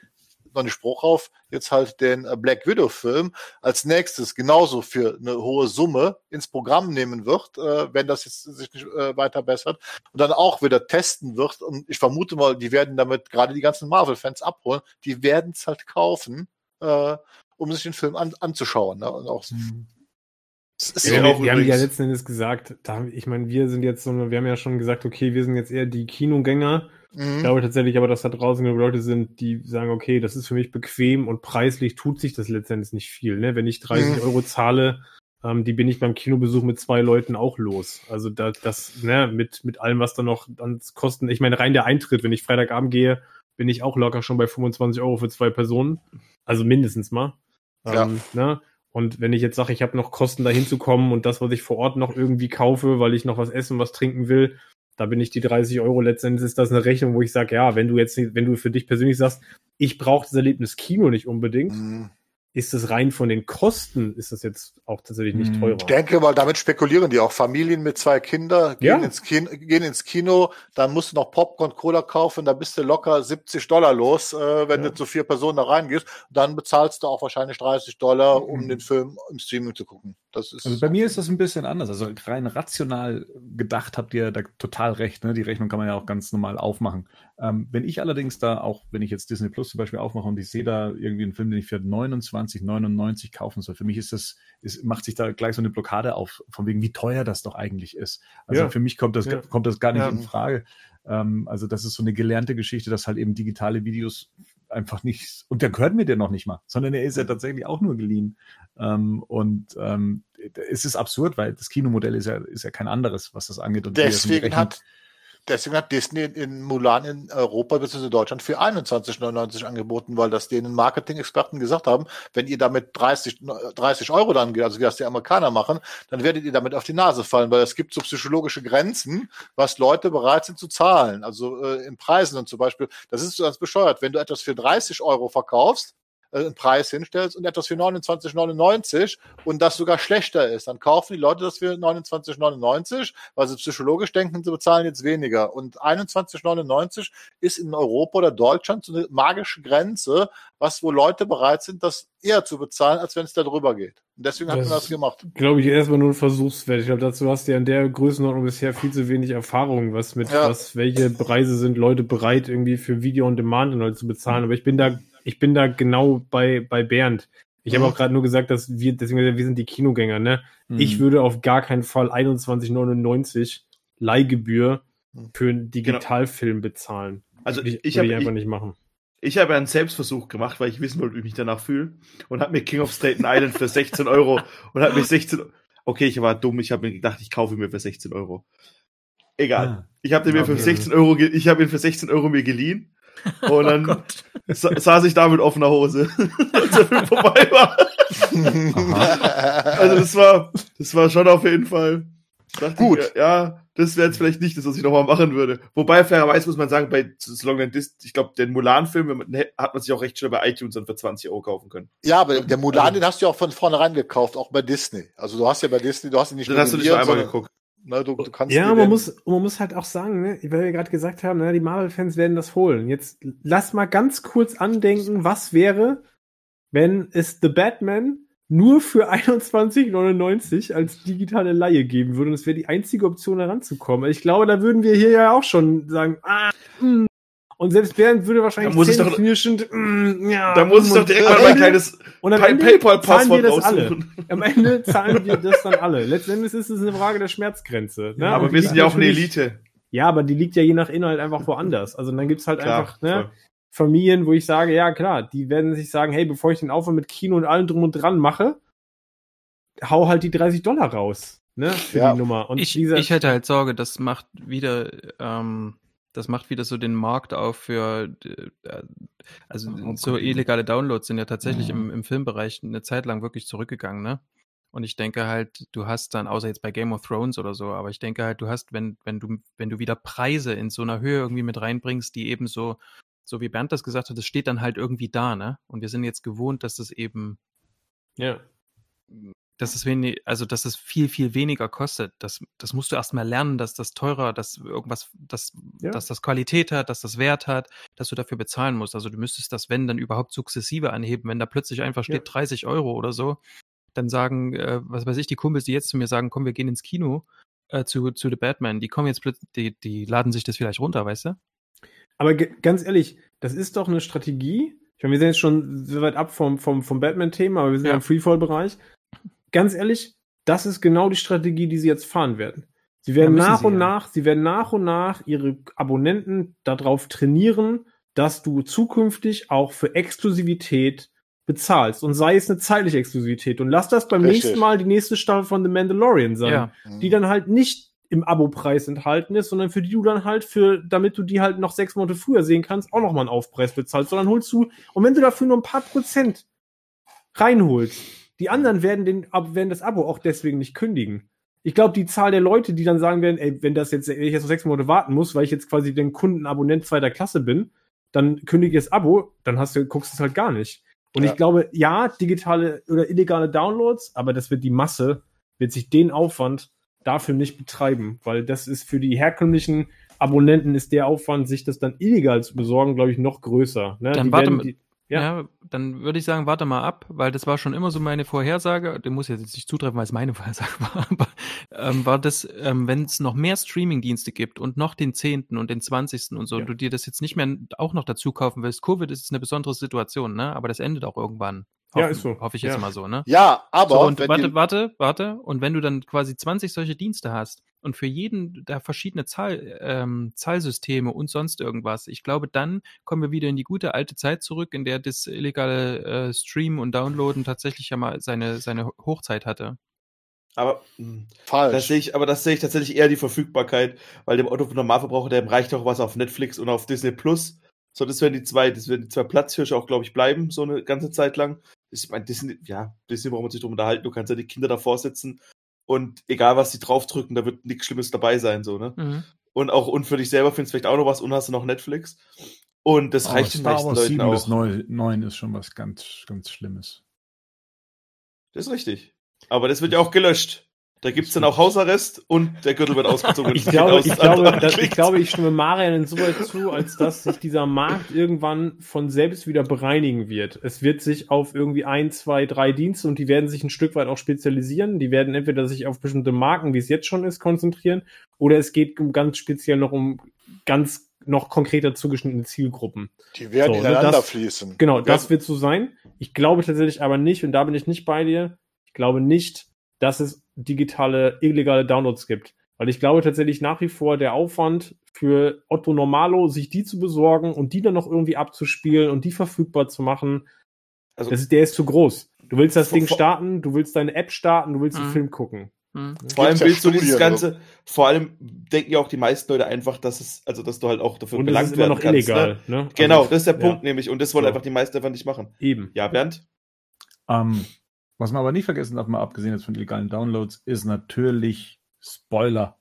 noch nicht Spruch auf, jetzt halt den äh, Black Widow-Film als nächstes genauso für eine hohe Summe ins Programm nehmen wird, äh, wenn das jetzt sich nicht äh, weiter bessert und dann auch wieder testen wird. Und ich vermute mal, die werden damit gerade die ganzen Marvel-Fans abholen, die werden es halt kaufen, äh, um sich den Film an, anzuschauen. Ne? Und auch, Ja, Ja, so, auch wir, wir haben ja letzten Endes gesagt, da, ich meine, wir sind jetzt so, wir haben ja schon gesagt, okay, wir sind jetzt eher die Kinogänger. Ich Mhm. glaube tatsächlich aber, dass da draußen genug Leute sind, die sagen, okay, das ist für mich bequem und preislich tut sich das letztendlich nicht viel. Ne? Wenn ich 30 Mhm. Euro zahle, ähm, die bin ich beim Kinobesuch mit zwei Leuten auch los. Also da, das, ne, mit, mit allem, was da noch an Kosten, ich meine, rein der Eintritt, wenn ich Freitagabend gehe, bin ich auch locker schon bei 25 Euro für zwei Personen. Also mindestens mal. Ja. Ähm, ne? Und wenn ich jetzt sage, ich habe noch Kosten, da hinzukommen und das, was ich vor Ort noch irgendwie kaufe, weil ich noch was essen, was trinken will, da bin ich die 30 Euro. Letztendlich ist das eine Rechnung, wo ich sage, ja, wenn du jetzt, wenn du für dich persönlich sagst, ich brauche das Erlebnis Kino nicht unbedingt, Mhm. Ist es rein von den Kosten, ist das jetzt auch tatsächlich nicht Hm. teurer. Ich denke mal, damit spekulieren die auch. Familien mit zwei Kindern gehen, Ja. ins Kino, gehen ins Kino, dann musst du noch Popcorn, Cola kaufen, da bist du locker 70 Dollar los, äh, wenn Ja. du zu vier Personen da reingehst. Dann bezahlst du auch wahrscheinlich 30 Dollar, um Mhm. den Film im Streaming zu gucken. Das ist Also bei mir ist das ein bisschen anders. Also rein rational gedacht habt ihr da total recht. Ne? Die Rechnung kann man ja auch ganz normal aufmachen. Ähm, wenn ich allerdings da auch, wenn ich jetzt Disney Plus zum Beispiel aufmache und ich sehe da irgendwie einen Film, den ich für 29,99 kaufen soll, für mich ist das, ist, macht sich da gleich so eine Blockade auf, von wegen, wie teuer das doch eigentlich ist. Also Ja. für mich kommt das, Ja. kommt das gar nicht Ja. in Frage. Ähm, also das ist so eine gelernte Geschichte, dass halt eben digitale Videos einfach nicht, und der gehört mir der noch nicht mal, sondern er ist ja tatsächlich auch nur geliehen. Ähm, und ähm, es ist absurd, weil das Kinomodell ist ja, ist ja kein anderes, was das angeht. Und deswegen hat, deswegen hat Disney in Mulan in Europa bzw. Deutschland für 21,99 angeboten, weil das denen Marketing-Experten gesagt haben, wenn ihr damit 30, 30 Euro dann geht, also wie das die Amerikaner machen, dann werdet ihr damit auf die Nase fallen, weil es gibt so psychologische Grenzen, was Leute bereit sind zu zahlen. Also äh, in Preisen und zum Beispiel, das ist so ganz bescheuert, wenn du etwas für 30 Euro verkaufst, einen Preis hinstellst und etwas für 29,99 und das sogar schlechter ist, dann kaufen die Leute das für 29,99, weil sie psychologisch denken, sie bezahlen jetzt weniger. Und 21,99 ist in Europa oder Deutschland so eine magische Grenze, was wo Leute bereit sind, das eher zu bezahlen, als wenn es da drüber geht. Und deswegen hat Das man das gemacht. Glaube ich erstmal nur ein Versuchswert. Ich glaube, dazu hast du ja in der Größenordnung bisher viel zu wenig Erfahrung, was mit Ja. was, welche Preise sind Leute bereit, irgendwie für Video on Demand zu bezahlen. Aber ich bin da, ich bin da genau bei, bei Bernd. Ich habe Mhm. auch gerade nur gesagt, dass wir, deswegen, wir sind die Kinogänger, ne? Mhm. Ich würde auf gar keinen Fall 21,99 Leihgebühr Mhm. für einen Digitalfilm bezahlen. Also ich, ich würde habe einfach ich, nicht machen. ich habe einen Selbstversuch gemacht, weil ich wissen wollte, wie ich mich danach fühle und habe mir King of Staten Island für 16 Euro und habe mir 16 Okay, ich war dumm, ich habe mir gedacht, ich kaufe ihn mir für 16 Euro. Egal. Ah. Ich habe den mir für Okay. 16 Euro, ich habe ihn für 16 Euro mir geliehen und Oh dann Gott. sa saß ich da mit offener Hose, als der Film vorbei war. Also das war, das war schon auf jeden Fall. Gut. Ich, ja, das wäre jetzt vielleicht nicht das, was ich nochmal machen würde. Wobei, fairerweise muss man sagen, bei Long Dis, ich glaube, den Mulan-Film hat man sich auch recht schnell bei iTunes dann für 20 Euro kaufen können. Ja, aber der Mulan, den hast du ja auch von vornherein gekauft, auch bei Disney. Also du hast ja bei Disney, du hast ihn nicht Dann hast du nicht nur einmal geguckt. Ne, du, du Ja, man muss, man muss halt auch sagen, ne, weil wir gerade gesagt haben, ne, die Marvel-Fans werden das holen. Jetzt lass mal ganz kurz andenken, was wäre, wenn es The Batman nur für 21,99 als digitale Leihe geben würde und es wäre die einzige Option heranzukommen. Ich glaube, da würden wir hier ja auch schon sagen, ah, hm. Und selbst Bernd würde wahrscheinlich Da muss ich doch- zähneknirschend, mm, ja, Da muss ich doch direkt mal mein kleines PayPal-Passwort das alle. raussuchen. Am Ende zahlen wir das dann alle. Letztendlich ist es eine Frage der Schmerzgrenze. Ne? Aber Und wir sind ja auch eine Elite. Ja, aber die liegt ja je nach Inhalt einfach woanders. Also dann gibt's halt Klar, einfach ne, voll. Familien, wo ich sage, ja klar, die werden sich sagen, hey, bevor ich den Aufwand mit Kino und allem drum und dran mache, hau halt die 30 Dollar raus. Ne, für Ja. die Nummer. Und ich, dieser, ich hätte halt Sorge, das macht wieder, ähm, das macht wieder so den Markt auf für, äh, also Oh, so illegale Downloads sind ja tatsächlich Ja. im, im Filmbereich eine Zeit lang wirklich zurückgegangen, ne? Und ich denke halt, du hast dann, außer jetzt bei Game of Thrones oder so, aber ich denke halt, du hast, wenn, wenn du, wenn du wieder Preise in so einer Höhe irgendwie mit reinbringst, die eben so, so wie Bernd das gesagt hat, das steht dann halt irgendwie da, ne? Und wir sind jetzt gewohnt, dass das eben ja. Dass es wenig, also dass es viel, viel weniger kostet. Das, das musst du erstmal lernen, dass das teurer, dass irgendwas, dass, Ja. dass das Qualität hat, dass das Wert hat, dass du dafür bezahlen musst. Also du müsstest das, wenn, dann überhaupt sukzessive anheben. Wenn da plötzlich einfach steht Ja. 30 Euro oder so, dann sagen, äh, was weiß ich, die Kumpels, die jetzt zu mir sagen, komm, wir gehen ins Kino äh, zu, zu The Batman, die kommen jetzt plötzlich, die, die laden sich das vielleicht runter, weißt du? Aber ganz ehrlich, das ist doch eine Strategie. Ich meine, wir sind jetzt schon so weit ab vom, vom, vom Batman-Thema, aber wir sind Ja. im Freefall-Bereich. Ganz ehrlich, das ist genau die Strategie, die sie jetzt fahren werden. Sie werden Ja, nach sie, und ja. nach, sie werden nach und nach ihre Abonnenten darauf trainieren, dass du zukünftig auch für Exklusivität bezahlst. Und sei es eine zeitliche Exklusivität. Und lass das beim Richtig. nächsten Mal die nächste Staffel von The Mandalorian sein Ja. die dann halt nicht im Abo-Preis enthalten ist, sondern für die du dann halt für, damit du die halt noch sechs Monate früher sehen kannst, auch nochmal einen Aufpreis bezahlst, sondern holst du, und wenn du dafür nur ein paar Prozent reinholst, die anderen werden den, werden das Abo auch deswegen nicht kündigen. Ich glaube, die Zahl der Leute, die dann sagen werden, ey, wenn das jetzt, wenn ich jetzt noch sechs Monate warten muss, weil ich jetzt quasi den Kundenabonnent zweiter Klasse bin, dann kündige ich das Abo, dann hast du, guckst du es halt gar nicht. Und Ja. ich glaube, ja, digitale oder illegale Downloads, aber das wird die Masse, wird sich den Aufwand dafür nicht betreiben, weil das ist für die herkömmlichen Abonnenten ist der Aufwand, sich das dann illegal zu besorgen, glaube ich, noch größer. Ne? Dann Die warte werden mal- die, Ja. Ja. dann würde ich sagen, warte mal ab, weil das war schon immer so meine Vorhersage. Der muss jetzt nicht zutreffen, weil es meine Vorhersage war, aber ähm, war das, ähm, wenn es noch mehr Streaming-Dienste gibt und noch den 10. und den 20. und so, Ja. du dir das jetzt nicht mehr auch noch dazu kaufen willst. Covid ist eine besondere Situation, ne? Aber das endet auch irgendwann. Ja, Hoffen- ist so. Hoffe ich jetzt Ja. mal so, ne? Ja, aber so, und wenn warte, warte, warte. Und wenn du dann quasi 20 solche Dienste hast und für jeden da verschiedene Zahl, ähm, Zahlsysteme und sonst irgendwas, ich glaube, dann kommen wir wieder in die gute alte Zeit zurück, in der das illegale äh, Streamen und Downloaden tatsächlich ja mal seine, seine Hochzeit hatte. Aber mh, das falsch. sehe ich, aber das sehe ich tatsächlich eher die Verfügbarkeit, weil dem Otto Normalverbraucher, dem reicht auch was auf Netflix und auf Disney Plus. So, das werden die zwei, das werden die zwei Platzhirsche auch, glaube ich, bleiben, so eine ganze Zeit lang. Ich meine, Disney, ja, Disney braucht man sich drum unterhalten, du kannst ja die Kinder davor sitzen und egal was die draufdrücken, da wird nichts Schlimmes dabei sein, so, ne? Und auch, und für dich selber findest du vielleicht auch noch was und hast du noch Netflix. Und das Oh, reicht den Star meisten Wars Leuten 7 auch. bis 9, 9 ist schon was ganz, ganz Schlimmes. Das ist richtig. Aber das wird ja auch gelöscht. Da gibt's dann auch Hausarrest und der Gürtel wird ausgezogen. und Ich das glaube, Kind ich glaube, dass, ich glaube, ich stimme Marian insoweit zu, als dass sich dieser Markt irgendwann von selbst wieder bereinigen wird. Es wird sich auf irgendwie ein, zwei, drei Dienste und die werden sich ein Stück weit auch spezialisieren. Die werden entweder sich auf bestimmte Marken, wie es jetzt schon ist, konzentrieren, oder es geht um ganz speziell noch um ganz noch konkreter zugeschnittene Zielgruppen. Die werden So, ne, ineinander das- fließen. Genau, Die das werden- wird so sein. Ich glaube tatsächlich aber nicht, und da bin ich nicht bei dir, ich glaube nicht, dass es digitale, illegale Downloads gibt. Weil ich glaube tatsächlich nach wie vor der Aufwand für Otto Normalo, sich die zu besorgen und die dann noch irgendwie abzuspielen und die verfügbar zu machen, Also- das ist, der ist zu groß. Du willst das Vor- Ding starten, du willst deine App starten, du willst einen Mhm. Film gucken. Hm. Vor allem willst du dieses Studien, Ganze, vor allem denken ja auch die meisten Leute einfach, dass es, also dass du halt auch dafür Und belangt ist immer noch kannst. illegal. Ne? Ne? Genau, Also, das ist der ja, Punkt nämlich. Und das wollen So. einfach die meisten einfach nicht machen. Eben. Ja, Bernd? Ähm, was man aber nicht vergessen darf, mal abgesehen jetzt von illegalen Downloads, ist natürlich Spoiler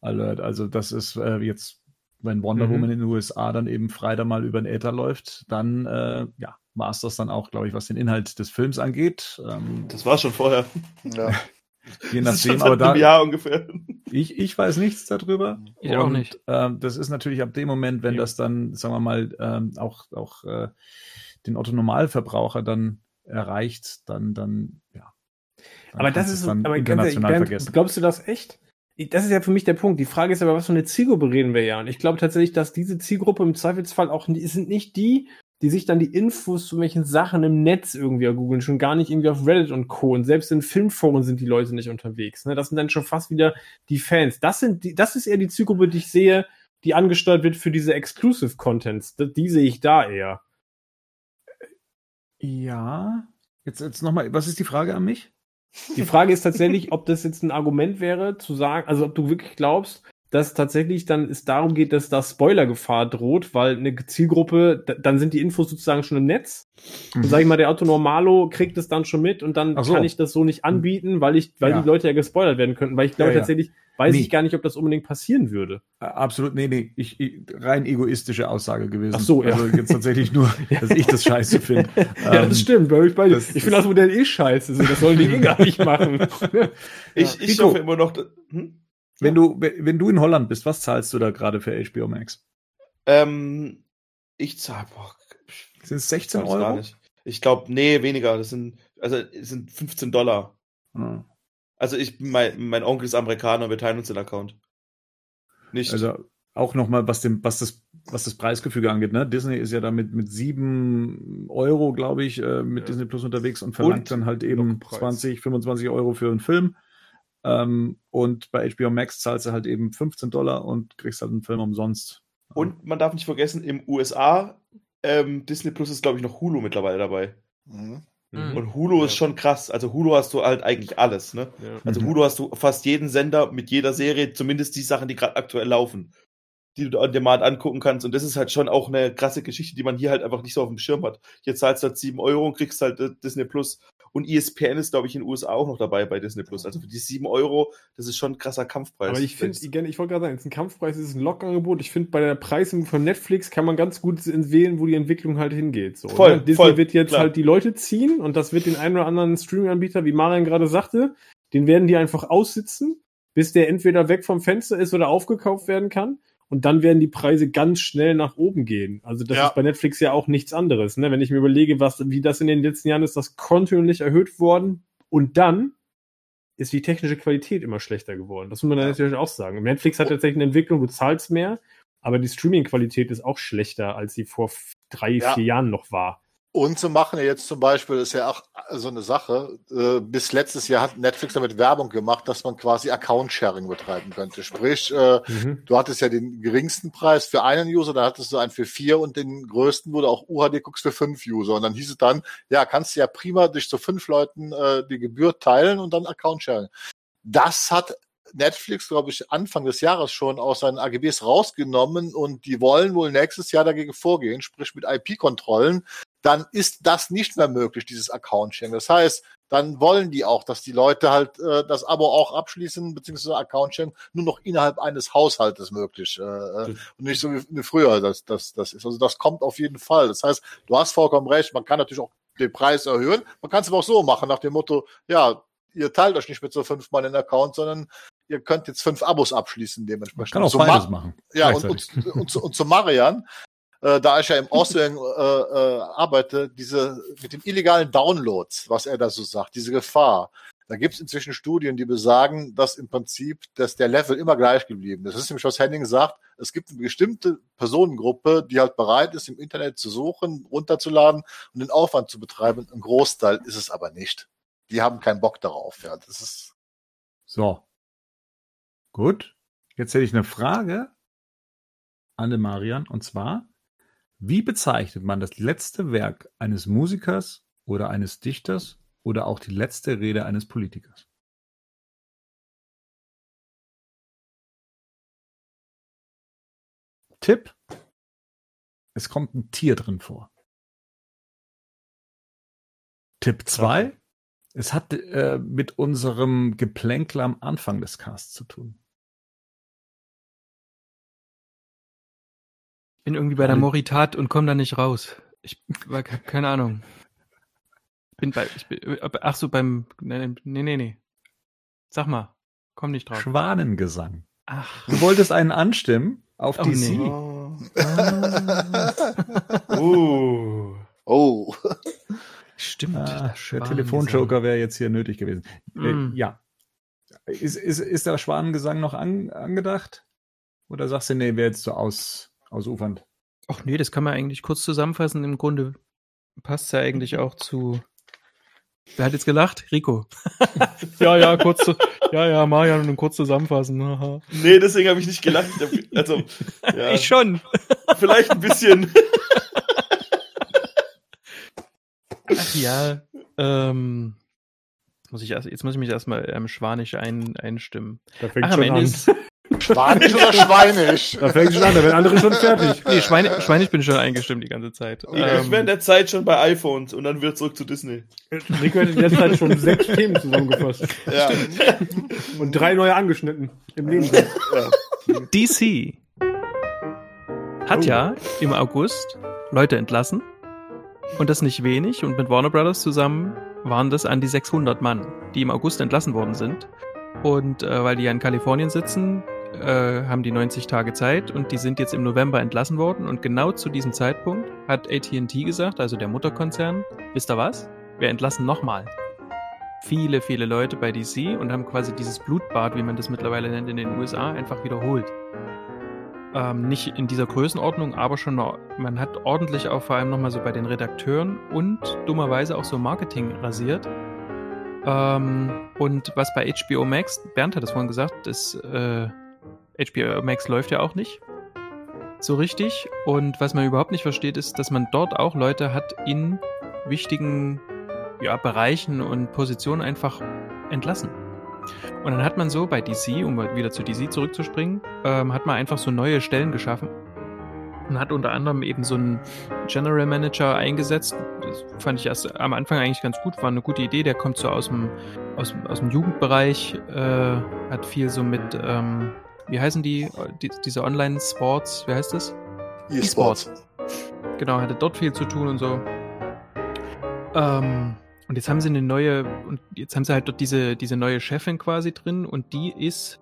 Alert. Also das ist äh, jetzt, wenn Wonder Mhm. Woman in den USA dann eben Freitag mal über den Äther läuft, dann äh, ja, war es das dann auch, glaube ich, was den Inhalt des Films angeht. Ähm, Das war schon vorher. Ja. je Das ist schon nachdem, aber da, einem Jahr ungefähr. ich, ich weiß nichts darüber. Ich auch nicht. Ähm, das ist natürlich ab dem Moment, wenn Ja. das dann, sagen wir mal, ähm, auch, auch äh, den Otto-Normalverbraucher dann erreicht, dann, dann, ja. Dann Aber das ist aber ehrlich, international Bernd, vergessen. glaubst du das echt? Das ist ja für mich der Punkt. Die Frage ist aber, was für eine Zielgruppe reden wir ja? Und ich glaube tatsächlich, dass diese Zielgruppe im Zweifelsfall auch, sind nicht die, die sich dann die Infos zu welchen Sachen im Netz irgendwie googeln, schon gar nicht irgendwie auf Reddit und Co. Und selbst in Filmforen sind die Leute nicht unterwegs. Ne? Das sind dann schon fast wieder die Fans. Das sind die, das ist eher die Zielgruppe, die ich sehe, die angesteuert wird für diese Exclusive Contents. Die, die sehe ich da eher. Ja. Jetzt, jetzt nochmal, was ist die Frage an mich? Die Frage ist tatsächlich, ob das jetzt ein Argument wäre, zu sagen, also ob du wirklich glaubst, dass tatsächlich dann es darum geht, dass da Spoilergefahr droht, weil eine Zielgruppe, da- dann sind die Infos sozusagen schon im Netz. Und sag ich mal, der Auto Normalo kriegt es dann schon mit und dann so. kann ich das so nicht anbieten, weil ich, weil Ja. die Leute ja gespoilert werden könnten. Weil ich glaube Ja, ja. tatsächlich, weiß Nee. ich gar nicht, ob das unbedingt passieren würde. Absolut, nee, nee, ich, ich, rein egoistische Aussage gewesen. Ach so, ja. Also jetzt tatsächlich nur, dass ich das scheiße finde. ja, Ähm, das stimmt, bei euch beide. das- Ich finde das Modell eh scheiße, so, das sollen die eh gar nicht machen. Ich, ich hoffe immer noch. dass- Hm? Wenn du, wenn du in Holland bist, was zahlst du da gerade für HBO Max? Ähm, ich zahl, boah, Sind es ich 16 weiß gar Euro? nicht. Ich glaube, nee, weniger. Das sind, also, es sind 15 Dollar. Ah. Also, ich, mein, mein Onkel ist Amerikaner, wir teilen uns den Account. Nicht. Also auch nochmal, was, dem, was, das, was das Preisgefüge angeht. Ne? Disney ist ja da mit, mit 7 Euro, glaube ich, äh, mit Ja. Disney Plus unterwegs und verlangt Und dann halt eben Blockpreis. 20, 25 Euro für einen Film. Ähm, und bei HBO Max zahlst du halt eben 15 Dollar und kriegst halt einen Film umsonst. Und man darf nicht vergessen, im USA, ähm, Disney Plus ist, glaube ich, noch Hulu mittlerweile dabei. Mhm. Mhm. Und Hulu Ja. ist schon krass. Also Hulu hast du halt eigentlich alles, ne? Ja. Also Mhm. Hulu hast du fast jeden Sender mit jeder Serie, zumindest die Sachen, die gerade aktuell laufen. die du on demand angucken kannst. Und das ist halt schon auch eine krasse Geschichte, die man hier halt einfach nicht so auf dem Schirm hat. Hier zahlst du halt 7 Euro und kriegst halt äh, Disney Plus. Und ESPN ist, glaube ich, in den USA auch noch dabei bei Disney Plus. Also für die 7 Euro, das ist schon ein krasser Kampfpreis. Aber ich finde, ich, wollte gerade sagen, es ist ein Kampfpreis, es ist ein Lockangebot. Ich finde, bei der Preisung von Netflix kann man ganz gut wählen, wo die Entwicklung halt hingeht. So, Voll, ne? Disney voll, wird jetzt klar. halt die Leute ziehen und das wird den einen oder anderen Streaming-Anbieter, wie Marian gerade sagte, den werden die einfach aussitzen, bis der entweder weg vom Fenster ist oder aufgekauft werden kann. Und dann werden die Preise ganz schnell nach oben gehen. Also das Ja. ist bei Netflix ja auch nichts anderes. Ne? Wenn ich mir überlege, was, wie das in den letzten Jahren ist, das kontinuierlich erhöht worden. Und dann ist die technische Qualität immer schlechter geworden. Das muss man dann natürlich auch sagen. Netflix hat tatsächlich eine Entwicklung, du zahlst mehr, aber die Streaming-Qualität ist auch schlechter, als sie vor drei, Ja. vier Jahren noch war. Und zu machen ja jetzt zum Beispiel, ist ja auch so eine Sache, äh, bis letztes Jahr hat Netflix damit Werbung gemacht, dass man quasi Account-Sharing betreiben könnte. Sprich, äh, Mhm. du hattest ja den geringsten Preis für einen User, dann hattest du einen für vier und den größten, wo du auch UHD guckst, für fünf User. Und dann hieß es dann, ja, kannst du ja prima dich zu fünf Leuten äh, die Gebühr teilen und dann Account-Sharing. Das hat Netflix, glaube ich, Anfang des Jahres schon aus seinen AGBs rausgenommen und die wollen wohl nächstes Jahr dagegen vorgehen, sprich mit IP-Kontrollen. Dann ist das nicht mehr möglich, dieses Account-Sharing. Das heißt, dann wollen die auch, dass die Leute halt äh, das Abo auch abschließen, beziehungsweise Account-Sharing nur noch innerhalb eines Haushaltes möglich. Äh, äh, und nicht so wie, früher das, das, das ist. Also das kommt auf jeden Fall. Das heißt, du hast vollkommen recht, man kann natürlich auch den Preis erhöhen. Man kann es aber auch so machen, nach dem Motto, ja, ihr teilt euch nicht mit so fünfmal den Account, sondern ihr könnt jetzt fünf Abos abschließen Man dementsprechend. kann auch So beides ma- machen. ja, und, und, und, zu, und zu Marian, äh, da ich ja im Auswählen äh, äh, arbeite, diese mit den illegalen Downloads, was er da so sagt, diese Gefahr. Da gibt es inzwischen Studien, die besagen, dass im Prinzip dass der Level immer gleich geblieben ist. Das ist nämlich, was Henning sagt, es gibt eine bestimmte Personengruppe, die halt bereit ist, im Internet zu suchen, runterzuladen und den Aufwand zu betreiben. Ein Großteil ist es aber nicht. Die haben keinen Bock darauf. Ja, das ist So. Gut. Jetzt hätte ich eine Frage an den Marian und zwar, wie bezeichnet man das letzte Werk eines Musikers oder eines Dichters oder auch die letzte Rede eines Politikers? Tipp. Es kommt ein Tier drin vor. Tipp 2. Es hat äh, mit unserem Geplänkel am Anfang des Casts zu tun. Bin irgendwie bei der Moritat und komme da nicht raus. Ich war ke- keine Ahnung. Bin bei ich bin, ach so beim nee nee nee. Sag mal, komm nicht drauf. Schwanengesang. Ach. Du wolltest einen anstimmen auf Oh, die nee. Sie. Oh. Ah. Uh. oh. Stimmt. Ah, der. Telefonjoker wäre jetzt hier nötig gewesen. Äh, Mm. ja. Ist, ist, ist der Schwanengesang noch an, angedacht? Oder sagst du, nee, wäre jetzt so aus, ausufernd? Ach nee, das kann man eigentlich kurz zusammenfassen. Im Grunde passt ja eigentlich auch zu. Wer hat jetzt gelacht? Rico. ja, ja, kurz. zu- Ja, ja, Marian und kurz zusammenfassen. Haha. Nee, deswegen habe ich nicht gelacht. Ich hab- Also, ja, Ich schon. vielleicht ein bisschen. Ach ja. Ähm, jetzt, muss ich erst, jetzt muss ich mich erstmal ähm, schwanisch ein, einstimmen. Da fängt Ach, am schon Ende an. ist. Schwanisch oder Schweinisch? Da fängt schon an, da werden andere schon fertig. Nee, Schweine, schweinig bin ich schon eingestimmt die ganze Zeit. Ich wäre in der Zeit schon bei iPhones und dann wird zurück zu Disney. Rico hat in der Zeit schon sechs Themen zusammengefasst. Ja. Und drei neue angeschnitten. Im Leben. DC hat Oh. ja im August Leute entlassen. Und das nicht wenig. Und mit Warner Brothers zusammen waren das an die 600 Mann, die im August entlassen worden sind. Und äh, weil die ja in Kalifornien sitzen, äh, haben die 90 Tage Zeit und die sind jetzt im November entlassen worden. Und genau zu diesem Zeitpunkt hat AT&T gesagt, also der Mutterkonzern, wisst ihr was? Wir entlassen nochmal viele, viele Leute bei DC und haben quasi dieses Blutbad, wie man das mittlerweile nennt, in den USA einfach wiederholt. Ähm, nicht in dieser Größenordnung, aber schon, man hat ordentlich auch vor allem nochmal so bei den Redakteuren und dummerweise auch so Marketing rasiert. Ähm, und was bei HBO Max, Bernd hat es vorhin gesagt, das äh, HBO Max läuft ja auch nicht so richtig. Und was man überhaupt nicht versteht, ist, dass man dort auch Leute hat in wichtigen ja, Bereichen und Positionen einfach entlassen. Und dann hat man so bei DC, um wieder zu DC zurückzuspringen, ähm, hat man einfach so neue Stellen geschaffen. Und hat unter anderem eben so einen General Manager eingesetzt. Das fand ich erst am Anfang eigentlich ganz gut, war eine gute Idee. Der kommt so aus dem, aus, aus dem Jugendbereich, äh, hat viel so mit, ähm, wie heißen die, die diese Online-Sports, wie heißt das? E-Sports. Genau, hatte dort viel zu tun und so. Ähm, und jetzt haben sie eine neue, und jetzt haben sie halt dort diese, diese neue Chefin quasi drin und die ist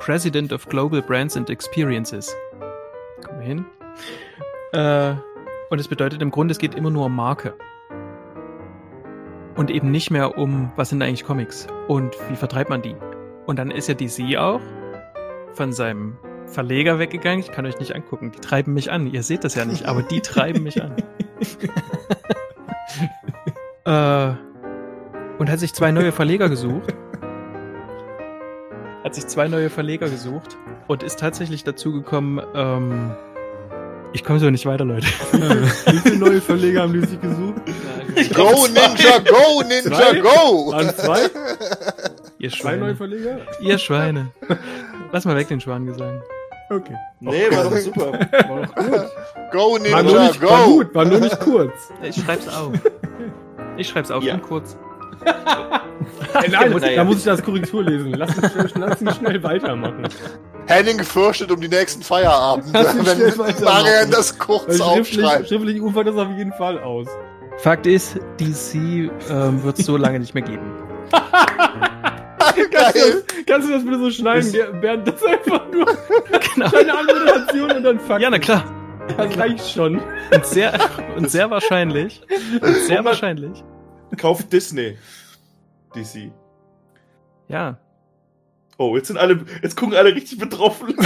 President of Global Brands and Experiences. Kommen wir hin. Äh, und es bedeutet im Grunde, es geht immer nur um Marke. Und eben nicht mehr um, was sind eigentlich Comics und wie vertreibt man die. Und dann ist ja DC auch von seinem Verleger weggegangen. Ich kann euch nicht angucken. Die treiben mich an. Ihr seht das ja nicht, aber die treiben mich an. äh, und hat sich zwei neue Verleger gesucht. Hat sich zwei neue Verleger gesucht und ist tatsächlich dazu gekommen, ähm, ich komme so nicht weiter, Leute. Wie viele neue Verleger haben die sich gesucht? Go, Ninja, go, Ninja, Zwei? go! Waren zwei? Ihr Zwei neue Schweine. Verleger? Ihr Schweine. Lass mal weg den Schwanengesang. Okay. Nee, war doch super. War doch gut. Go, War nur Ninja, nicht, war go! gut, war nur nicht kurz. Ich schreib's auf. Ich schreib's auf, Ja. kurz. Ey, nein, muss, da muss ich das Korrektur lesen. Lass uns, schnell- lass uns schnell weitermachen. Henning fürchtet um die nächsten Feierabend, Lass uns schnell wenn weitermachen. Marian das kurz schriftlich, aufschreibt. schriftlich ufert das auf jeden Fall aus. Fakt ist, DC ähm, wird es so lange nicht mehr geben. Kannst du, das, kannst du das bitte so schneiden, der- Bernd? Das ist einfach nur Genau. eine Anmoderation und dann Fakt. Ja, na klar. Das reicht schon. Und sehr, und sehr wahrscheinlich, und sehr wahrscheinlich, Kauft Disney. DC. ja. Oh, jetzt sind alle, jetzt gucken alle richtig betroffen.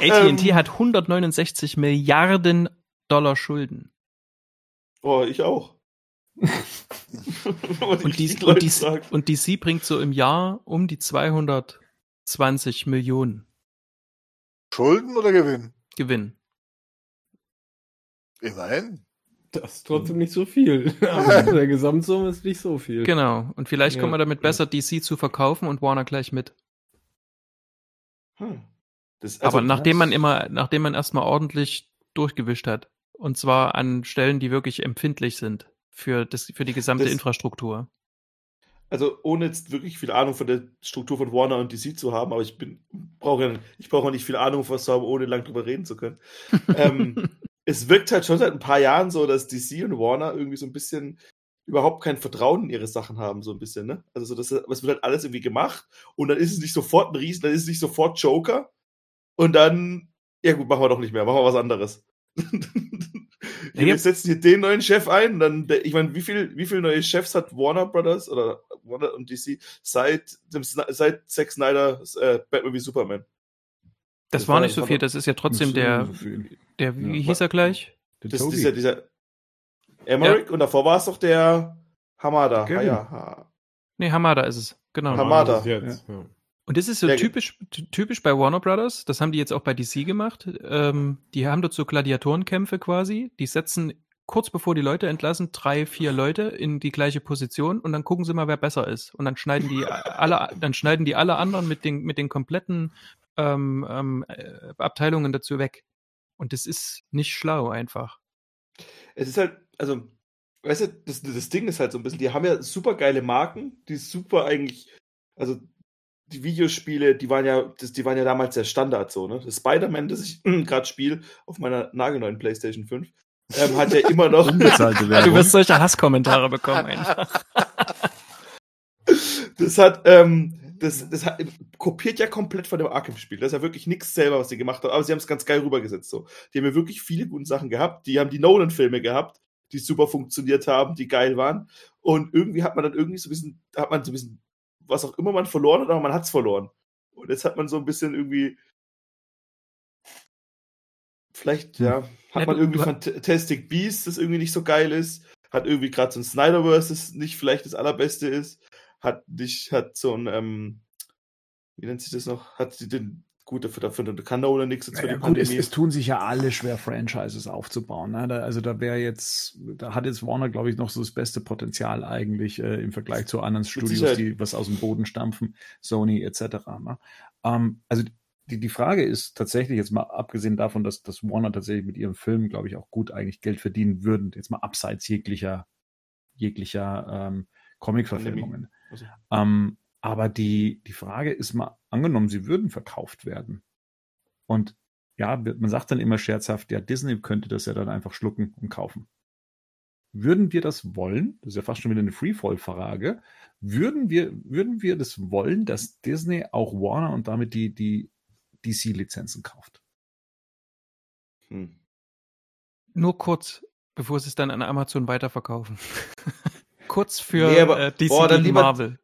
AT&T Ähm. hat 169 Milliarden Dollar Schulden. Oh, ich auch. Und, die die, und, DC, und DC bringt so im Jahr um die 220 Millionen Schulden oder Gewinn? Gewinn. Immerhin. Das ist trotzdem nicht so viel. Aber der Gesamtsumme ist nicht so viel. Genau. Und vielleicht Ja. kommt man damit besser, DC zu verkaufen und Warner gleich mit. Hm. Das, also, Aber nachdem man immer, nachdem man erstmal ordentlich durchgewischt hat. Und zwar an Stellen, die wirklich empfindlich sind für, das, für die gesamte Das- Infrastruktur. also ohne jetzt wirklich viel Ahnung von der Struktur von Warner und DC zu haben, aber ich bin, brauche ja, ich brauche auch nicht viel Ahnung von was zu haben, ohne lang drüber reden zu können. ähm, es wirkt halt schon seit ein paar Jahren so, dass DC und Warner irgendwie so ein bisschen überhaupt kein Vertrauen in ihre Sachen haben, so ein bisschen, ne? Also so, dass, aber es wird halt alles irgendwie gemacht und dann ist es nicht sofort ein Riesen, dann ist es nicht sofort Joker und dann, ja gut, machen wir doch nicht mehr, machen wir was anderes. Ja, wir setzen hier den neuen Chef ein, dann, ich meine, wie viel, wie viele neue Chefs hat Warner Brothers oder Warner und DC seit dem seit Zack Snyder äh, Batman wie Superman? Das, Das war war- nicht das so viel, das ist ja trotzdem der, so viel. der, wie Ja. hieß er gleich? Der Das Toby. ist ja dieser Emmerich und davor war es doch der Hamada. Kevin. ja, ha. Nee, Hamada ist es. Genau. Hamada. Das. Ja. Und das ist so typisch, ty- typisch bei Warner Brothers. Das haben die jetzt auch bei DC gemacht. Ähm, die haben dort so Gladiatorenkämpfe quasi. Die setzen kurz bevor die Leute entlassen drei, vier Leute in die gleiche Position und dann gucken sie mal, wer besser ist. Und dann schneiden die alle, dann schneiden die alle anderen mit den, mit den kompletten ähm, ähm, äh, Abteilungen dazu weg. Und das ist nicht schlau einfach. Es ist halt, also, weißt du, das, das Ding ist halt so ein bisschen, die haben ja super geile Marken, die super eigentlich, also die Videospiele, die waren ja, das, die waren ja damals der Standard so, ne? Das Spider-Man, das ich gerade spiele auf meiner nagelneuen PlayStation 5, ähm, hat ja immer noch. Du wirst solche Hasskommentare bekommen einfach. Das hat, ähm, das, das hat, kopiert ja komplett von dem Arkham-Spiel. Das ist ja wirklich nichts selber, was sie gemacht haben, aber sie haben es ganz geil rübergesetzt. So. Die haben ja wirklich viele gute Sachen gehabt. Die haben die Nolan-Filme gehabt, die super funktioniert haben, die geil waren. Und irgendwie hat man dann irgendwie so ein bisschen, hat man so ein bisschen, was auch immer man verloren hat, aber man hat es verloren. Und jetzt hat man so ein bisschen irgendwie, vielleicht, ja, hat Ja, man irgendwie Fantastic Beasts, das irgendwie nicht so geil ist. Hat irgendwie gerade so ein Snyderverse, das nicht vielleicht das allerbeste ist hat nicht, hat so ein, ähm, wie nennt sich das noch, hat die- den gut, dafür, dafür kann Nolan nichts jetzt für Ja, die gut, es, Pandemie. es tun sich ja alle schwer, Franchises aufzubauen. Ne? Da, also da wäre jetzt, da hat jetzt Warner, glaube ich, noch so das beste Potenzial eigentlich äh, im Vergleich zu anderen Studios, Sicherheit. die was aus dem Boden stampfen, Sony etc. Ne? Ähm, also die, die Frage ist tatsächlich jetzt mal abgesehen davon, dass, dass Warner tatsächlich mit ihrem Film, glaube ich, auch gut eigentlich Geld verdienen würden, jetzt mal abseits jeglicher jeglicher ähm, Comic-Verfilmungen. Also, Ähm, aber die, die Frage ist mal, angenommen, sie würden verkauft werden. Und ja, man sagt dann immer scherzhaft, ja, Disney könnte das ja dann einfach schlucken und kaufen. Würden wir das wollen? Das ist ja fast schon wieder eine Freefall-Frage. Würden wir, würden wir das wollen, dass Disney auch Warner und damit die, die DC-Lizenzen kauft? hm. Nur kurz, bevor sie es dann an Amazon weiterverkaufen. kurz für Nee, aber- äh, DC boah, dann gegen lieber- Marvel.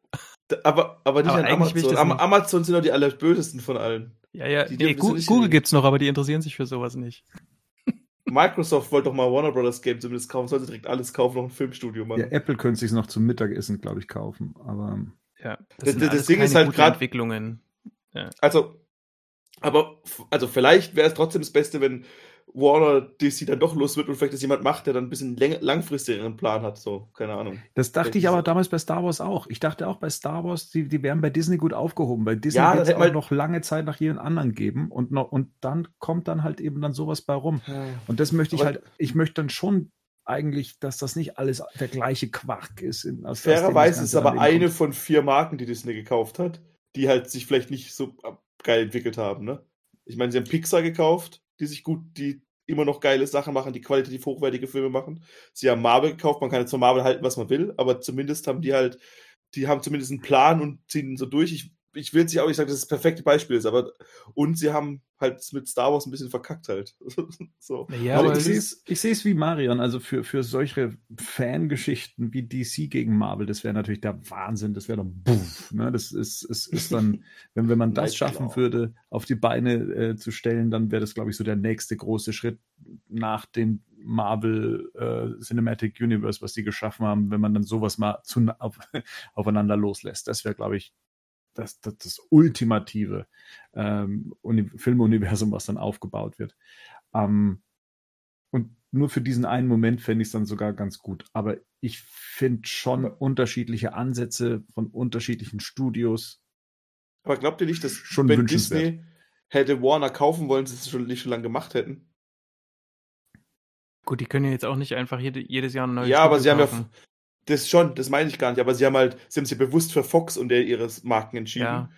Aber, aber nicht Aber an Amazon. das Am, nicht. Amazon sind doch die allerbösesten von allen. Ja, ja, Die nee, das Google sehen. gibt's noch, aber die interessieren sich für sowas nicht. Microsoft wollte doch mal Warner Brothers Game zumindest kaufen, sollte direkt alles kaufen, noch ein Filmstudio machen. Ja, Apple könnte sich noch zum Mittagessen, glaube ich, kaufen. Aber Ja, Das- sind das alles Ding ist halt grad- Entwicklungen. Also, aber, also vielleicht wäre es trotzdem das Beste, wenn Warner DC dann doch los wird und vielleicht das jemand macht, der dann ein bisschen langfristigeren Plan hat, so, keine Ahnung. Das dachte Vielleicht ich aber es- damals bei Star Wars auch. Ich dachte auch bei Star Wars, die, die wären bei Disney gut aufgehoben. Bei Disney Ja, wird es auch noch lange Zeit nach jedem anderen geben und, noch, und dann kommt dann halt eben dann sowas bei rum. Und das möchte ich Aber- halt, ich möchte dann schon eigentlich, dass das nicht alles der gleiche Quark ist. Fairerweise ist aber eine kommt. von vier Marken, die Disney gekauft hat, die halt sich vielleicht nicht so geil entwickelt haben, ne? Ich meine, sie haben Pixar gekauft, die sich gut, die immer noch geile Sachen machen, die qualitativ hochwertige Filme machen. Sie haben Marvel gekauft, man kann jetzt von Marvel halten, was man will, aber zumindest haben die halt, die haben zumindest einen Plan und ziehen ihn so durch. Ich, ich will nicht auch nicht sagen, dass das das perfekte Beispiel ist, aber und sie haben halt mit Star Wars ein bisschen verkackt halt. so. Ja, Aber aber ich es es ich sehe es wie Marion, also für, für solche Fangeschichten wie DC gegen Marvel, das wäre natürlich der Wahnsinn, das wäre dann buff, ne? Das ist, ist, ist dann, wenn, wenn man das schaffen würde, auf die Beine äh, zu stellen, dann wäre das, glaube ich, so der nächste große Schritt nach dem Marvel äh, Cinematic Universe, was die geschaffen haben, wenn man dann sowas mal zu, auf, aufeinander loslässt. Das wäre, glaube ich, das, das, das ultimative ähm, Uni Filmuniversum, was dann aufgebaut wird. Ähm, und nur für diesen einen Moment fände ich es dann sogar ganz gut. Aber ich finde schon unterschiedliche Ansätze von unterschiedlichen Studios. Aber glaubt ihr nicht, dass Schon wenn. Disney hätte Warner kaufen wollen, sie es schon nicht schon lange gemacht hätten? Gut, die können ja jetzt auch nicht einfach jede, jedes Jahr ein neues Ja, aber Studio sie haben ja kaufen. Das schon, das meine ich gar nicht, aber sie haben halt, sie haben sich bewusst für Fox und der ihres Marken entschieden Ja.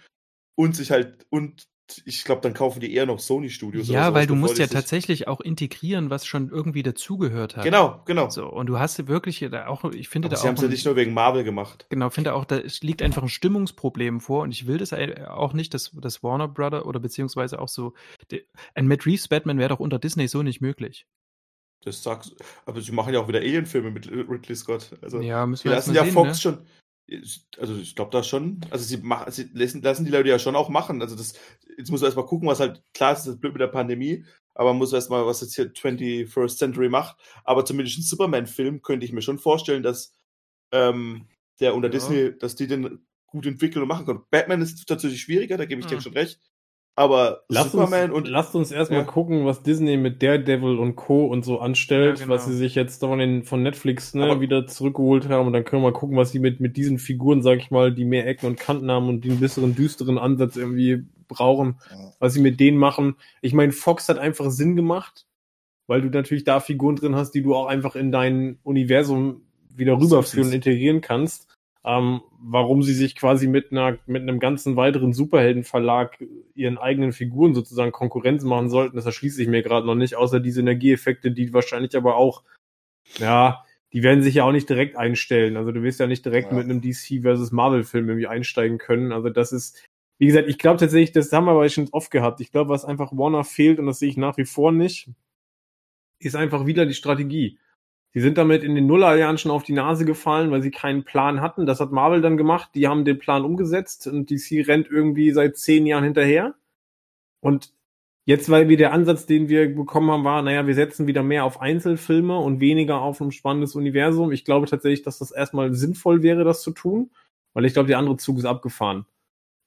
und sich halt und ich glaube, dann kaufen die eher noch Sony Studios. Ja, weil du musst ja tatsächlich auch integrieren, was schon irgendwie dazugehört hat. Genau, genau. So, und du hast wirklich da auch, ich finde Aber da sie auch. haben es ja nicht nur wegen Marvel gemacht. Genau, finde auch, da liegt einfach ein Stimmungsproblem vor und ich will das auch nicht, dass, dass Warner Brother oder beziehungsweise auch so, ein Matt Reeves Batman wäre doch unter Disney so nicht möglich. Das sagst aber sie machen ja auch wieder Alien-Filme mit Ridley Scott. Also ja, müssen die wir lassen erst ja mal Fox sehen, ne? schon. Also ich glaube da schon, also sie machen, sie lassen, lassen die Leute ja schon auch machen. Also das, jetzt muss man erstmal gucken, was halt, klar ist das blöd mit der Pandemie, aber man muss erstmal, was jetzt hier 21st Century macht. Aber zumindest ein Superman-Film könnte ich mir schon vorstellen, dass ähm, der unter Ja. Disney, dass die den gut entwickeln und machen können. Batman ist tatsächlich schwieriger, da gebe ich dir Hm. schon recht. Aber Lasst Superman uns, und lasst uns erstmal Ja. gucken, was Disney mit Daredevil und Co. und so anstellt, Ja, genau. was sie sich jetzt von, den, von Netflix ne, Aber- wieder zurückgeholt haben. Und dann können wir mal gucken, was sie mit, mit diesen Figuren, sag ich mal, die mehr Ecken und Kanten haben und die einen besseren, düsteren Ansatz irgendwie brauchen, Ja. was sie mit denen machen. Ich meine, Fox hat einfach Sinn gemacht, weil du natürlich da Figuren drin hast, die du auch einfach in dein Universum wieder rüberführen und integrieren kannst. Ähm, warum sie sich quasi mit einer mit einem ganzen weiteren Superheldenverlag ihren eigenen Figuren sozusagen Konkurrenz machen sollten, das erschließt sich mir gerade noch nicht, außer die Synergieeffekte, die wahrscheinlich aber auch, ja, die werden sich ja auch nicht direkt einstellen. Also du wirst ja nicht direkt Ja. mit einem DC versus Marvel-Film irgendwie einsteigen können. Also das ist, wie gesagt, ich glaube tatsächlich, das haben wir aber schon oft gehabt. Ich glaube, was einfach Warner fehlt, und das sehe ich nach wie vor nicht, ist einfach wieder die Strategie. Sie sind damit in den Nullerjahren schon auf die Nase gefallen, weil sie keinen Plan hatten. Das hat Marvel dann gemacht. Die haben den Plan umgesetzt und DC rennt irgendwie seit zehn Jahren hinterher. Und jetzt, weil wir der Ansatz, den wir bekommen haben, war, naja, wir setzen wieder mehr auf Einzelfilme und weniger auf ein spannendes Universum. Ich glaube tatsächlich, dass das erstmal sinnvoll wäre, das zu tun, weil ich glaube, der andere Zug ist abgefahren.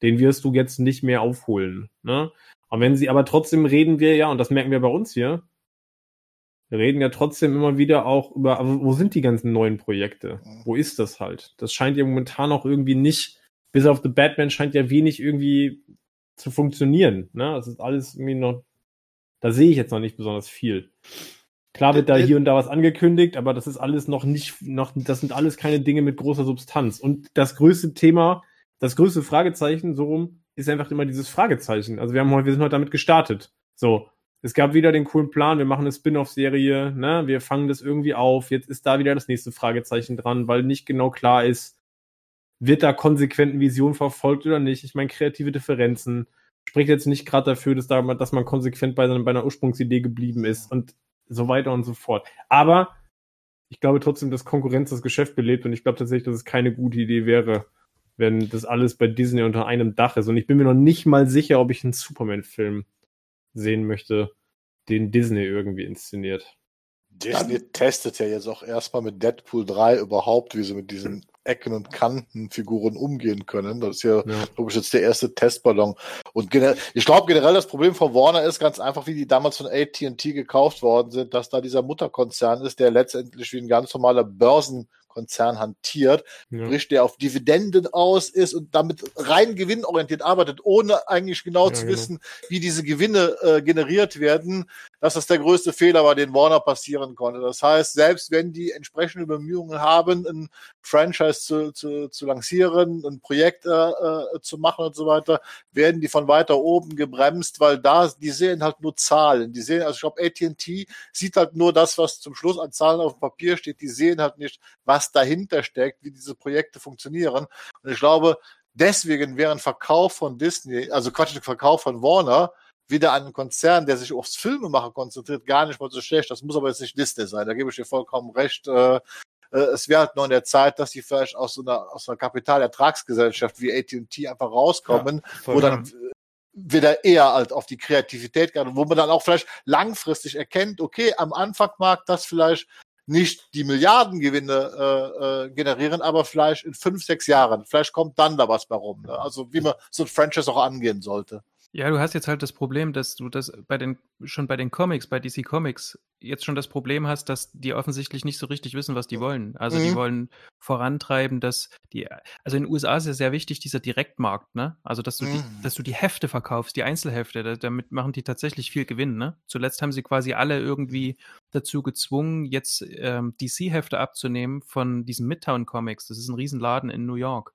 Den wirst du jetzt nicht mehr aufholen. Ne? Und wenn sie, aber trotzdem reden wir ja, und das merken wir bei uns hier, reden ja trotzdem immer wieder auch über, aber wo sind die ganzen neuen Projekte? Wo ist das halt? Das scheint ja momentan auch irgendwie nicht, bis auf The Batman scheint ja wenig irgendwie zu funktionieren. Ne? Das ist alles irgendwie noch, da sehe ich jetzt noch nicht besonders viel. Klar wird da Äh, äh, hier und da was angekündigt, aber das ist alles noch nicht, noch, das sind alles keine Dinge mit großer Substanz. Und das größte Thema, das größte Fragezeichen, so rum, ist einfach immer dieses Fragezeichen. Also wir haben heute, wir sind heute damit gestartet. So. Es gab wieder den coolen Plan, wir machen eine Spin-off-Serie, ne, wir fangen das irgendwie auf, jetzt ist da wieder das nächste Fragezeichen dran, weil nicht genau klar ist, wird da konsequent eine Vision verfolgt oder nicht. Ich meine, kreative Differenzen spricht jetzt nicht gerade dafür, dass, da, dass man konsequent bei, seiner- bei einer Ursprungsidee geblieben ist und so weiter und so fort. Aber ich glaube trotzdem, dass Konkurrenz das Geschäft belebt und ich glaube tatsächlich, dass es keine gute Idee wäre, wenn das alles bei Disney unter einem Dach ist. Und ich bin mir noch nicht mal sicher, ob ich einen Superman-Film sehen möchte, den Disney irgendwie inszeniert. Disney testet ja jetzt auch erstmal mit Deadpool 3 überhaupt, wie sie mit diesen Ecken und Kanten Figuren umgehen können. Das ist ja, Ja. glaube ich, jetzt der erste Testballon. Und ich glaube generell das Problem von Warner ist ganz einfach, wie die damals von AT&T gekauft worden sind, dass da dieser Mutterkonzern ist, der letztendlich wie ein ganz normaler Börsenkonzern hantiert, Ja. sprich, der auf Dividenden aus ist und damit rein gewinnorientiert arbeitet, ohne eigentlich genau Ja, zu genau. wissen, wie diese Gewinne äh, generiert werden, dass das der größte Fehler war, den Warner passieren konnte. Das heißt, selbst wenn die entsprechende Bemühungen haben, ein Franchise zu, zu, zu lancieren, ein Projekt äh, äh, zu machen und so weiter, werden die von weiter oben gebremst, weil da, die sehen halt nur Zahlen. Die sehen, also ich glaube, AT&T sieht halt nur das, was zum Schluss an Zahlen auf dem Papier steht. Die sehen halt nicht, was dahinter steckt, wie diese Projekte funktionieren. Und ich glaube, deswegen wäre ein Verkauf von Disney, also Quatsch, ein Verkauf von Warner, wieder einen Konzern, der sich aufs Filmemachen konzentriert, gar nicht mal so schlecht. Das muss aber jetzt nicht Disney sein. Da gebe ich dir vollkommen recht. Äh, äh, es wäre halt nur in der Zeit, dass die vielleicht aus so einer, aus einer Kapitalertragsgesellschaft wie AT&T einfach rauskommen, voll. wo dann äh, wieder eher halt auf die Kreativität geht, wo man dann auch vielleicht langfristig erkennt, okay, am Anfang mag das vielleicht nicht die Milliardengewinne äh, äh, generieren, aber vielleicht in fünf, sechs Jahren, vielleicht kommt dann da was bei rum. Ne? Also wie man so ein Franchise auch angehen sollte. Ja, du hast jetzt halt das Problem, dass du das bei den, schon bei den Comics, bei DC Comics, jetzt schon das Problem hast, dass die offensichtlich nicht so richtig wissen, was die wollen. Also die Mhm. wollen vorantreiben, dass die, also in den USA ist ja sehr wichtig, dieser Direktmarkt, ne? Also dass du die, Mhm. dass du die Hefte verkaufst, die Einzelhefte, da, damit machen die tatsächlich viel Gewinn, ne? Zuletzt haben sie quasi alle irgendwie dazu gezwungen, jetzt ähm, DC-Hefte abzunehmen von diesen Midtown Comics. Das ist ein Riesenladen in New York.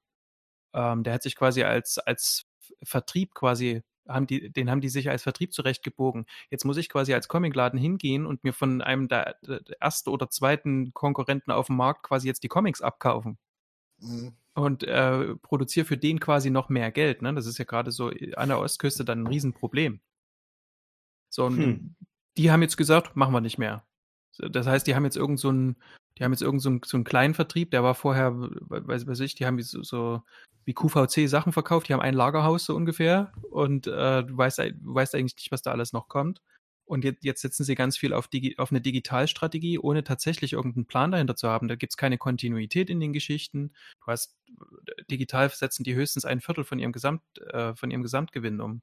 Ähm, der hat sich quasi als, als Vertrieb quasi haben die, den haben die sich als Vertrieb zurechtgebogen. Jetzt muss ich quasi als Comicladen hingehen und mir von einem der, der ersten oder zweiten Konkurrenten auf dem Markt quasi jetzt die Comics abkaufen Mhm. und äh, produziere für den quasi noch mehr Geld. Ne? Das ist ja gerade so an der Ostküste dann ein Riesenproblem. So, und Hm. die haben jetzt gesagt, machen wir nicht mehr. Das heißt, die haben jetzt irgend so einen, die haben jetzt irgend so einen, so einen kleinen Vertrieb, der war vorher, weiß, weiß ich, die haben so, so wie QVC Sachen verkauft, die haben ein Lagerhaus so ungefähr und äh, du, weißt, du weißt eigentlich nicht, was da alles noch kommt. Und jetzt, jetzt setzen sie ganz viel auf, Digi auf eine Digitalstrategie, ohne tatsächlich irgendeinen Plan dahinter zu haben. Da gibt's keine Kontinuität in den Geschichten. Du hast digital setzen die höchstens ein Viertel von ihrem Gesamt, äh, von ihrem Gesamtgewinn um.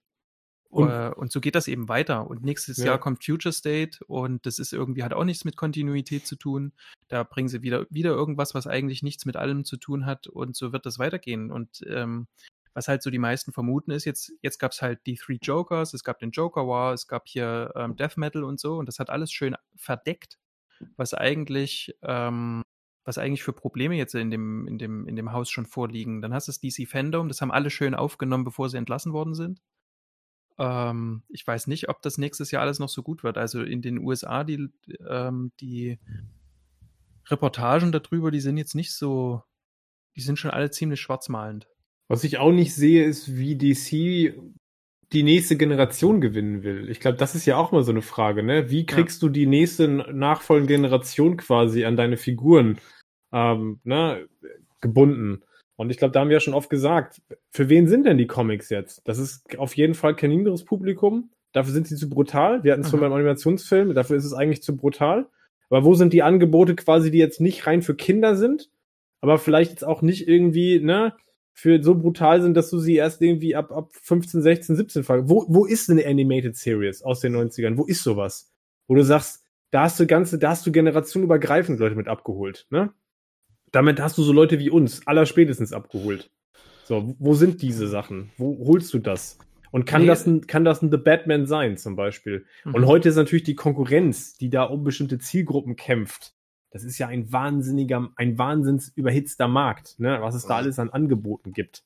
Und- Äh, und so geht das eben weiter. Und nächstes Ja. Jahr kommt Future State und das ist irgendwie, hat auch nichts mit Kontinuität zu tun. Da bringen sie wieder, wieder irgendwas, was eigentlich nichts mit allem zu tun hat und so wird das weitergehen. Und ähm, was halt so die meisten vermuten ist, jetzt, jetzt gab es halt die Three Jokers, es gab den Joker War, es gab hier ähm, Death Metal und so und das hat alles schön verdeckt, was eigentlich, ähm, was eigentlich für Probleme jetzt in dem, in dem, in dem Haus schon vorliegen. Dann hast du das DC Fandom, das haben alle schön aufgenommen, bevor sie entlassen worden sind. Ähm, ich weiß nicht, ob das nächstes Jahr alles noch so gut wird. Also in den USA, die, ähm, die Reportagen darüber, die sind jetzt nicht so, die sind schon alle ziemlich schwarzmalend. Was ich auch nicht sehe, ist, wie DC die nächste Generation gewinnen will. Ich glaube, das ist ja auch mal so eine Frage, ne? Wie kriegst du die nächste nachfolgende Generation quasi an deine Figuren ähm, ne, gebunden? Und ich glaube, da haben wir ja schon oft gesagt, für wen sind denn die Comics jetzt? Das ist auf jeden Fall kein jüngeres Publikum. Dafür sind sie zu brutal. Wir hatten es schon Mhm. beim Animationsfilm, dafür ist es eigentlich zu brutal. Aber wo sind die Angebote quasi, die jetzt nicht rein für Kinder sind, aber vielleicht jetzt auch nicht irgendwie, ne, für so brutal sind, dass du sie erst irgendwie ab, ab 15, 16, 17 fragst. Wo, wo ist eine Animated Series aus den 90ern? Wo ist sowas? Wo du sagst, da hast du ganze, da hast du generationenübergreifend Leute mit abgeholt, ne? Damit hast du so Leute wie uns allerspätestens abgeholt. So, wo sind diese Sachen? Wo holst du das? Und kann Nee. das ein, kann das ein The Batman sein, zum Beispiel? Mhm. Und heute ist natürlich die Konkurrenz, die da um bestimmte Zielgruppen kämpft. Das ist ja ein wahnsinniger, ein wahnsinns überhitzter Markt, ne? was es da alles an Angeboten gibt.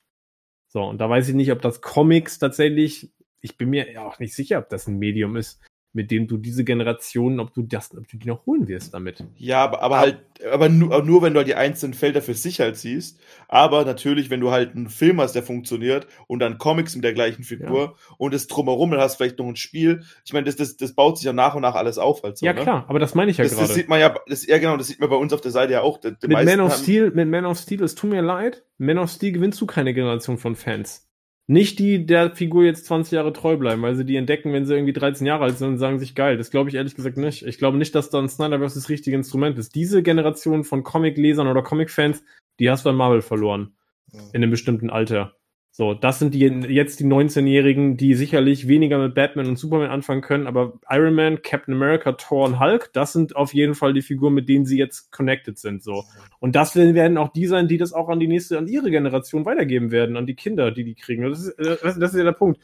So, und da weiß ich nicht, ob das Comics tatsächlich, ich bin mir ja auch nicht sicher, ob das ein Medium ist, mit dem du diese Generation, ob du das, ob du die noch holen wirst damit. Ja, aber, aber halt, aber nur, aber nur wenn du halt die einzelnen Felder für sich halt siehst. Aber natürlich, wenn du halt einen Film hast, der funktioniert und dann Comics mit der gleichen Figur und es drumherum, dann hast du vielleicht noch ein Spiel. Ich meine, das, das, das baut sich ja nach und nach alles auf halt so. ja, ne? klar, aber das meine ich ja Das, das gerade. sieht man ja, das, ja genau, das sieht man bei uns auf der Seite ja auch. Die, die Mit Man of Steel, mit Man of Steel, es tut mir leid, Man of Steel gewinnst du keine Generation von Fans. Nicht die der Figur jetzt 20 Jahre treu bleiben, weil sie die entdecken, wenn sie irgendwie 13 Jahre alt sind und sagen sich geil. Das glaube ich ehrlich gesagt nicht. Ich glaube nicht, dass dann Snyderverse das richtige Instrument ist. Diese Generation von Comic-Lesern oder Comic-Fans, die hast du an Marvel verloren. In einem bestimmten Alter. So, das sind die jetzt die 19-Jährigen, die sicherlich weniger mit Batman und Superman anfangen können, aber Iron Man, Captain America, Thor und Hulk, das sind auf jeden Fall die Figuren, mit denen sie jetzt connected sind. So. Und das werden auch die sein, die das auch an die nächste, an ihre Generation weitergeben werden, an die Kinder, die die kriegen. Das ist, äh, das ist ja der Punkt.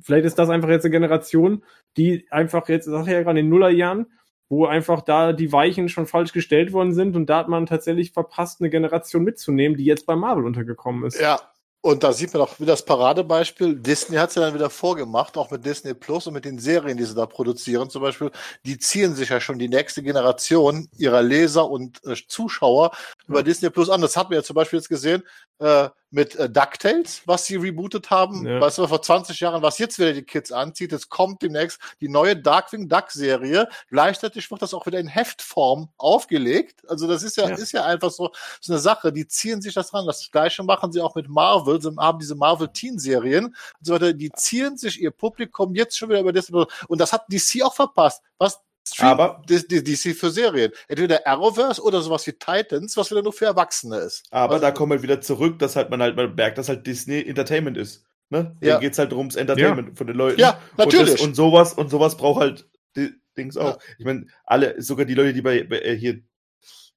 Vielleicht ist das einfach jetzt eine Generation, die einfach jetzt, sag ich ja gerade in den Nullerjahren, wo einfach da die Weichen schon falsch gestellt worden sind und da hat man tatsächlich verpasst, eine Generation mitzunehmen, die jetzt bei Marvel untergekommen ist. Ja, und da sieht man auch wieder das Paradebeispiel. Disney hat es ja dann wieder vorgemacht, auch mit Disney Plus und mit den Serien, die sie da produzieren zum Beispiel. Die ziehen sich ja schon die nächste Generation ihrer Leser und äh, Zuschauer über Disney Plus an. Das hat man ja zum Beispiel jetzt gesehen äh, mit äh, DuckTales, was sie rebootet haben. Ja. Weißt du, vor 20 Jahren, was jetzt wieder die Kids anzieht. Es kommt demnächst die neue Darkwing Duck Serie. Gleichzeitig wird das auch wieder in Heftform aufgelegt. Also das ist ja, Ja. ist ja einfach so, so eine Sache. Die ziehen sich das ran. Das Gleiche machen sie auch mit Marvel. Sie haben diese Marvel Teen Serien und so weiter. Die ziehen sich ihr Publikum jetzt schon wieder über Plus. Und das hat DC auch verpasst. Was Stream- Aber- die, die, DC für Serien. Entweder Arrowverse oder sowas wie Titans, was wieder nur für Erwachsene ist. Aber Also- da kommen wir wieder zurück, dass halt man halt man merkt, dass halt Disney Entertainment ist. Ne? Ja. Da geht's halt ums Entertainment von den Leuten. Ja, natürlich. Und, das, und sowas und sowas braucht halt die Dings auch. Ja. Ich meine, alle, sogar die Leute, die bei, bei äh, hier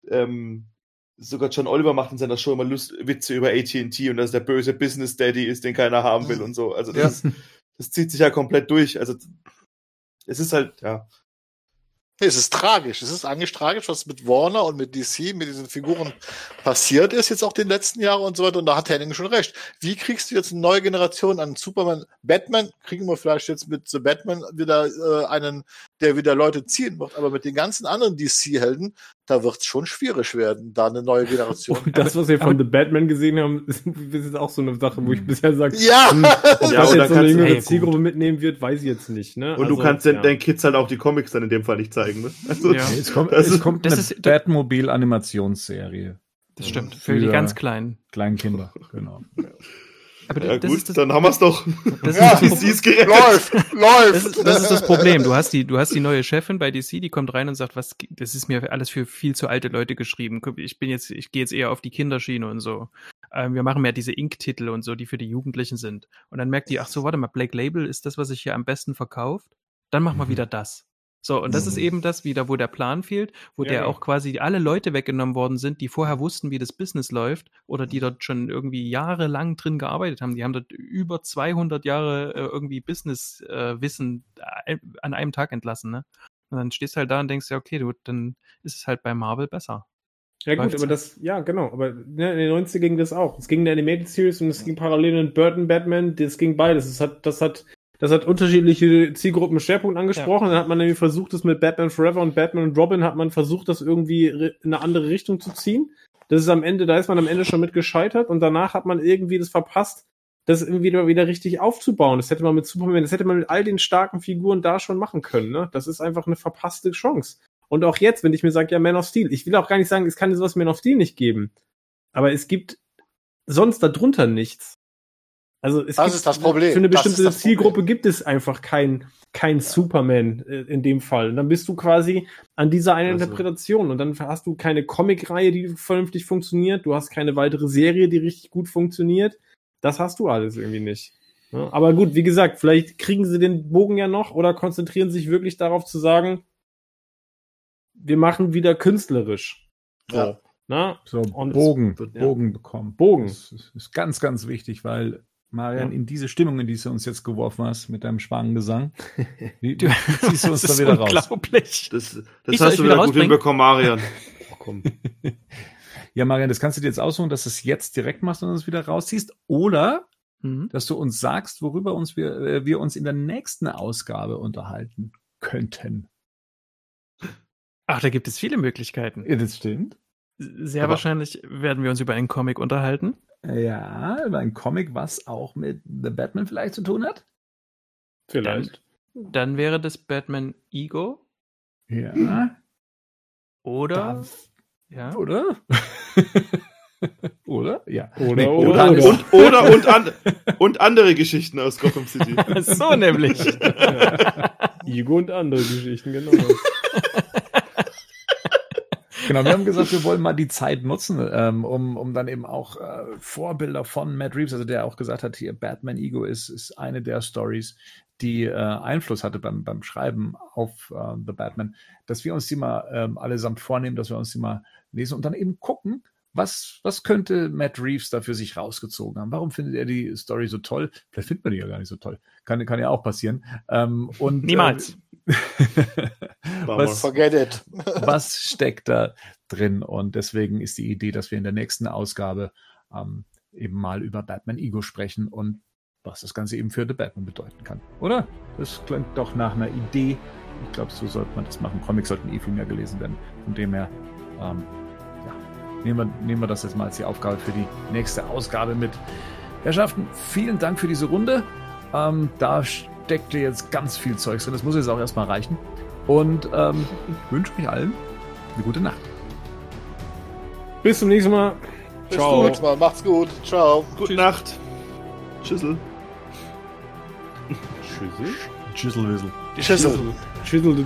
ähm, sogar John Oliver macht in seiner Show immer Lust, Witze über AT&T und dass der böse Business Daddy ist, den keiner haben will und so. Also das, das zieht sich ja komplett durch. Also es ist halt, ja. Es ist tragisch. Es ist eigentlich tragisch, was mit Warner und mit DC, mit diesen Figuren passiert ist, jetzt auch den letzten Jahren und so weiter. Und da hat Henning schon recht. Wie kriegst du jetzt eine neue Generation an Superman? Batman kriegen wir vielleicht jetzt mit The Batman wieder äh, einen, der wieder Leute ziehen wird. Aber mit den ganzen anderen DC-Helden, da wird es schon schwierig werden, da eine neue Generation. Und das, was wir von The Batman gesehen haben, ist ist auch so eine Sache, wo ich bisher sage, ja! hm, ob Ja, das jetzt so eine jüngere hey, gut. Zielgruppe mitnehmen wird, weiß ich jetzt nicht. Ne? Und Also, du kannst den, ja. deinen Kids halt auch die Comics dann in dem Fall nicht zeigen. Ne? Also, Ja. Es kommt, Das es ist- kommt das eine ist- Batmobile-Animationsserie. Das stimmt. Für die Für- ganz Kleinen. Kleinkinder, genau. Aber Ja, das gut, ist das, dann haben wir's doch. das Ja. ist das DC's gerettet. läuft, läuft. Das ist, das ist das Problem. Du hast die, du hast die neue Chefin bei DC, die kommt rein und sagt, was, das ist mir alles für viel zu alte Leute geschrieben. Ich bin jetzt, ich gehe jetzt eher auf die Kinderschiene und so. Ähm, wir machen mehr diese Ink-Titel und so, die für die Jugendlichen sind. Und dann merkt die, ach so, warte mal, Black Label ist das, was sich hier am besten verkauft. Dann machen wir Mhm. wieder das. So, und das ist eben das wieder, wo der Plan fehlt, wo Ja, der genau. auch quasi alle Leute weggenommen worden sind, die vorher wussten, wie das Business läuft oder die dort schon irgendwie jahrelang drin gearbeitet haben. Die haben dort über 200 Jahre äh, irgendwie Business-Wissen äh, an einem Tag entlassen, ne? Und dann stehst du halt da und denkst ja, okay, du, dann ist es halt bei Marvel besser. Ja gut, Läuft's aber das, ja genau, aber ne, in den 90 ging das auch. Es ging in der Animated Series und es ging parallel in Burton Batman, das ging beides. Das hat, das hat, das hat unterschiedliche Zielgruppen Schwerpunkt angesprochen. Dann hat man nämlich versucht, das mit Batman Forever und Batman und Robin hat man versucht, das irgendwie in eine andere Richtung zu ziehen. Das ist am Ende, da ist man am Ende schon mit gescheitert und danach hat man irgendwie das verpasst, das irgendwie wieder, wieder richtig aufzubauen. Das hätte man mit Superman, das hätte man mit all den starken Figuren da schon machen können. Ne? Das ist einfach eine verpasste Chance. Und auch jetzt, wenn ich mir sage, ja, Man of Steel, ich will auch gar nicht sagen, es kann sowas Man of Steel nicht geben. Aber es gibt sonst darunter nichts. Also es Das gibt, ist das Problem. Für eine bestimmte Zielgruppe Problem. gibt es einfach kein, kein Superman äh, in dem Fall. Und dann bist du quasi an dieser einen Also. Interpretation und dann hast du keine Comicreihe, die vernünftig funktioniert. Du hast keine weitere Serie, die richtig gut funktioniert. Das hast du alles irgendwie nicht. Ja, aber gut, wie gesagt, vielleicht kriegen sie den Bogen ja noch oder konzentrieren sich wirklich darauf zu sagen, wir machen wieder künstlerisch. So, Ja. Na? So, Und Bogen, wird- ja. Bogen bekommen. Bogen. Das ist, ist ganz, ganz wichtig, weil Marian, Ja. in diese Stimmung, in die du uns jetzt geworfen hast, mit deinem Schwanengesang, wie, Du- wie ziehst du uns da wieder raus? unglaublich. Das, Ich das hast du wieder wieder gut hinbekommen, Marian. Oh, komm. Ja, Marian, das kannst du dir jetzt aussuchen, dass du es jetzt direkt machst und uns wieder rausziehst, oder Mhm. dass du uns sagst, worüber uns wir, äh, wir uns in der nächsten Ausgabe unterhalten könnten. Ach, da gibt es viele Möglichkeiten. Ja, das stimmt. Sehr Aber- wahrscheinlich werden wir uns über einen Comic unterhalten. Ja, über ein Comic, was auch mit The Batman vielleicht zu tun hat. Vielleicht. Dann wäre das Batman Ego Ja. oder Da- ja. Oder? oder? Ja. Oder, Nee, oder, oder-. Und, oder und, an, und andere Geschichten aus Gotham City. so nämlich. Igo und andere Geschichten, genau. Genau, wir haben gesagt, wir wollen mal die Zeit nutzen, ähm, um, um dann eben auch äh, Vorbilder von Matt Reeves, also der auch gesagt hat, hier Batman Ego ist, ist eine der Stories, die äh, Einfluss hatte beim, beim Schreiben auf äh, The Batman, dass wir uns die mal ähm, allesamt vornehmen, dass wir uns die mal lesen und dann eben gucken, was, was könnte Matt Reeves da für sich rausgezogen haben? Warum findet er die Story so toll? Vielleicht findet man die ja gar nicht so toll. Kann, kann ja auch passieren. Ähm, und, Niemals. Äh, was, Forget it. was steckt da drin? Und deswegen ist die Idee, dass wir in der nächsten Ausgabe ähm, eben mal über Batman Ego sprechen und was das Ganze eben für The Batman bedeuten kann. Oder? Das klingt doch nach einer Idee. Ich glaube, so sollte man das machen. Comics sollten eh viel mehr gelesen werden. Von dem her, ähm, nehmen wir, nehmen wir das jetzt mal als die Aufgabe für die nächste Ausgabe mit. Herrschaften, vielen Dank für diese Runde. Ähm, da steckte jetzt ganz viel Zeugs drin. Das muss jetzt auch erstmal reichen. Und ähm, ich wünsche euch allen eine gute Nacht. Bis zum nächsten Mal. Bis Ciao. zum nächsten Mal. Macht's gut. Ciao. Gute Nacht. Tschüssel. Schüssel? Tschüsselwissel. Tschüssel. Schüssel,